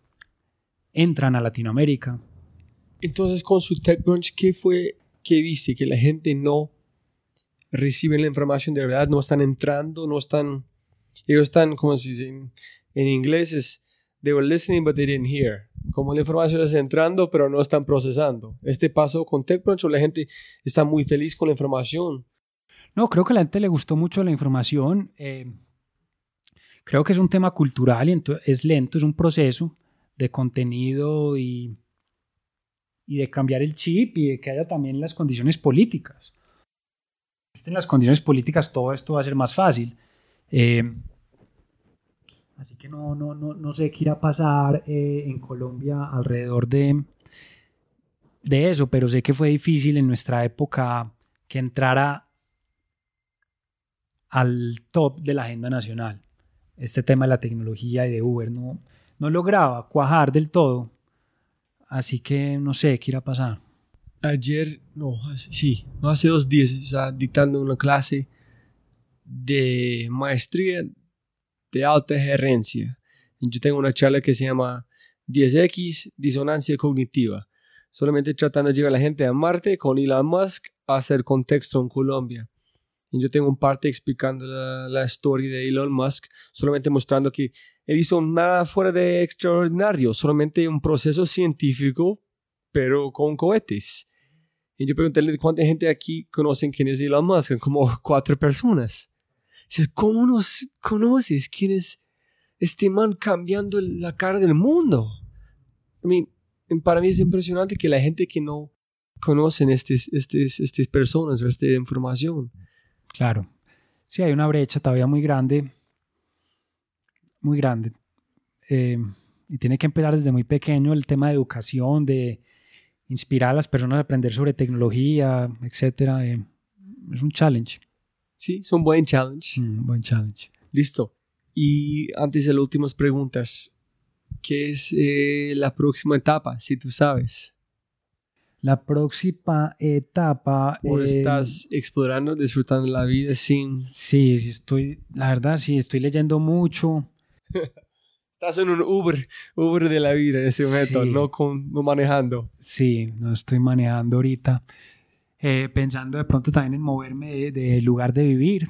entran a Latinoamérica. Entonces con su TechBrunch, ¿qué fue que viste? Que la gente no recibe la información de verdad, no están entrando, no están, ellos están, como se dice en inglés, es, they were listening but they didn't hear como la información está entrando, pero no están procesando. Este paso con TechCrunch, la gente está muy feliz con la información. No, creo que a la gente le gustó mucho la información. Eh, creo que es un tema cultural y es lento, es un proceso de contenido y, y de cambiar el chip y de que haya también las condiciones políticas. En las condiciones políticas todo esto va a ser más fácil. Eh, Así que no, no, no, no sé qué irá a pasar eh, en Colombia alrededor de, de eso, pero sé que fue difícil en nuestra época que entrara al top de la agenda nacional. Este tema de la tecnología y de Uber no, no lograba cuajar del todo. Así que no sé qué irá a pasar. Ayer, no, sí, no hace dos días, estaba dictando una clase de maestría de alta gerencia. Yo tengo una charla que se llama 10X, disonancia cognitiva. Solamente tratando de llevar a la gente a Marte con Elon Musk a hacer contexto en Colombia. Yo tengo un parte explicando la, la historia de Elon Musk, solamente mostrando que él hizo nada fuera de extraordinario, solamente un proceso científico, pero con cohetes. Y yo pregunté cuánta gente aquí conocen quién es Elon Musk, como cuatro personas. ¿cómo nos conoces? ¿Quién es este man cambiando la cara del mundo? I para mí es impresionante que la gente que no conocen estas estes, estes personas esta información. Claro. Sí, hay una brecha todavía muy grande. Muy grande. Eh, y tiene que empezar desde muy pequeño el tema de educación, de inspirar a las personas a aprender sobre tecnología, etc. Eh, es un challenge. Sí, es un buen challenge. Un mm, buen challenge. Listo. Y antes de las últimas preguntas, ¿qué es eh, la próxima etapa, si tú sabes? La próxima etapa... ¿O eh, estás explorando, disfrutando la vida sin... Sí, sí estoy, la verdad, sí, estoy leyendo mucho. Estás en un Uber, Uber de la vida en ese momento, Sí. no, con, no manejando. Sí, no estoy manejando ahorita. Eh, pensando de pronto también en moverme de, de lugar de vivir.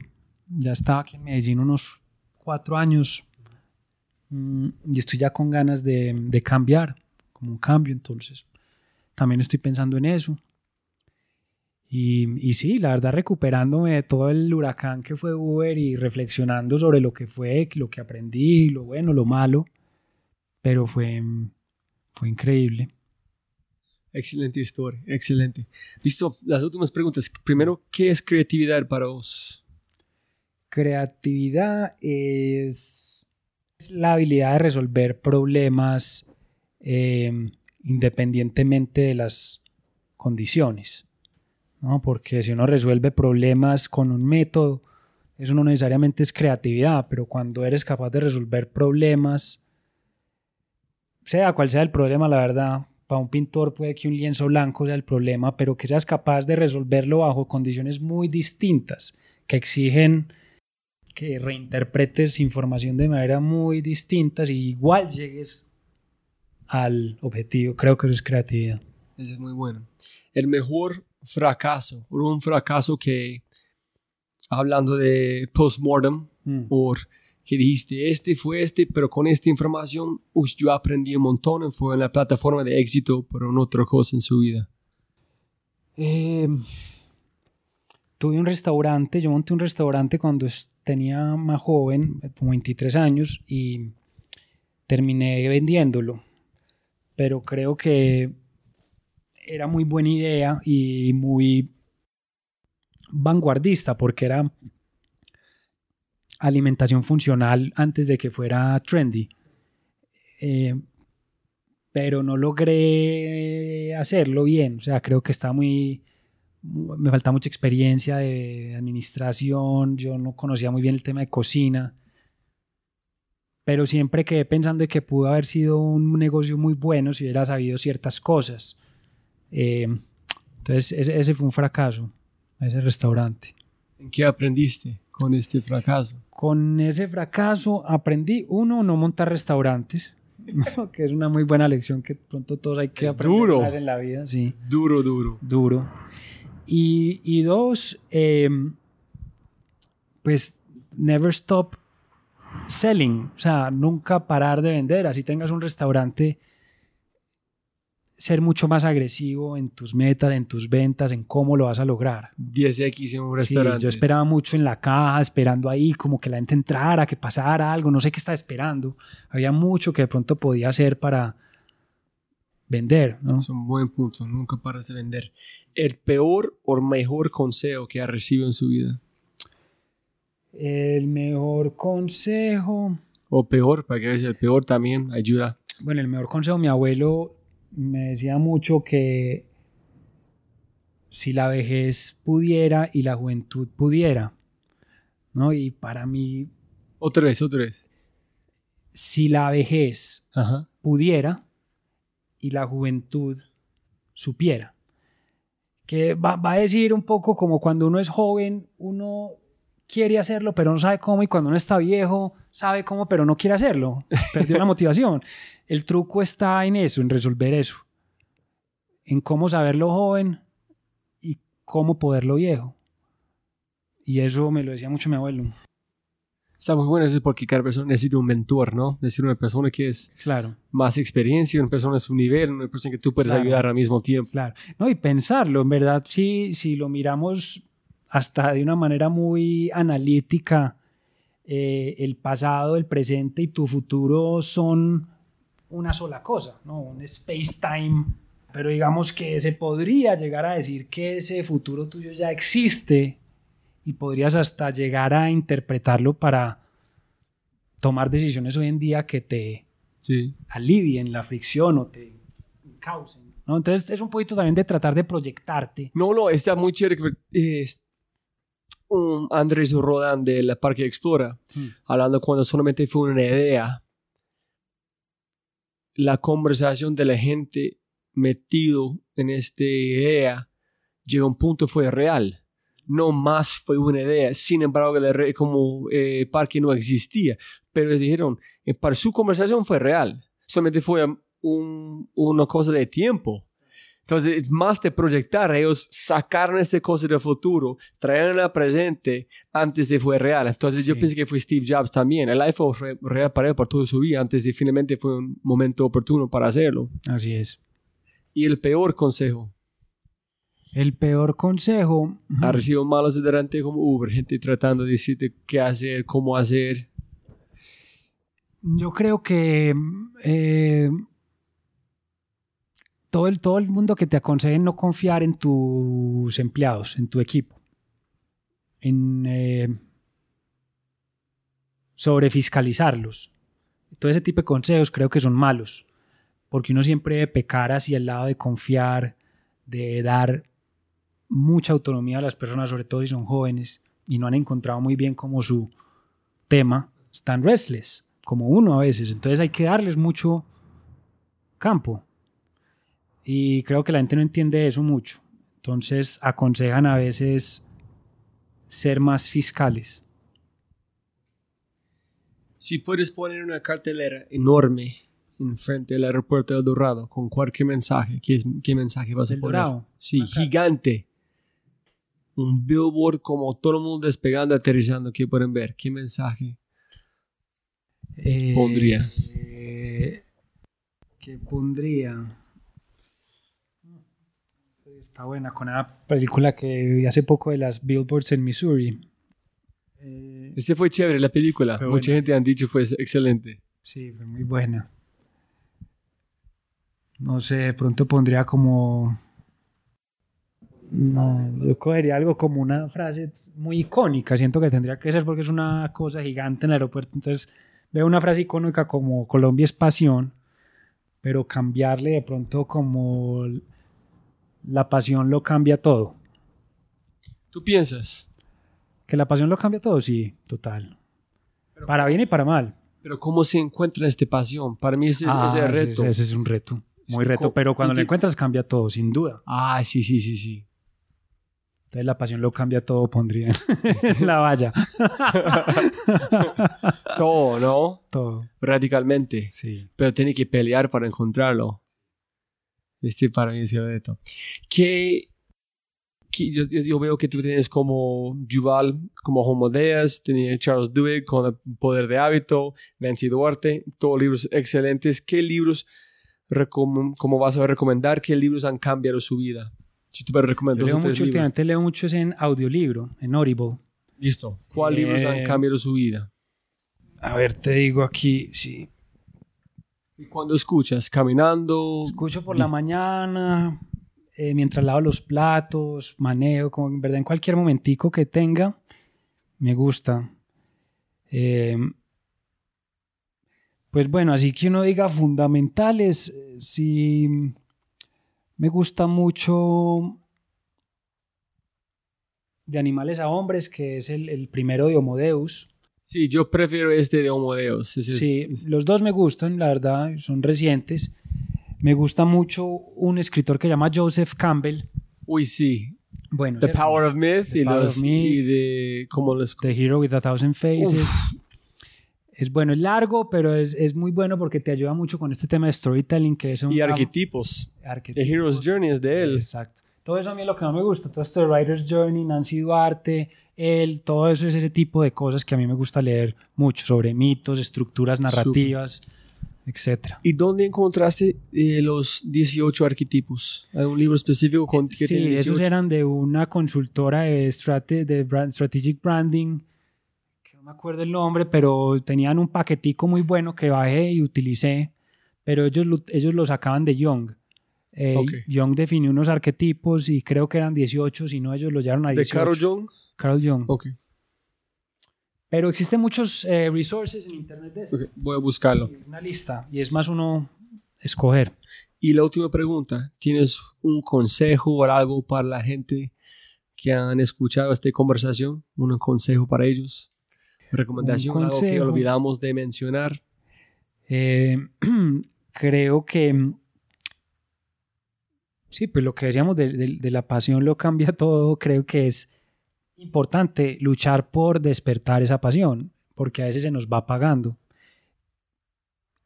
Ya estaba aquí en Medellín unos cuatro años mm, y estoy ya con ganas de, de cambiar, como un cambio, entonces también estoy pensando en eso. Y, y sí, la verdad recuperándome de todo el huracán que fue Uber y reflexionando sobre lo que fue, lo que aprendí, lo bueno, lo malo, pero fue, fue increíble. Excelente historia, excelente. Listo, las últimas preguntas. Primero, ¿qué es creatividad para vos? Creatividad es la habilidad de resolver problemas eh, independientemente de las condiciones. ¿no? Porque si uno resuelve problemas con un método, eso no necesariamente es creatividad, pero cuando eres capaz de resolver problemas, sea cual sea el problema, la verdad, para un pintor puede que un lienzo blanco sea el problema, pero que seas capaz de resolverlo bajo condiciones muy distintas, que exigen que reinterpretes información de manera muy distintas y igual llegues al objetivo. Creo que eso es creatividad. Eso es muy bueno. El mejor fracaso, o un fracaso que, hablando de postmortem, Mm. o que dijiste, este fue este, pero con esta información, uy, yo aprendí un montón, fue en la plataforma de éxito, pero en otra cosa en su vida. Eh, tuve un restaurante, yo monté un restaurante cuando tenía más joven, como 23 años, y terminé vendiéndolo. Pero creo que era muy buena idea y muy vanguardista porque era alimentación funcional antes de que fuera trendy. Eh, pero no logré hacerlo bien. O sea, creo que está muy... Me falta mucha experiencia de administración, yo no conocía muy bien el tema de cocina, pero siempre quedé pensando que pudo haber sido un negocio muy bueno si hubiera sabido ciertas cosas. Eh, entonces, ese, ese fue un fracaso, ese restaurante. ¿En qué aprendiste con este fracaso? Con ese fracaso aprendí, uno, no montar restaurantes, que es una muy buena lección que pronto todos hay que Es aprender duro. más en la vida, sí, Duro, duro. duro. Y, y dos, eh, pues never stop selling, o sea, nunca parar de vender, así tengas un restaurante, ser mucho más agresivo en tus metas, en tus ventas, en cómo lo vas a lograr. 10X en un Sí, restaurante. yo esperaba mucho en la caja, esperando ahí como que la gente entrara, que pasara algo, no sé qué estaba esperando. Había mucho que de pronto podía hacer para vender, ¿no? Es un buen punto, nunca paras de vender. El peor o mejor consejo que ha recibido en su vida. El mejor consejo, O peor, para que veas el peor también ayuda. bueno, el mejor consejo, mi abuelo me decía mucho que si la vejez pudiera y la juventud pudiera, ¿no? Y para mí, Otra vez, otra vez. si la vejez Ajá. pudiera y la juventud supiera. Que va, va a decir un poco como cuando uno es joven, uno quiere hacerlo, pero no sabe cómo, y cuando uno está viejo, sabe cómo, pero no quiere hacerlo. Perdió la motivación. El truco está en eso, en resolver eso. En cómo saberlo joven y cómo poderlo viejo. Y eso me lo decía mucho mi abuelo. Está muy bueno eso es porque cada persona necesita un mentor, ¿no? Necesita una persona que es Claro. más experiencia, una persona a su nivel, una persona que tú puedes Claro. ayudar al mismo tiempo. Claro. No, y pensarlo, en verdad, si, si lo miramos hasta de una manera muy analítica, eh, el pasado, el presente y tu futuro son una sola cosa, ¿no? Un space-time. Pero digamos que se podría llegar a decir que ese futuro tuyo ya existe y podrías hasta llegar a interpretarlo para tomar decisiones hoy en día que te, Sí. alivien la fricción o te causen. ¿no? Entonces es un poquito también de tratar de proyectarte. No, no, está muy chévere. Es un Andrés Rodan del Parque Explora, Mm. hablando cuando solamente fue una idea. La conversación de la gente metido en esta idea, llegó a un punto fue real. No más fue una idea. Sin embargo, el como eh, parque no existía. Pero les dijeron, eh, para su conversación fue real. Solamente fue un, una cosa de tiempo. Entonces, más de proyectar, ellos sacaron esta cosa del futuro, trajeron al presente antes de fue real. Entonces, yo pienso que fue Steve Jobs también. El iPhone fue real para él por toda su vida, antes de finalmente fue un momento oportuno para hacerlo. Así es. Y el peor consejo. El peor consejo. Ha recibido malos delante como Uber, gente tratando de decirte qué hacer, cómo hacer. Yo creo que eh, todo, el, todo el mundo que te aconseje no confiar en tus empleados, en tu equipo, en eh, sobre fiscalizarlos. Todo ese tipo de consejos creo que son malos, porque uno siempre debe pecar hacia el lado de confiar, de dar mucha autonomía a las personas, sobre todo si son jóvenes y no han encontrado muy bien como su tema, están restless, como uno a veces. Entonces hay que darles mucho campo. Y creo que la gente no entiende eso mucho. Entonces aconsejan a veces ser más fiscales. Si puedes poner una cartelera enorme enfrente del aeropuerto de Dorado con cualquier mensaje, ¿qué, qué mensaje vas a ¿El poner? Dorado? Sí, gigante. Un billboard como todo el mundo despegando, aterrizando, que pueden ver. ¿Qué mensaje Eh, pondrías? eh, ¿Qué pondría? Está buena con una película que vi hace poco de las billboards en Missouri. Eh, Este fue chévere, la película. Mucha gente han dicho fue excelente. sí, fue muy buena. No sé, de pronto pondría como... No, yo cogería algo como una frase muy icónica. Siento que tendría que ser porque es una cosa gigante en el aeropuerto. Entonces veo una frase icónica como Colombia es pasión, pero cambiarle de pronto como la pasión lo cambia todo. ¿Tú piensas? Que la pasión lo cambia todo, sí, total. Para bien y para mal. Pero ¿cómo se encuentra esta pasión? Para mí ese, es- Ah, ese es el ese- reto. Ese, es un reto, muy Sí, reto. Pero cuando lo encuentras cambia todo, sin duda. Ah, sí, sí, sí, sí. Entonces la pasión lo cambia todo, pondría en la valla. Todo, ¿no? todo, Radicalmente. sí. Pero tiene que pelear para encontrarlo. Este para mí es el reto. ¿Qué, qué- yo, yo- veo que tú tienes como Yuval, como Homo Deus, tenía Charles Duhigg con el poder de hábito, Nancy Duarte, todos libros excelentes. ¿Qué libros recom- como vas a recomendar? ¿Qué libros han cambiado su vida? Si tú leo mucho, últimamente leo muchos en audiolibro, en Audible. Listo. ¿Cuáles libros han Eh, cambiado su vida? A ver, te digo aquí, sí. ¿Y cuando escuchas? ¿Caminando? Escucho por la mañana, eh, mientras lavo los platos, manejo, como en verdad en cualquier momentico que tenga, me gusta. Eh, pues bueno, así que uno diga fundamentales, sí me gusta mucho de animales a hombres, que es el, el primero de Homo Deus. Sí, yo prefiero este de Homo Deus. Ese- Sí, los dos me gustan, la verdad, son recientes. Me gusta mucho un escritor que se llama Joseph Campbell. Uy, sí. Bueno, The ¿cierto? Power of Myth The y, Power los, of Myth. y de cómo los The Hero with a Thousand Faces. Es bueno, es largo, pero es, es muy bueno porque te ayuda mucho con este tema de storytelling que es un y campo- arquetipos. The arquetipos. Hero's Journey es de él. Exacto. Todo eso a mí es lo que más me gusta. Todo esto de Writer's Journey, Nancy Duarte, él, todo eso es ese tipo de cosas que a mí me gusta leer mucho sobre mitos, estructuras narrativas, etcétera. ¿Y dónde encontraste eh, los 18 arquetipos? ¿Hay un libro específico con que Sí, esos 18? eran de una consultora de, strate- de brand- strategic branding, que no me acuerdo el nombre, pero tenían un paquetico muy bueno que bajé y utilicé, pero ellos lo, ellos lo sacaban de Young. Eh, Ok. Young definió unos arquetipos y creo que eran 18, si no ellos lo llevaron a ¿De 18. Carol Jung? Carl Jung. Ok, Pero existen muchos eh, resources en internet de esto. ok, voy a buscarlo. Una lista y es más uno escoger. Y la última pregunta, ¿tienes un consejo o algo para la gente que han escuchado esta conversación? ¿Un consejo para ellos? ¿Recomendación? Un ¿Algo que consejo. olvidamos de mencionar? Eh, creo que Sí, pues lo que decíamos de, de- de la pasión lo cambia todo. Creo que es importante luchar por despertar esa pasión, porque a veces se nos va apagando.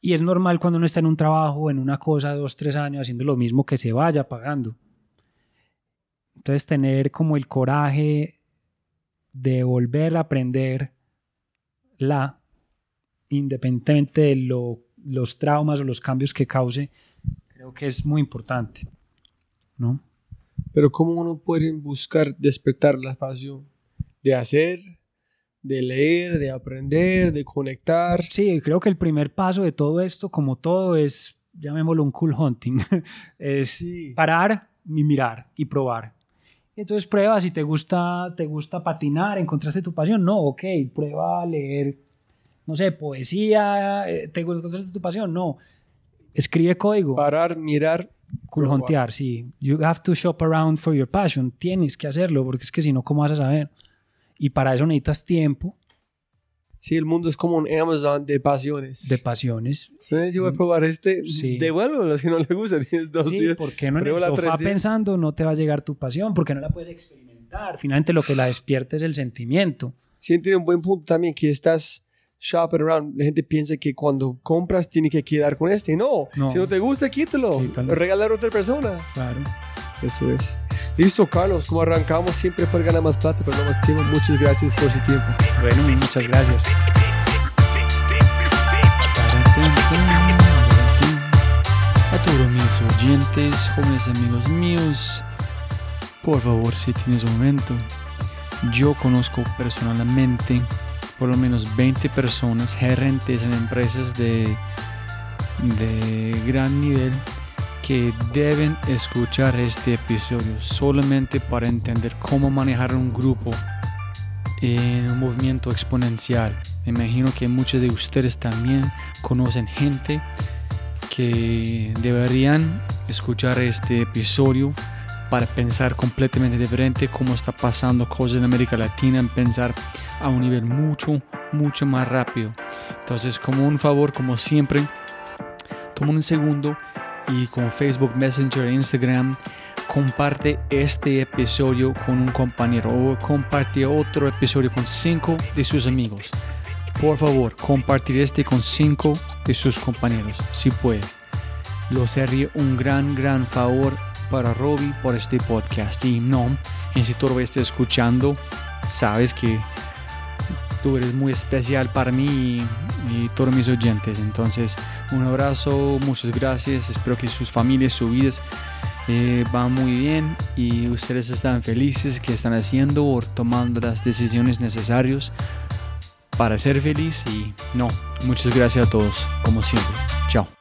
Y es normal cuando uno está en un trabajo, en una cosa, dos, tres años, haciendo lo mismo, que se vaya apagando. Entonces, tener como el coraje de volver a aprender la, independientemente de lo- los traumas o los cambios que cause, creo que es muy importante. ¿No? Pero ¿cómo uno puede buscar despertar la pasión? De hacer, de leer, de aprender, de conectar. Sí, creo que el primer paso de todo esto, como todo, es, llamémoslo un cool hunting, es Sí. parar y mirar y probar. Entonces prueba si te gusta, te gusta patinar, encontraste tu pasión. No, ok, prueba a leer, no sé, poesía, eh, ¿te encontraste tu pasión? No. Escribe código. Parar, mirar. Huntear, sí. You have to shop around for your passion. Tienes que hacerlo, porque es que si no, ¿cómo vas a saber? Y para eso necesitas tiempo Sí, el mundo es como un Amazon de pasiones. de pasiones. Sí, Yo voy a probar este. Sí. Devuélvelo si no le gusta. Tienes dos Sí, días. porque no en el sofá pensando no te va a llegar tu pasión, porque no la puedes experimentar. Finalmente lo que la despierta es el sentimiento. Sí, tiene un buen punto también que estás shopping around. La gente piensa que cuando compras tiene que quedar con este. No, No. si no te gusta, quítalo. Quítalo. Regalar a otra persona. Claro. Eso es. Listo, Carlos. Como arrancamos siempre para ganar más plata, pero no más tiempo. Muchas gracias por su tiempo. Bueno, muchas gracias. A todos mis oyentes, jóvenes amigos míos, por favor, si tienes un momento, yo conozco personalmente por lo menos 20 personas, gerentes en empresas de, de gran nivel, que deben escuchar este episodio solamente para entender cómo manejar un grupo en un movimiento exponencial. Imagino que muchos de ustedes también conocen gente que deberían escuchar este episodio para pensar completamente diferente cómo está pasando cosas en América Latina, en pensar a un nivel mucho, mucho más rápido. Entonces, como un favor, como siempre, toma un segundo y con Facebook Messenger Instagram comparte este episodio con un compañero o comparte otro episodio con cinco de sus amigos. Por favor, compartir este con cinco de sus compañeros, si puede. Lo sería un gran, gran favor para Robbie por este podcast. Y no, y si lo estés escuchando, sabes que tú eres muy especial para mí y, y todos mis oyentes. Entonces, un abrazo, muchas gracias. Espero que sus familias, sus vidas eh, van muy bien y ustedes están felices que están haciendo o tomando las decisiones necesarias para ser feliz. Y no, muchas gracias a todos, como siempre. Chao.